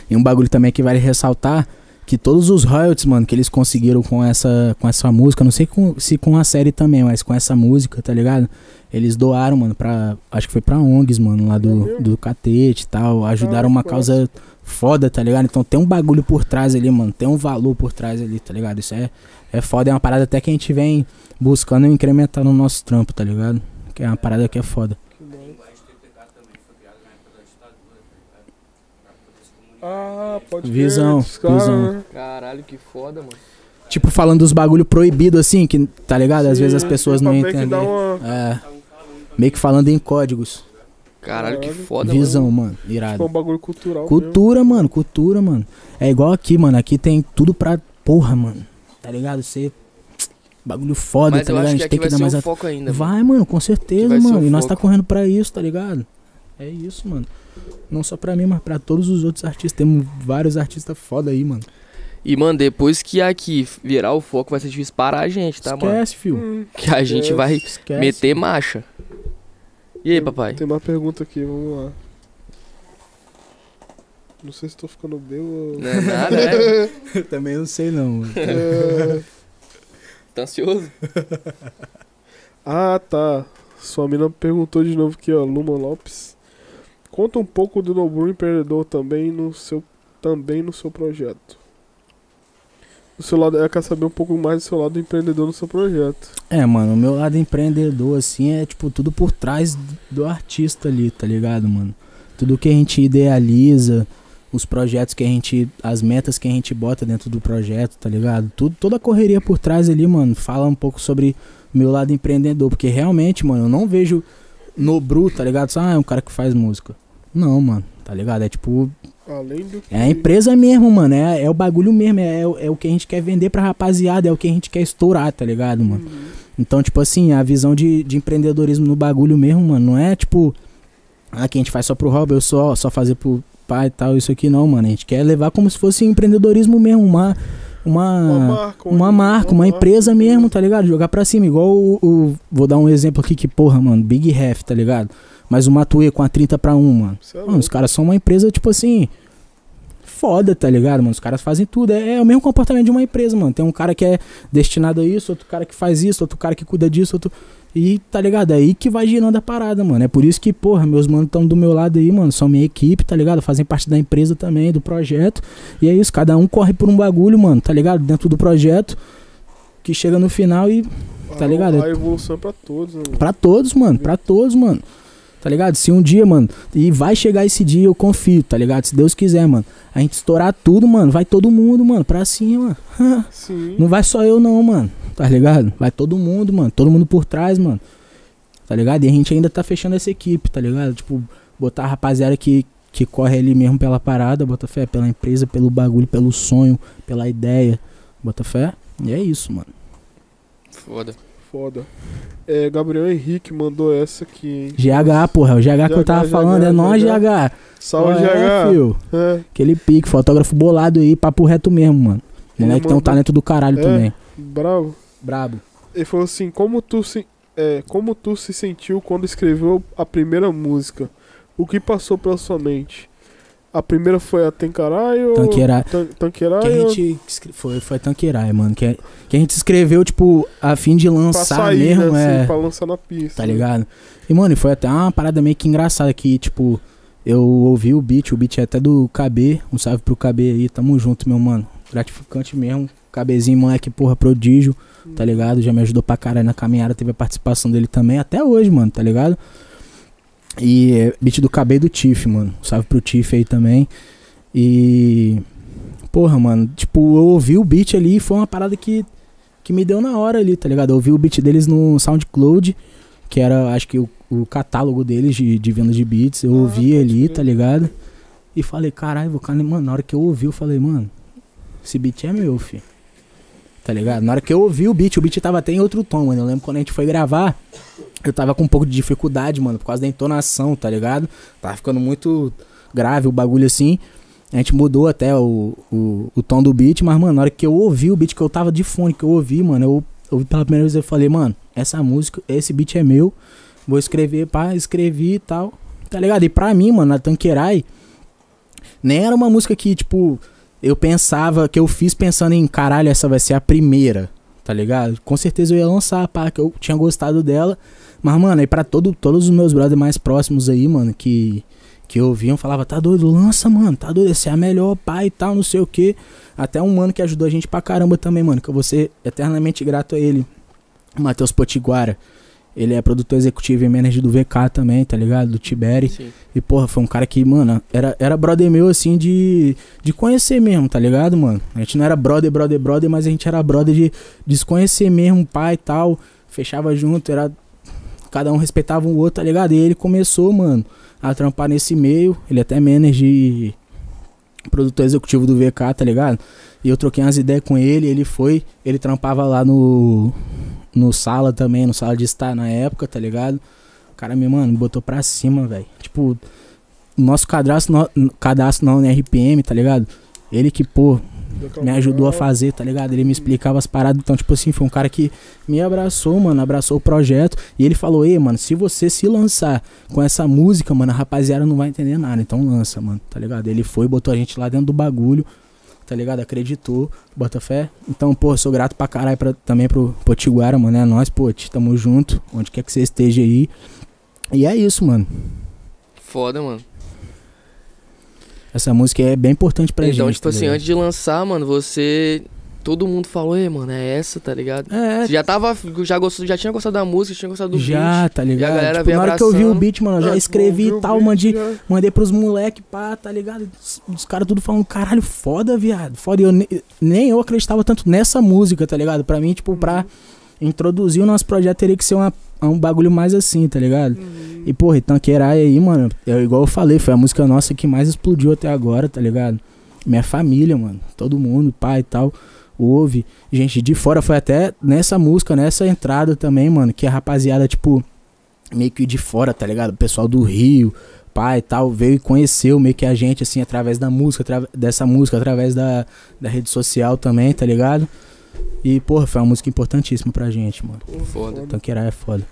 E um bagulho também que vale ressaltar que todos os royalties, mano, que eles conseguiram com essa com essa música, não sei com- se com a série também, mas com essa música, tá ligado? Eles doaram, mano, pra. Acho que foi pra ONGs, mano, lá do, do catete e tal. Ajudaram uma causa foda, tá ligado? Então tem um bagulho por trás ali, mano. Tem um valor por trás ali, tá ligado? Isso é, é foda, é uma parada até que a gente vem buscando incrementar no nosso trampo, tá ligado? Que é uma parada que é foda. Que massa. Ah, pode Visão, caras, visão. Caralho, que foda, mano. Tipo, falando dos bagulho proibido assim, que, tá ligado? Às vezes as pessoas não entendem. uma- É. Meio que falando em códigos. Caralho, que foda, Visão, mano. mano. Tipo, um Irado. bagulho cultural. Cultura, mano. Cultura, mano. É igual aqui, mano. Aqui tem tudo pra. Porra, mano. Tá ligado? Você. Bagulho foda, Mas tá ligado? A gente tem que dar mais. a- foco ainda. Vai, mano, com certeza, mano. E nós tá correndo pra isso, tá ligado? É isso, mano. Não só pra mim, mas pra todos os outros artistas. Temos vários artistas foda aí, mano. E, mano, depois que aqui virar o foco, vai ser difícil parar a gente, tá, mano? Esquece, fio. Hum, Que a gente Esquece. vai Esquece. meter marcha. E aí, papai? Tem uma pergunta aqui, vamos lá. Não sei se tô ficando bem ou. Não é nada, é? (laughs) Também não sei, não. mano. É, Tá ansioso? Ah, tá. Sua mina perguntou de novo aqui, ó, Luma Lopes. Conta um pouco do Nobru empreendedor também no seu também no seu projeto. O seu lado, ela quer saber um pouco mais do seu lado empreendedor no seu projeto. É, mano, o meu lado empreendedor, assim, é tipo tudo por trás do artista ali, tá ligado, mano? Tudo que a gente idealiza, os projetos que a gente. as metas que a gente bota dentro do projeto, tá ligado? Tudo, toda a correria por trás ali, mano, fala um pouco sobre o meu lado empreendedor, porque realmente, mano, eu não vejo no Bru, tá ligado? Só, ah, é um cara que faz música. Não, mano, tá ligado? É tipo, Além do que. é a empresa mesmo, mano. É, é o bagulho mesmo. É, é, o- é o que a gente quer vender pra rapaziada. É o que a gente quer estourar, tá ligado, mano? Uhum. Então, tipo assim, a visão de, de empreendedorismo no bagulho mesmo, mano, não é tipo. Ah, que a gente faz só pro hobby, eu só, só fazer pro pai e tal, isso aqui não, mano. A gente quer levar como se fosse empreendedorismo mesmo, uma. Uma, Uma marca, uma marca, uma empresa mesmo, tá ligado? Jogar pra cima, igual o, o- Vou dar um exemplo aqui que, porra, mano, Big Ref, tá ligado? Mas o Matue com a 30 pra 1, mano. É Mano, os caras são uma empresa, tipo assim. Foda, tá ligado, mano? Os caras fazem tudo. É, é o mesmo comportamento de uma empresa, mano. Tem um cara que é destinado a isso, outro cara que faz isso, outro cara que cuida disso, outro. E tá ligado? É aí que vai girando a parada, mano. É por isso que, porra, meus manos estão do meu lado aí, mano. São minha equipe, tá ligado? Fazem parte da empresa também, do projeto. E é isso, cada um corre por um bagulho, mano, tá ligado? Dentro do projeto. Que chega no final e tá ligado? A evolução é pra todos, né, mano? Pra todos, mano. Pra todos, mano. Tá ligado? Se um dia, mano, e vai chegar esse dia, eu confio, tá ligado? Se Deus quiser, mano. A gente estourar tudo, mano. Vai todo mundo, mano, pra cima. (laughs) Sim. Não vai só eu, não, mano. Tá ligado? Vai todo mundo, mano. Todo mundo por trás, mano. Tá ligado? E a gente ainda tá fechando essa equipe, tá ligado? Tipo, botar a rapaziada que, que corre ali mesmo pela parada, bota fé, pela empresa, pelo bagulho, pelo sonho, pela ideia. Bota fé. E é isso, mano. Foda. Foda. É, Gabriel Henrique mandou essa aqui, hein? GH, porra, o GH, que eu GH, tava falando, é GH. nós, GH. Salve, Qual é, GH. fio? É, Aquele pique, fotógrafo bolado aí, papo reto mesmo, mano. Moleque tem um mandou- talento do caralho É. também. bravo. Brabo. Ele falou assim, como tu se, é, como tu se sentiu quando escreveu a primeira música? O que passou pela sua mente? A primeira foi a Tenkaraio? Tanqueira- Tan Que a gente foi, foi Tanqueray, mano. Que, que a gente escreveu, tipo, a fim de Pra lançar sair, mesmo, né? é. Assim, pra lançar na pista. Tá ligado? E, mano, foi até uma parada meio que engraçada que, tipo, eu ouvi o beat, o beat é até do KB. Um salve pro KB aí, tamo junto, meu mano. Gratificante mesmo. KBzinho, moleque, porra, prodígio, tá ligado? Já me ajudou pra caralho na caminhada, teve a participação dele também, até hoje, mano, tá ligado? E é, beat do KB do Tiff, mano. Salve pro Tiff aí também. E. Porra, mano, tipo, eu ouvi o beat ali e foi uma parada que, que me deu na hora ali, tá ligado? Eu ouvi o beat deles no SoundCloud, que era, acho que, o, o catálogo deles de, de venda de beats. Eu Ah, ouvi ali, crer. tá ligado? E falei, caralho, vou cara, mano, na hora que eu ouvi, eu falei, mano, esse beat é meu, fi. Tá ligado? Na hora que eu ouvi o beat, o beat tava até em outro tom, mano. Eu lembro quando a gente foi gravar, eu tava com um pouco de dificuldade, mano, por causa da entonação, tá ligado? Tava ficando muito grave o bagulho assim. A gente mudou até o, o, o tom do beat, mas, mano, na hora que eu ouvi o beat, que eu tava de fone, que eu ouvi, mano, eu ouvi pela primeira vez, eu falei, mano, essa música, esse beat é meu, vou escrever, pá, escrevi e tal, tá ligado? E pra mim, mano, a Tanqueray, nem era uma música que, tipo, eu pensava, que eu fiz pensando em, caralho, essa vai ser a primeira, tá ligado? Com certeza eu ia lançar, pá, que eu tinha gostado dela, mas, mano, aí pra todo, todos os meus brothers mais próximos aí, mano, que que ouviam, falava, tá doido, lança, mano, tá doido, esse é a melhor, pai e tal, não sei o que. Até um mano que ajudou a gente pra caramba também, mano, que eu vou ser eternamente grato a ele, Matheus Potiguara. Ele é produtor executivo e manager do VK também, tá ligado? Do Tiberi. Sim. E, porra, foi um cara que, mano, era, era brother meu, assim, de, de conhecer mesmo, tá ligado, mano? A gente não era brother, brother, brother, mas a gente era brother de, de se conhecer mesmo, pai e tal. Fechava junto, era. Cada um respeitava o outro, tá ligado? E ele começou, mano, a trampar nesse meio. Ele até manager e produtor executivo do VK, tá ligado? E eu troquei umas ideias com ele, ele foi, ele trampava lá no no sala também, no sala de estar na época, tá ligado? O cara me, mano, botou pra cima, velho. Tipo, nosso cadastro, no, cadastro na RPM, tá ligado? Ele que, pô, me ajudou a fazer, tá ligado? Ele me explicava as paradas. Então, tipo assim, foi um cara que me abraçou, mano, abraçou o projeto. E ele falou, ei, mano, se você se lançar com essa música, mano, a rapaziada não vai entender nada. Então lança, mano, tá ligado? Ele foi, botou a gente lá dentro do bagulho, tá ligado? Acreditou, bota fé. Então, pô, sou grato pra caralho pra, também pro Potiguara, mano. É nós, pô, tamo junto, onde quer que você esteja aí. E é isso, mano. Foda, mano. Essa música é bem importante pra gente. então, tipo tá assim, ligado? antes de lançar, mano, você. Todo mundo falou, ei, mano, é essa, tá ligado? É, Você já tava. Já, gostou, já tinha gostado da música, tinha gostado do já, beat. tá ligado? a galera tipo, vem na hora que eu vi o beat, mano, eu já Ah, escrevi e tal, beat, mandei, já- mandei pros moleque, pá, tá ligado? Os, os caras tudo falando, caralho, foda, viado. Foda. E eu, ne- nem eu acreditava tanto nessa música, tá ligado? Pra mim, tipo, pra introduzir o nosso projeto teria que ser uma, um bagulho mais assim, tá ligado? Uhum. E, porra, Tanqueray aí, mano, é igual eu falei, foi a música nossa que mais explodiu até agora, tá ligado? Minha família, mano, todo mundo, pai e tal, ouve. Gente de fora foi até nessa música, nessa entrada também, mano, que a rapaziada, tipo, meio que de fora, tá ligado? O pessoal do Rio, pai e tal, veio e conheceu meio que a gente, assim, através da música, atra- dessa música, através da, da rede social também, tá ligado? E, porra, foi uma música importantíssima pra gente, mano. Pô, Foda. Tanqueray é foda.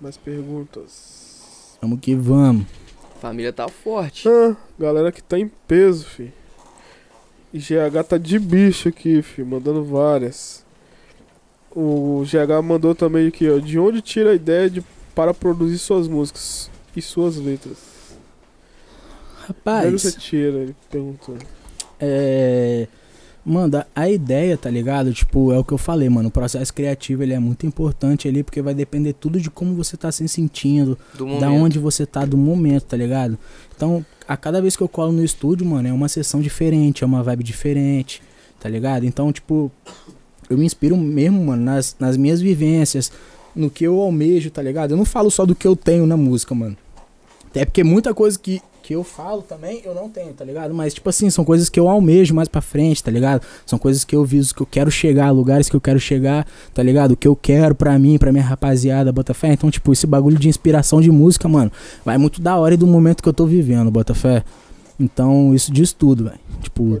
Mais perguntas. Vamos que vamos. Família tá forte. Ah, galera que tá em peso, fi. GH tá de bicho aqui, fi, mandando várias. O GH mandou também aqui, ó. De onde tira a ideia de, para produzir suas músicas e suas letras? De onde você Rapaz, tira? Ele perguntou. é. Mano, a- ideia, tá ligado? Tipo, é o que eu falei, mano. O processo criativo ele é muito importante ali, porque vai depender tudo de como você tá se sentindo, da onde você tá do momento, tá ligado? Então, a cada vez que eu colo no estúdio, mano, é uma sessão diferente, é uma vibe diferente, tá ligado? Então, tipo, eu me inspiro mesmo, mano, nas, nas minhas vivências, no que eu almejo, tá ligado? Eu não falo só do que eu tenho na música, mano. Até porque muita coisa que, que eu falo também, eu não tenho, tá ligado? Mas, tipo assim, são coisas que eu almejo mais pra frente, tá ligado? São coisas que eu viso, que eu quero chegar, lugares que eu quero chegar, tá ligado? O que eu quero pra mim, pra minha rapaziada, Botafé. Então, tipo, esse bagulho de inspiração de música, mano, vai muito da hora e do momento que eu tô vivendo, Botafé. Então, isso diz tudo, velho.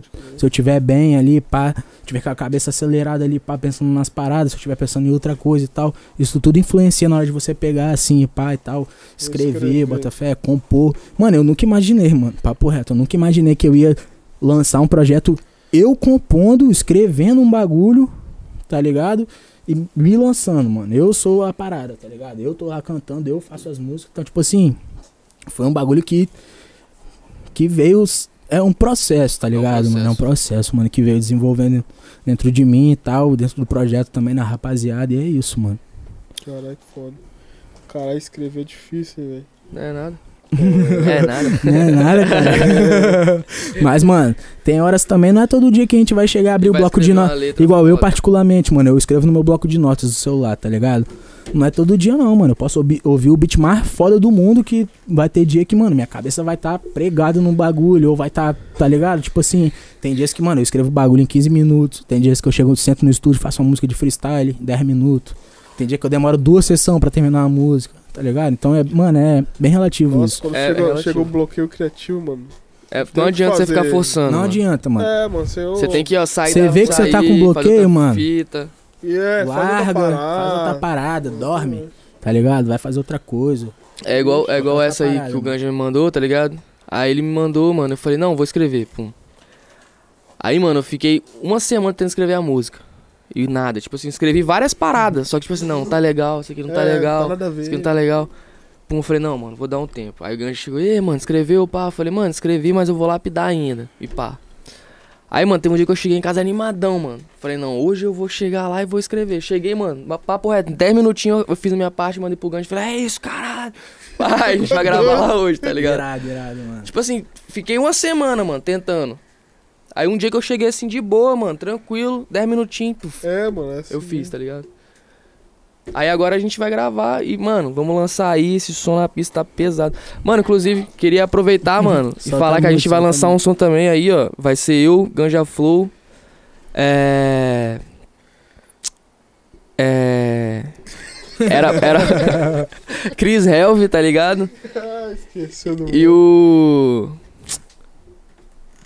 Tipo, se eu tiver bem ali, pá, tiver com a cabeça acelerada ali, pá, pensando nas paradas, se eu tiver pensando em outra coisa e tal, isso tudo influencia na hora de você pegar assim, pá e tal, escrever, escrever. botar fé, compor. Mano, eu nunca imaginei, mano, papo reto, eu nunca imaginei que eu ia lançar um projeto eu compondo, escrevendo um bagulho, tá ligado? E me lançando, mano. Eu sou a parada, tá ligado? Eu tô lá cantando, eu faço as músicas. Então, tipo assim, foi um bagulho que que veio é um processo, tá ligado, mano? É um processo, mano, que veio desenvolvendo dentro de mim e tal, dentro do projeto também na rapaziada, e é isso, mano. Caralho, que foda. Caralho, escrever é difícil, velho. Não é nada. (laughs) é nada. Não é nada, cara. (laughs) Mas, mano, tem horas também, não é todo dia que a gente vai chegar a abrir o bloco de notas. Igual eu, particularmente, mano, eu escrevo no meu bloco de notas do celular, tá ligado? Não é todo dia, não, mano. Eu posso ouvi- ouvir o beat mais foda do mundo que vai ter dia que, mano, minha cabeça vai estar tá pregada num bagulho, ou vai estar, tá, tá ligado? Tipo assim, tem dias que, mano, eu escrevo bagulho em 15 minutos. Tem dias que eu chego, sento no estúdio, faço uma música de freestyle, em 10 minutos. Tem dia que eu demoro duas sessões pra terminar uma música, tá ligado? Então, é, mano, é bem relativo Nossa, isso. quando É, chegou, é relativo. chegou o bloqueio criativo, mano. É, não adianta você ficar forçando. Não mano. adianta, mano. É, mano, você... Você tem que, ó, sair Você vê que você tá com bloqueio, mano. Fita. E é, faz Larga, outra faz parada. outra parada, dorme, tá ligado? Vai fazer outra coisa. É igual, é igual Outra essa aí parada, que o. Ganja me mandou, tá ligado? Aí ele me mandou, mano. Eu falei, não, vou escrever. Pum. Aí, mano, eu fiquei uma semana tentando escrever a música. E nada. Tipo assim, escrevi várias paradas. Só que, tipo assim, não, tá legal, isso aqui não tá É, legal. Tá nada a ver. Isso aqui não tá legal. Pum, eu falei, não, mano, vou dar um tempo. Aí o Ganja chegou, e mano, escreveu, pá. Eu falei, mano, escrevi, mas eu vou lapidar ainda. E pá. Aí, mano, tem um dia que eu cheguei em casa animadão, mano. Falei, não, hoje eu vou chegar lá e vou escrever. Cheguei, mano, ma- papo reto, em 10 minutinhos eu fiz a minha parte, mandei pro Ganja. Falei, é isso, caralho. (laughs) Vai, a gente vai gravar lá hoje, tá ligado? Irado, irado, mano. Tipo assim, fiquei uma semana, mano, tentando. Aí um dia que eu cheguei assim de boa, mano, tranquilo, 10 minutinhos, puf, É, mano, é assim eu fiz, tá ligado? Aí agora a gente vai gravar e, mano, vamos lançar aí, esse som na pista tá pesado. Mano, inclusive, queria aproveitar, (laughs) mano, e falar que a gente vai lançar um som também aí, ó. Vai ser eu, Ganja Flow, é... É... Era, era (laughs) Chris Helve, tá ligado? Ah, esqueci o nome. E o.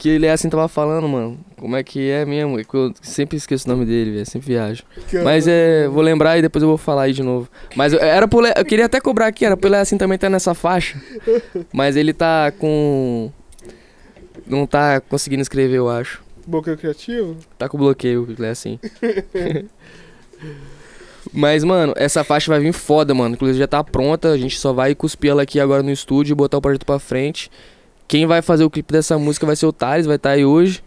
Que ele é assim tava falando, mano. Como é que é mesmo? É Eu sempre esqueço o nome dele, velho. Sempre viajo. Mas é. Vou lembrar e depois eu vou falar aí de novo. Mas era pro Le- Eu queria até cobrar aqui, era pro ele assim também tá nessa faixa. (laughs) Mas ele tá com. Não tá conseguindo escrever, eu acho. Bloqueio criativo? Tá com bloqueio, ele é assim. (laughs) Mas, mano, essa faixa vai vir foda, mano. Inclusive já tá pronta. A gente só vai cuspir ela aqui agora no estúdio e botar o projeto pra frente. Quem vai fazer o clipe dessa música vai ser o Thales, vai estar aí hoje.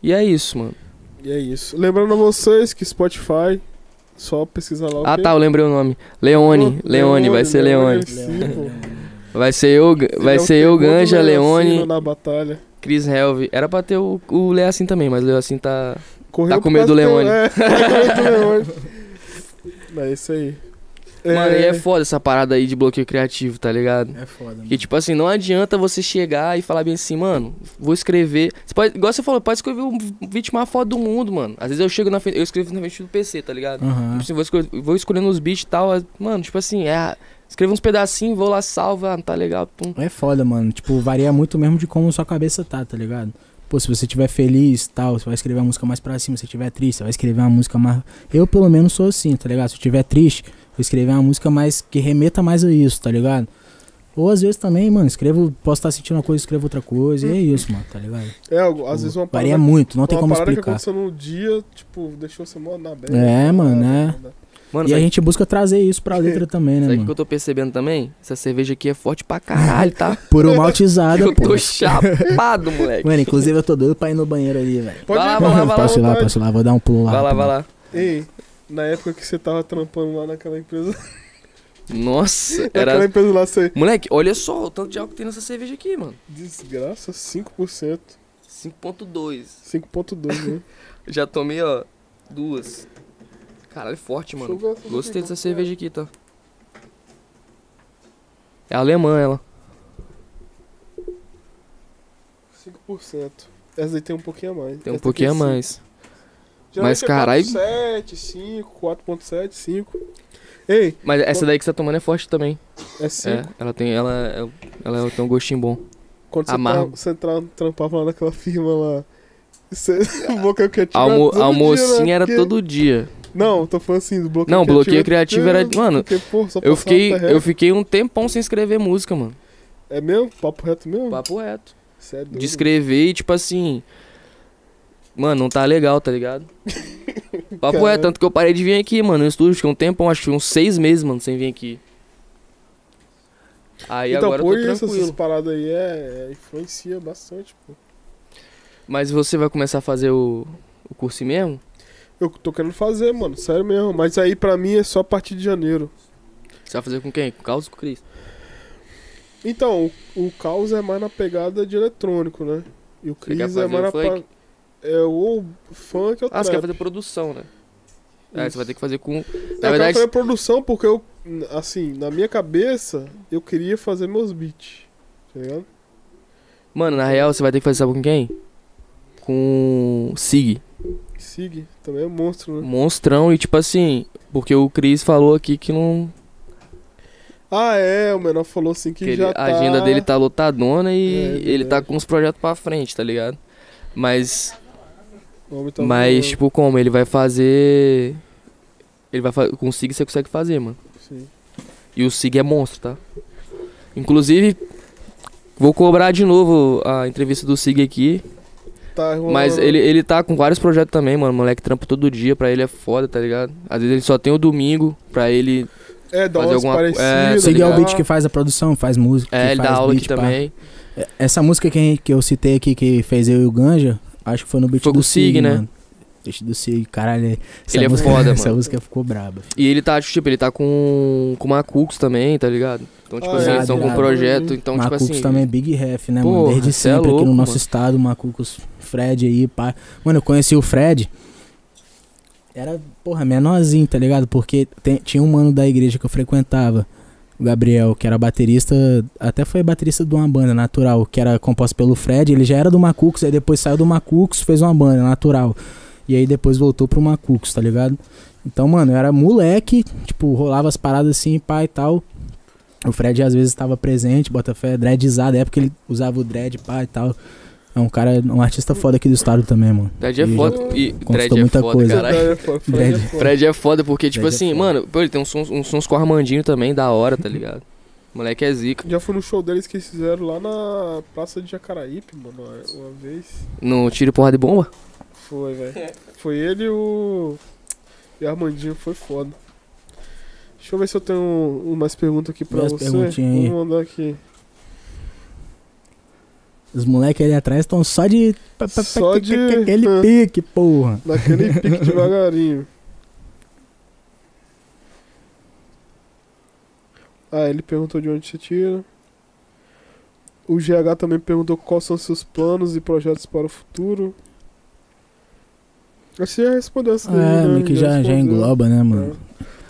E é isso, mano. E é isso. Lembrando a vocês que Spotify, só pesquisar lá o Ah quê? tá, eu lembrei o nome. Leone, Oh, Leone, vai ser Leone. pô. Vai ser eu, vai é o ser eu, Ganja, Leone, na batalha. Chris Helve. Era pra ter o, o Leacin também, mas o Leacin tá. Correu Tá com medo do Leone. É, (laughs) tá com medo do Leone. (laughs) É isso aí. Mano, e é foda essa parada aí de bloqueio criativo, tá ligado? É foda, mano. Que tipo assim, não adianta você chegar e falar bem assim, mano, vou escrever. Você pode, igual você falou, pode escrever o vídeo mais foda do mundo, mano. Às vezes eu chego na frente, eu escrevo na frente do PC, tá ligado? Tipo assim, vou, escolher, vou escolhendo os beats e tal. Mano, tipo assim, é. Escrevo uns pedacinhos, vou lá, salva, ah, tá legal, pum. É foda, mano. Tipo, varia muito mesmo de como sua cabeça tá, tá ligado? Pô, se você tiver feliz tal, você vai escrever uma música mais pra cima. Se você tiver triste, você vai escrever uma música mais. Eu, pelo menos, sou assim, tá ligado? Se eu tiver triste, vou escrever uma música mais. que remeta mais a isso, tá ligado? Ou às vezes também, mano, escrevo. Posso estar sentindo uma coisa, escrevo outra coisa. E é isso, mano, tá ligado? É, algo- às vezes uma parada, Varia muito, não tem uma como parada que explicar. aconteceu no dia, tipo, deixou você mó na aberta. É, mano, é. Mano, E a gente busca trazer isso pra letra também, né, sabe o que mano? eu tô percebendo também? Essa cerveja aqui é forte pra caralho, tá? (laughs) Por uma altizada, eu pô. tô chapado, moleque. Mano, inclusive eu tô doido pra ir no banheiro ali, velho. Pode Vai lá, ir, vai lá, mano, vai Posso ir lá, posso ir lá, vou dar um pulo lá. Vai lá, vai lá. Ei, na época que você tava trampando lá naquela empresa, Nossa, (laughs) naquela era. empresa lá, você... Moleque, olha só o tanto de álcool que tem nessa cerveja aqui, mano. Desgraça, 5%. 5.2. 5.2, né? (laughs) Já tomei, ó, duas. Caralho, forte, mano. Gostei dessa cerveja aqui, tá? É alemã ela. 5%. Essa daí tem um pouquinho a mais. Tem um Essa pouquinho a é mais. Mas, é carai- 4.7, 5, 4.7, 5. Ei, Mas essa daí que você tá tomando é forte também. é 5. É, ela tem, ela, ela, ela tem um gostinho bom. Quando você, Amargo. tra você tra trampava lá naquela firma lá. Você, (laughs) o bloqueio criativo Almo, era todo almocinho dia, né? era Porque- todo dia. Não, tô falando assim, do bloqueio Não, criativo. bloqueio criativo era- porque, mano, porque, só Eu fiquei, eu fiquei um tempão sem escrever música, mano. É mesmo? Papo reto mesmo? Papo reto. Cê é doido. De escrever e, tipo assim. Mano, não tá legal, tá ligado? (laughs) Papo reto, tanto que eu parei de vir aqui, mano. No estúdio, fiquei um tempão, acho que uns seis meses, mano, sem vir aqui. Aí então, agora eu tô isso, essas tranquilo. paradas aí é, é- influencia bastante, pô. Mas você vai começar a fazer o, o curso mesmo? Eu tô querendo fazer, mano, sério mesmo. Mas aí pra mim é só a partir de janeiro. Você vai fazer com quem? Com o Carlos ou com o Cris? Então, o, o caos é mais na pegada de eletrônico, né? E o Cris é mais na pa- É o funk ou Ah, você quer trap. fazer produção, né? É, Isso. você vai ter que fazer com. Eu Na quero verdade, fazer produção porque eu, assim, na minha cabeça, eu queria fazer meus beats. Tá ligado? mano, na real, você vai ter que fazer, sabe com quem? Com Sig. Sig, também é monstro, né? Monstrão e, tipo assim, porque o Cris falou aqui que não. Ah, é, o menor falou assim que, que ele- a tá... agenda dele tá lotadona e É, ele tá com os projetos pra frente, tá ligado? Mas, tá mas voando. tipo, como? Ele vai fazer. Ele vai fazer. Com o Sig você consegue fazer, mano. Sim. E o Sig é monstro, tá? Inclusive, vou cobrar de novo a entrevista do Sig aqui. Tá. Mas ele, ele tá com vários projetos também, mano. Moleque trampa todo dia, pra ele é foda, tá ligado? Às vezes ele só tem o domingo pra ele. É, dá fazer alguma- parecidas. é, tá Sig é o beat que faz a produção, faz música. É, que ele faz dá aula beat, aqui pá. também. Essa música que, que eu citei aqui, que fez eu e o Ganja, acho que foi no beat Foi do Sig, né? mano. Beat do Sig, caralho. Essa Ele é música, foda, (laughs) Essa mano. música ficou braba. E ele tá, tipo, ele tá com, com Macucos também, tá ligado? Então, tipo Ah, assim, é, eles estão com um projeto, então, tipo Macucos assim. também é Big Ref, né, Porra, mano? Desde é sempre aqui louco, no nosso mano. estado, Macucos, Fred aí, pá. Mano, eu conheci o Fred. Era, porra, menorzinho, tá ligado? Porque tem- tinha um mano da igreja que eu frequentava, Gabriel, que era baterista, até foi baterista de uma banda natural, que era composta pelo Fred. Ele já era do Macucos, aí depois saiu do Macucos, fez uma banda natural. E aí depois voltou pro Macucos, tá ligado? Então, mano, eu era moleque, tipo, rolava as paradas assim, pá e tal. O Fred às vezes estava presente, bota fé, dreadzado, é época ele usava o dread, pá e tal. É um cara, um artista foda aqui do estado também, mano. Dread é foda. E Dread é muita foda, coisa. caralho. Fred é foda, Fred é Fred. foda. Fred é foda porque, tipo Fred é assim, foda. mano, pô, ele tem uns sons, uns sons com o Armandinho também, da hora, tá ligado? Moleque é zica. Já fui no show deles que eles fizeram lá na Praça de Jacaraípe, mano, uma- vez. No tiro porra de bomba? Foi, velho. Foi ele e o. E o Armandinho, foi foda. Deixa eu ver se eu tenho um- mais perguntas aqui pra Vê as você. Vou mandar aqui. Os moleques ali atrás estão só de. Só de- Aquele pique, porra. Naquele pique (laughs) devagarinho. Ah, ele perguntou de onde você tira. O GH também perguntou quais são seus planos e projetos para o futuro. Acho que você já respondeu essa daí, É, né? meio que já, já respondeu. engloba, né, mano?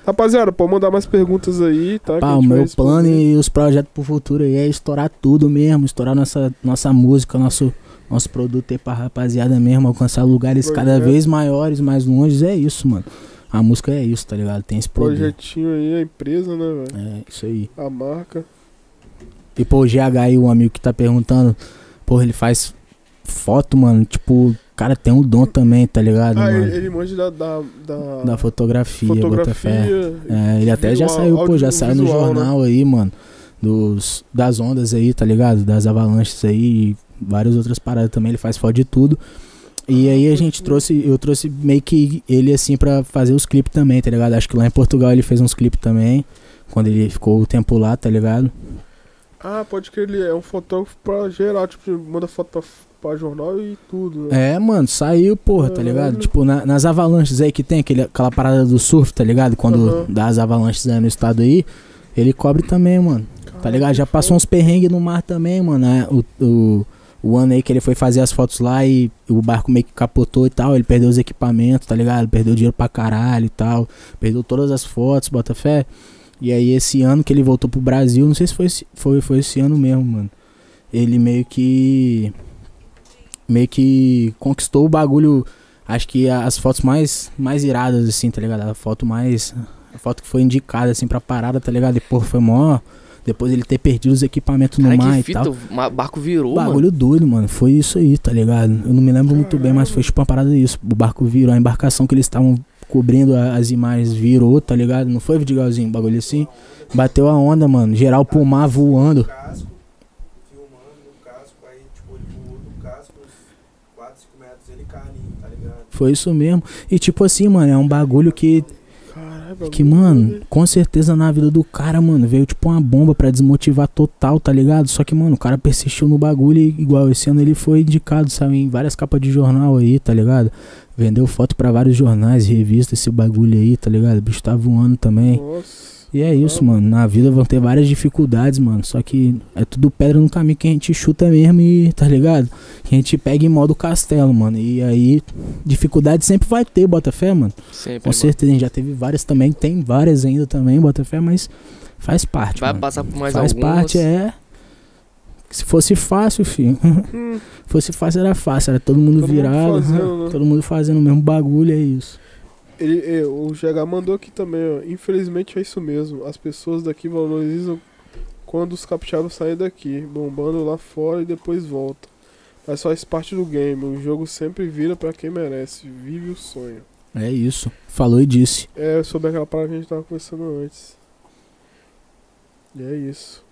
Rapaziada, pode mandar mais perguntas aí, tá? Pá, o meu plano e os projetos pro futuro aí é estourar tudo mesmo, estourar nossa, nossa música, nosso, nosso produto aí pra rapaziada mesmo, alcançar lugares cada vez maiores, mais longe, é isso, mano. A música é isso, tá ligado? Tem esse poder. Projetinho aí, a empresa, né, velho? É, isso aí. A marca. E pô, o GH aí, o amigo que tá perguntando, porra, ele faz foto, mano, tipo, cara tem um dom também, tá ligado, Ah, mano? ele, manja da, da, da, Da fotografia, fotografia. É, ele até já saiu, pô, já saiu no né? jornal aí, mano. Dos, das ondas aí, tá ligado? Das avalanches aí e várias outras paradas também. Ele faz foto de tudo. E Ah, aí a gente trouxe, eu trouxe meio que ele assim pra fazer os clipes também, tá ligado? Acho que lá em Portugal ele fez uns clipes também. Quando ele ficou o tempo lá, tá ligado? Ah, pode que ele é um fotógrafo pra geral, tipo, manda foto pra, pra jornal e tudo. Né? É, mano, saiu, porra, tá ligado? Caralho. Tipo, na- nas avalanches aí que tem aquele, aquela parada do surf, tá ligado? Quando Aham. dá as avalanches aí no estado aí, ele cobre também, mano. Tá Caralho, ligado? Já passou uns perrengues no mar também, mano. né? O, o, o ano aí que ele foi fazer as fotos lá e o barco meio que capotou e tal. Ele perdeu os equipamentos, tá ligado? Perdeu dinheiro pra caralho e tal. Perdeu todas as fotos, bota fé. E aí esse ano que ele voltou pro Brasil, não sei se foi foi, foi esse ano mesmo, mano. Ele meio que. Meio que conquistou o bagulho. Acho que as fotos mais, mais iradas, assim, tá ligado? A foto mais. A foto que foi indicada, assim, pra parada, tá ligado? E, porra, foi mó. Depois ele ter perdido os equipamentos no Cara, mar que e fita, tal. o barco virou, mano. Bagulho doido, mano. Foi isso aí, tá ligado? Eu não me lembro muito bem, mas foi tipo uma parada disso. O barco virou, a embarcação que eles estavam cobrindo a- as imagens virou, tá ligado? Não foi Vidigalzinho, bagulho assim. Bateu a onda, mano. Geral pro mar voando. casco, filmando no casco, aí tipo, ele voou do casco, uns 4, 5 metros, ele cai ali, tá ligado? Foi isso mesmo. E tipo assim, mano, é um bagulho que, que mano, com certeza na vida do cara, mano, veio tipo uma bomba pra desmotivar total, tá ligado? Só que, mano, o cara persistiu no bagulho e igual esse ano ele foi indicado, sabe, em várias capas de jornal aí, tá ligado? Vendeu foto pra vários jornais, revistas, esse bagulho aí, tá ligado? O bicho tá voando também. Nossa. E é isso, mano. Na vida vão ter várias dificuldades, mano. Só que é tudo pedra no caminho que a gente chuta mesmo e, tá ligado? Que a gente pega em modo castelo, mano. E aí, dificuldade sempre vai ter, Botafé, mano. Sempre, Com mano. certeza, a gente já teve várias também. Tem várias ainda também, Botafé, mas faz parte. Vai mano. passar por mais faz algumas. parte, é. Se fosse fácil, filho. (laughs) Hum, fosse fácil, era fácil. Era todo mundo Todo mundo virado. fazendo, né? Todo mundo fazendo o mesmo bagulho, é isso. Ele, é, o GH mandou aqui também, ó. Infelizmente é isso mesmo. As pessoas daqui valorizam quando os capixabas saem daqui, bombando lá fora e depois voltam. Mas faz parte do game. O jogo sempre vira pra quem merece. Vive o sonho. É isso. Falou e disse. É sobre aquela parada que a gente tava conversando antes. E é isso.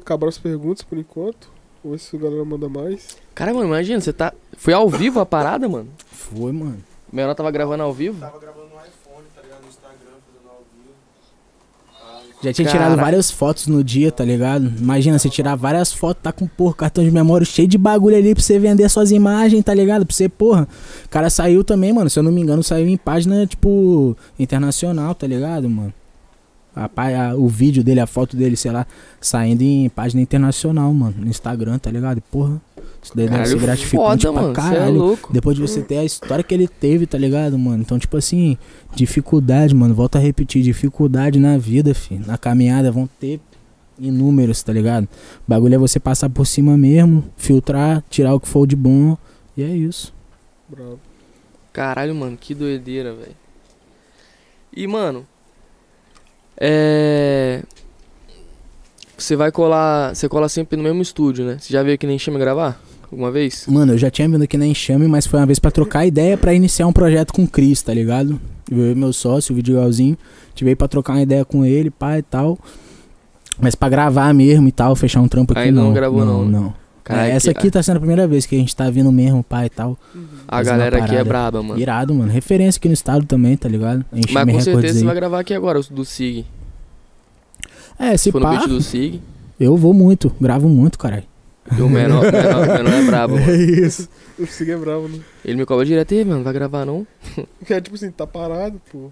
Acabaram as perguntas por enquanto. Vamos ver se a galera manda mais. Cara, mano, imagina, você tá. Foi ao vivo a parada, mano? Foi, mano. O menor tava gravando ao vivo? Tava gravando no iPhone, tá ligado? No Instagram, fazendo ao vivo. Ah, Já tinha Cara. tirado várias fotos no dia, tá ligado? Imagina, você tirar várias fotos, tá com, porra, cartão de memória cheio de bagulho ali pra você vender suas imagens, tá ligado? Pra você, porra. O cara saiu também, mano. Se eu não me engano, saiu em página, tipo, internacional, tá ligado, mano? A, a- o vídeo dele, a foto dele, sei lá, saindo em página internacional, mano. No Instagram, tá ligado? Porra, isso daí deve ser Caralho, gratificante foda, pra mano. Você é caralho. louco. Depois de você ter a história que ele teve, tá ligado, mano? Então, tipo assim, dificuldade, mano. Volto a repetir, dificuldade na vida, filho. Na caminhada vão ter inúmeros, tá ligado? O bagulho é você passar por cima mesmo, filtrar, tirar o que for de bom. E é isso. Bravo. Caralho, mano, que doideira, velho. E, mano. É. Você vai colar. Você cola sempre no mesmo estúdio, né? Você já veio aqui nem chama gravar? Alguma vez? Mano, eu já tinha vindo aqui na Enxame, mas foi uma vez pra trocar ideia pra iniciar um projeto com o Cris, tá ligado? Eu e meu sócio, o Vidigalzinho, tive aí pra trocar uma ideia com ele, pá e tal. Mas pra gravar mesmo e tal, fechar um trampo aqui Ainda não. não gravou, não, né? Não, Cara, É, essa aqui tá sendo a primeira vez que a gente tá vindo mesmo, pá e tal. A fazendo galera aqui é braba, mano. Irado, mano. Referência aqui no estado também, tá ligado? Mas Enxame com Records certeza você aí. vai gravar aqui agora, o do Sig. É, se For no pá, beat do Sig. eu vou muito, gravo muito, caralho. E o menor, menor, menor é brabo, (laughs) mano. É isso. O Sig é bravo, né? Ele me cobra direto, "Ei, mano, vai gravar não? Que (laughs) é tipo assim, tá parado, pô.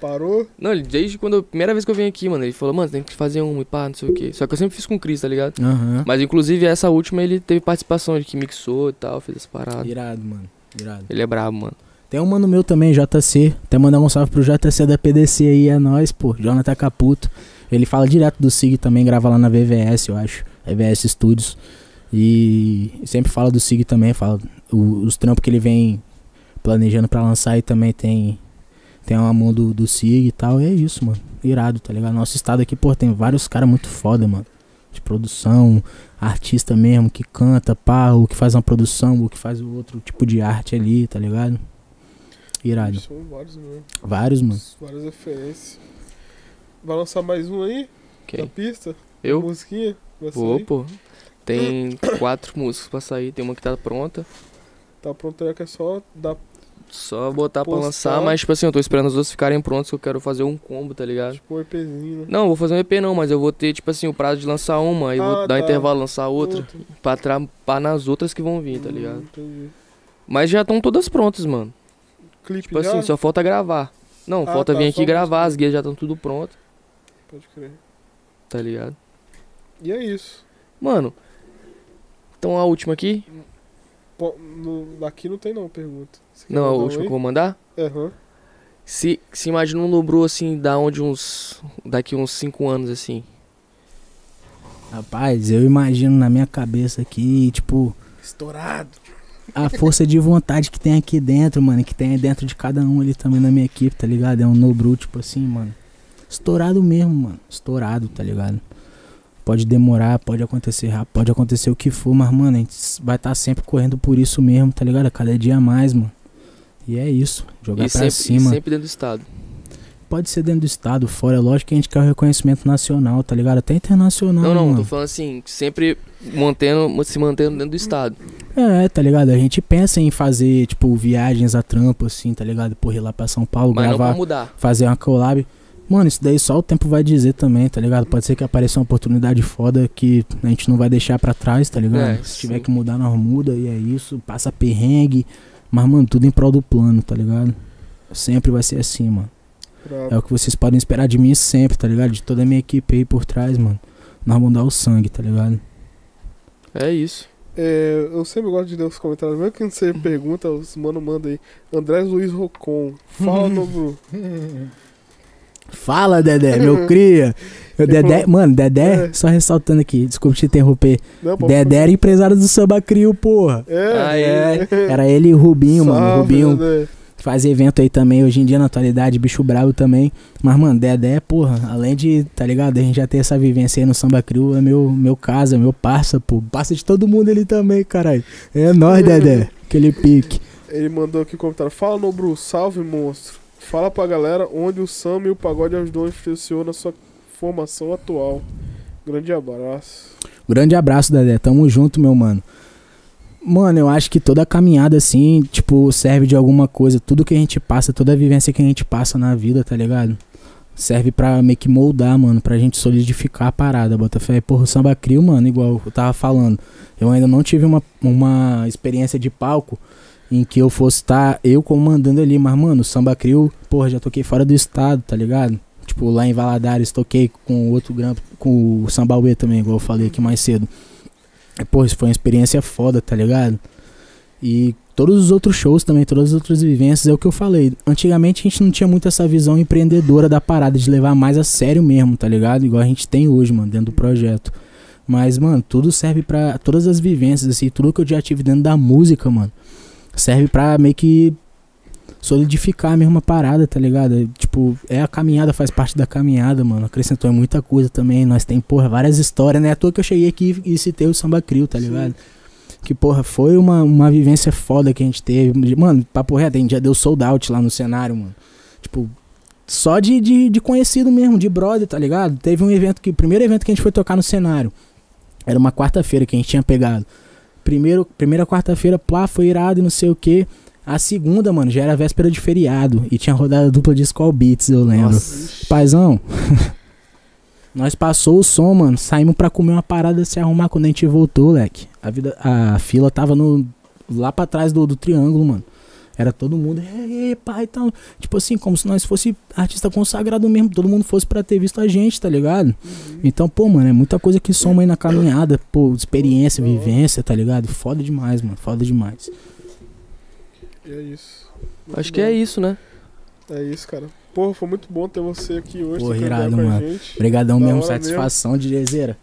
Parou. Não, ele, desde quando. eu- primeira vez que eu vim aqui, mano, ele falou, mano, tem que fazer um e pá, não sei o quê. Só que eu sempre fiz com o Chris, tá ligado? Aham. Mas inclusive essa última ele teve participação, ele que mixou e tal, fez essa parada. Irado, mano. Irado. Ele é brabo, mano. Tem um mano meu também, JC. Até mandar um salve pro JC da PDC aí, é nóis, pô. Jonathan Caputo. Ele fala direto do SIG também, grava lá na VVS, eu acho. VVS Studios. E sempre fala do SIG também, fala os trampos que ele vem planejando pra lançar aí também tem. Tem uma mão do, do SIG e tal. E é isso, mano. Irado, tá ligado? Nosso estado aqui, pô, tem vários caras muito foda, mano. De produção, artista mesmo, que canta, pá, o que faz uma produção, o que faz o outro tipo de arte ali, tá ligado? Irado. São vários mesmo. Vários, mano. Várias referências. Vai lançar mais um aí? Quem? Na pista? Eu? Musiquinha? Vai Vou, pô. Tem quatro músicas pra sair, tem uma que tá pronta. Tá pronto aí que é só dar. Só botar pra Postar. lançar, mas tipo assim, eu tô esperando as duas ficarem prontas que eu quero fazer um combo, tá ligado? Tipo um EPzinho, né? Não, vou fazer um EP não, mas eu vou ter, tipo assim, o prazo de lançar uma, aí Ah, vou dar um tá. intervalo lançar outra, Outro. pra trampar nas outras que vão vir, tá Hum, ligado? Entendi. Mas já estão todas prontas, mano. Clipe Tipo já? assim, só falta gravar. Não, Ah, falta tá, vir aqui gravar, as guias já estão tudo prontas, Pode crer. tá ligado? E é isso. Mano, então a última aqui? Po- no- aqui não tem não, pergunta. Não, a mandar um última que eu aí? vou mandar? Aham. Se, se imagina um Lobru assim, da onde uns. Daqui uns 5 anos assim. Rapaz, eu imagino na minha cabeça aqui, tipo, Estourado. a força de vontade que tem aqui dentro, mano, que tem dentro de cada um ali também na minha equipe, tá ligado? É um Nobru, tipo assim, mano. Estourado mesmo, mano. Estourado, tá ligado? Pode demorar, pode acontecer rápido, pode acontecer o que for, mas, mano, a gente vai estar sempre correndo por isso mesmo, tá ligado? A cada dia a mais, mano. E é isso, jogar E pra sempre, e cima. sempre dentro do estado. Pode ser dentro do estado, fora. É lógico que a gente quer o reconhecimento nacional, tá ligado? Até internacional. Não, não, mano. tô falando assim, sempre mantendo, se mantendo dentro do estado. É, tá ligado? A gente pensa em fazer, tipo, viagens a trampo, assim, tá ligado? Por ir lá pra São Paulo, Mas não gravar, pra mudar. fazer uma collab. Mano, isso daí só o tempo vai dizer também, tá ligado? Pode ser que apareça uma oportunidade foda que a gente não vai deixar pra trás, tá ligado? É, Se tiver sim. que mudar, nós muda e é isso. Passa perrengue. Mas, mano, tudo em prol do plano, tá ligado? Sempre vai ser assim, mano. Brabo. É o que vocês podem esperar de mim sempre, tá ligado? De toda a minha equipe aí por trás, mano. Nós vamos dar o sangue, tá ligado? É isso. É, eu sempre gosto de ler os comentários. Mesmo que você pergunta, os mano manda aí. André Luiz Rocon. Fala, (laughs) Nobru. Fala, Dedé, meu cria. Meu Ele Dedé, falou- mano, Dedé, É. só ressaltando aqui, desculpa te interromper. Não, Dedé era empresário do Samba Crio, porra. É, Ah, É, era ele e o Rubinho, mano. O Salve, Rubinho Dedé. faz evento aí também, hoje em dia na atualidade, bicho bravo também. Mas, mano, Dedé, porra, além de, tá ligado? A gente já ter essa vivência aí no Samba Crio, é meu, meu casa, meu parça, pô. Parça de todo mundo ali também, caralho. É nóis, Dedé. Aquele pique. Ele mandou aqui um comentário. Fala, Nobru. Salve, monstro. Fala pra galera onde o samba e o pagode ajudou e influenciou na sua formação atual. Grande abraço. Grande abraço, Dedé. Tamo junto, meu mano. Mano, eu acho que toda caminhada, assim, tipo, serve de alguma coisa. Tudo que a gente passa, toda a vivência que a gente passa na vida, tá ligado? Serve pra meio que moldar, mano, pra gente solidificar a parada, Botafé. Porra, o samba crio, mano, igual eu tava falando. Eu ainda não tive uma, uma experiência de palco em que eu fosse estar eu comandando ali. Mas, mano, samba crio, porra, já toquei fora do estado, tá ligado? Tipo, lá em Valadares, toquei com outro grampo, com o Sambauê também, igual eu falei aqui mais cedo. E, Pô, isso foi uma experiência foda, tá ligado? E todos os outros shows também, todas as outras vivências, é o que eu falei. Antigamente a gente não tinha muito essa visão empreendedora da parada, de levar mais a sério mesmo, tá ligado? Igual a gente tem hoje, mano, dentro do projeto. Mas, mano, tudo serve pra. Todas as vivências, assim, tudo que eu já tive dentro da música, mano, serve pra meio que solidificar a mesma parada, tá ligado? Tipo, é a caminhada, faz parte da caminhada, mano. Acrescentou muita coisa também. Nós tem, porra, várias histórias, né? À toa que eu cheguei aqui e citei o Samba Crio, tá Sim. ligado? Que, porra, foi uma, uma vivência foda que a gente teve. Mano, papo reto, a gente já deu sold out lá no cenário, mano. Tipo, só de, de, de conhecido mesmo, de brother, tá ligado? Teve um evento que. O primeiro evento que a gente foi tocar no cenário. Era uma quarta-feira que a gente tinha pegado. Primeiro, primeira quarta-feira, plá, foi irado e não sei o que. A segunda, mano, já era véspera de feriado. E tinha rodada dupla de Skull Beats, eu lembro. Paizão, (laughs) nós passou o som, mano. Saímos pra comer uma parada se arrumar quando a gente voltou, leque. A, vida, a fila tava no, lá pra trás do, do triângulo, mano. Era todo mundo, ei, pai, então. Tipo assim, como se nós fosse artista consagrado mesmo. Todo mundo fosse pra ter visto a gente, tá ligado? Então, pô, mano, é muita coisa que soma aí na caminhada. Pô, experiência, hora. vivência, tá ligado? Foda demais, mano. Foda demais. E é isso. Muito Acho que bom. é isso, né? É isso, cara. Porra, foi muito bom ter você aqui hoje. Porra, irado, mano. gente. Obrigadão Da mesmo, satisfação de Jezeira.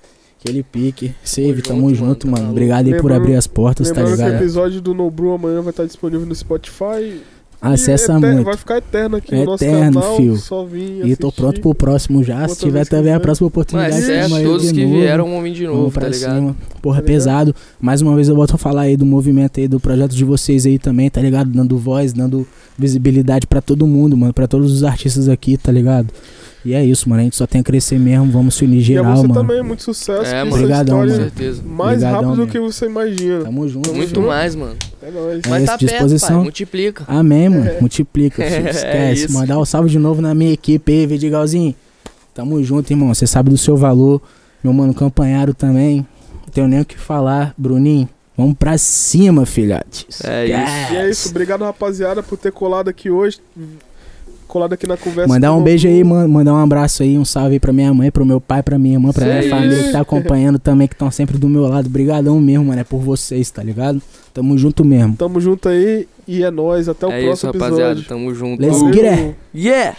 Aquele pique. Save, Tamo tamo junto, junto, mano, mano. tá Obrigado aí por abrir as portas, tá ligado? episódio do Nobru amanhã vai estar disponível no Spotify. Acessa E eter- muito. Vai ficar eterno aqui no nosso Eterno, canal. fio. Só vim E tô pronto pro próximo já. Se tiver também a próxima Mas oportunidade, tamo aí todos de que novo. vieram vão vir de Vamos novo, pra tá ligado? cima. Porra, Tá ligado? pesado. Mais uma vez eu volto a falar aí do movimento aí, do projeto de vocês aí também, tá ligado? Dando voz, dando visibilidade pra todo mundo, mano. Pra todos os artistas aqui, tá ligado? E é isso, mano. A gente só tem a crescer mesmo. Vamos se unir E a geral, você mano. também, muito sucesso. É, mano. Obrigadão, mano. certeza. mais Obrigadão rápido do mesmo. que você imagina. Tamo junto. Muito mais, mano. É nóis. É Mas isso, tá perto, disposição. pai. Multiplica. Amém, mano. Multiplica, (laughs) filho. É Esquece. isso. Mandar um salve de novo na minha equipe aí, Vidigalzinho. Tamo junto, irmão. Você sabe do seu valor. Meu mano Campanharo também. Não tenho nem o que falar, Bruninho. Vamos pra cima, filhotes. É isso. E é isso. Obrigado, rapaziada, por ter colado aqui hoje. Colado aqui na conversa. Mandar um beijo aí, man- mandar um abraço aí, um salve aí pra minha mãe, pro meu pai, pra minha irmã, pra Isso minha família que tá (laughs) acompanhando também, que estão sempre do meu lado. Brigadão mesmo, mano. É por vocês, tá ligado? Tamo junto mesmo. Tamo junto aí e é nóis. Até o É isso, próximo rapaziada. episódio. Tamo junto. Let's get it. Yeah!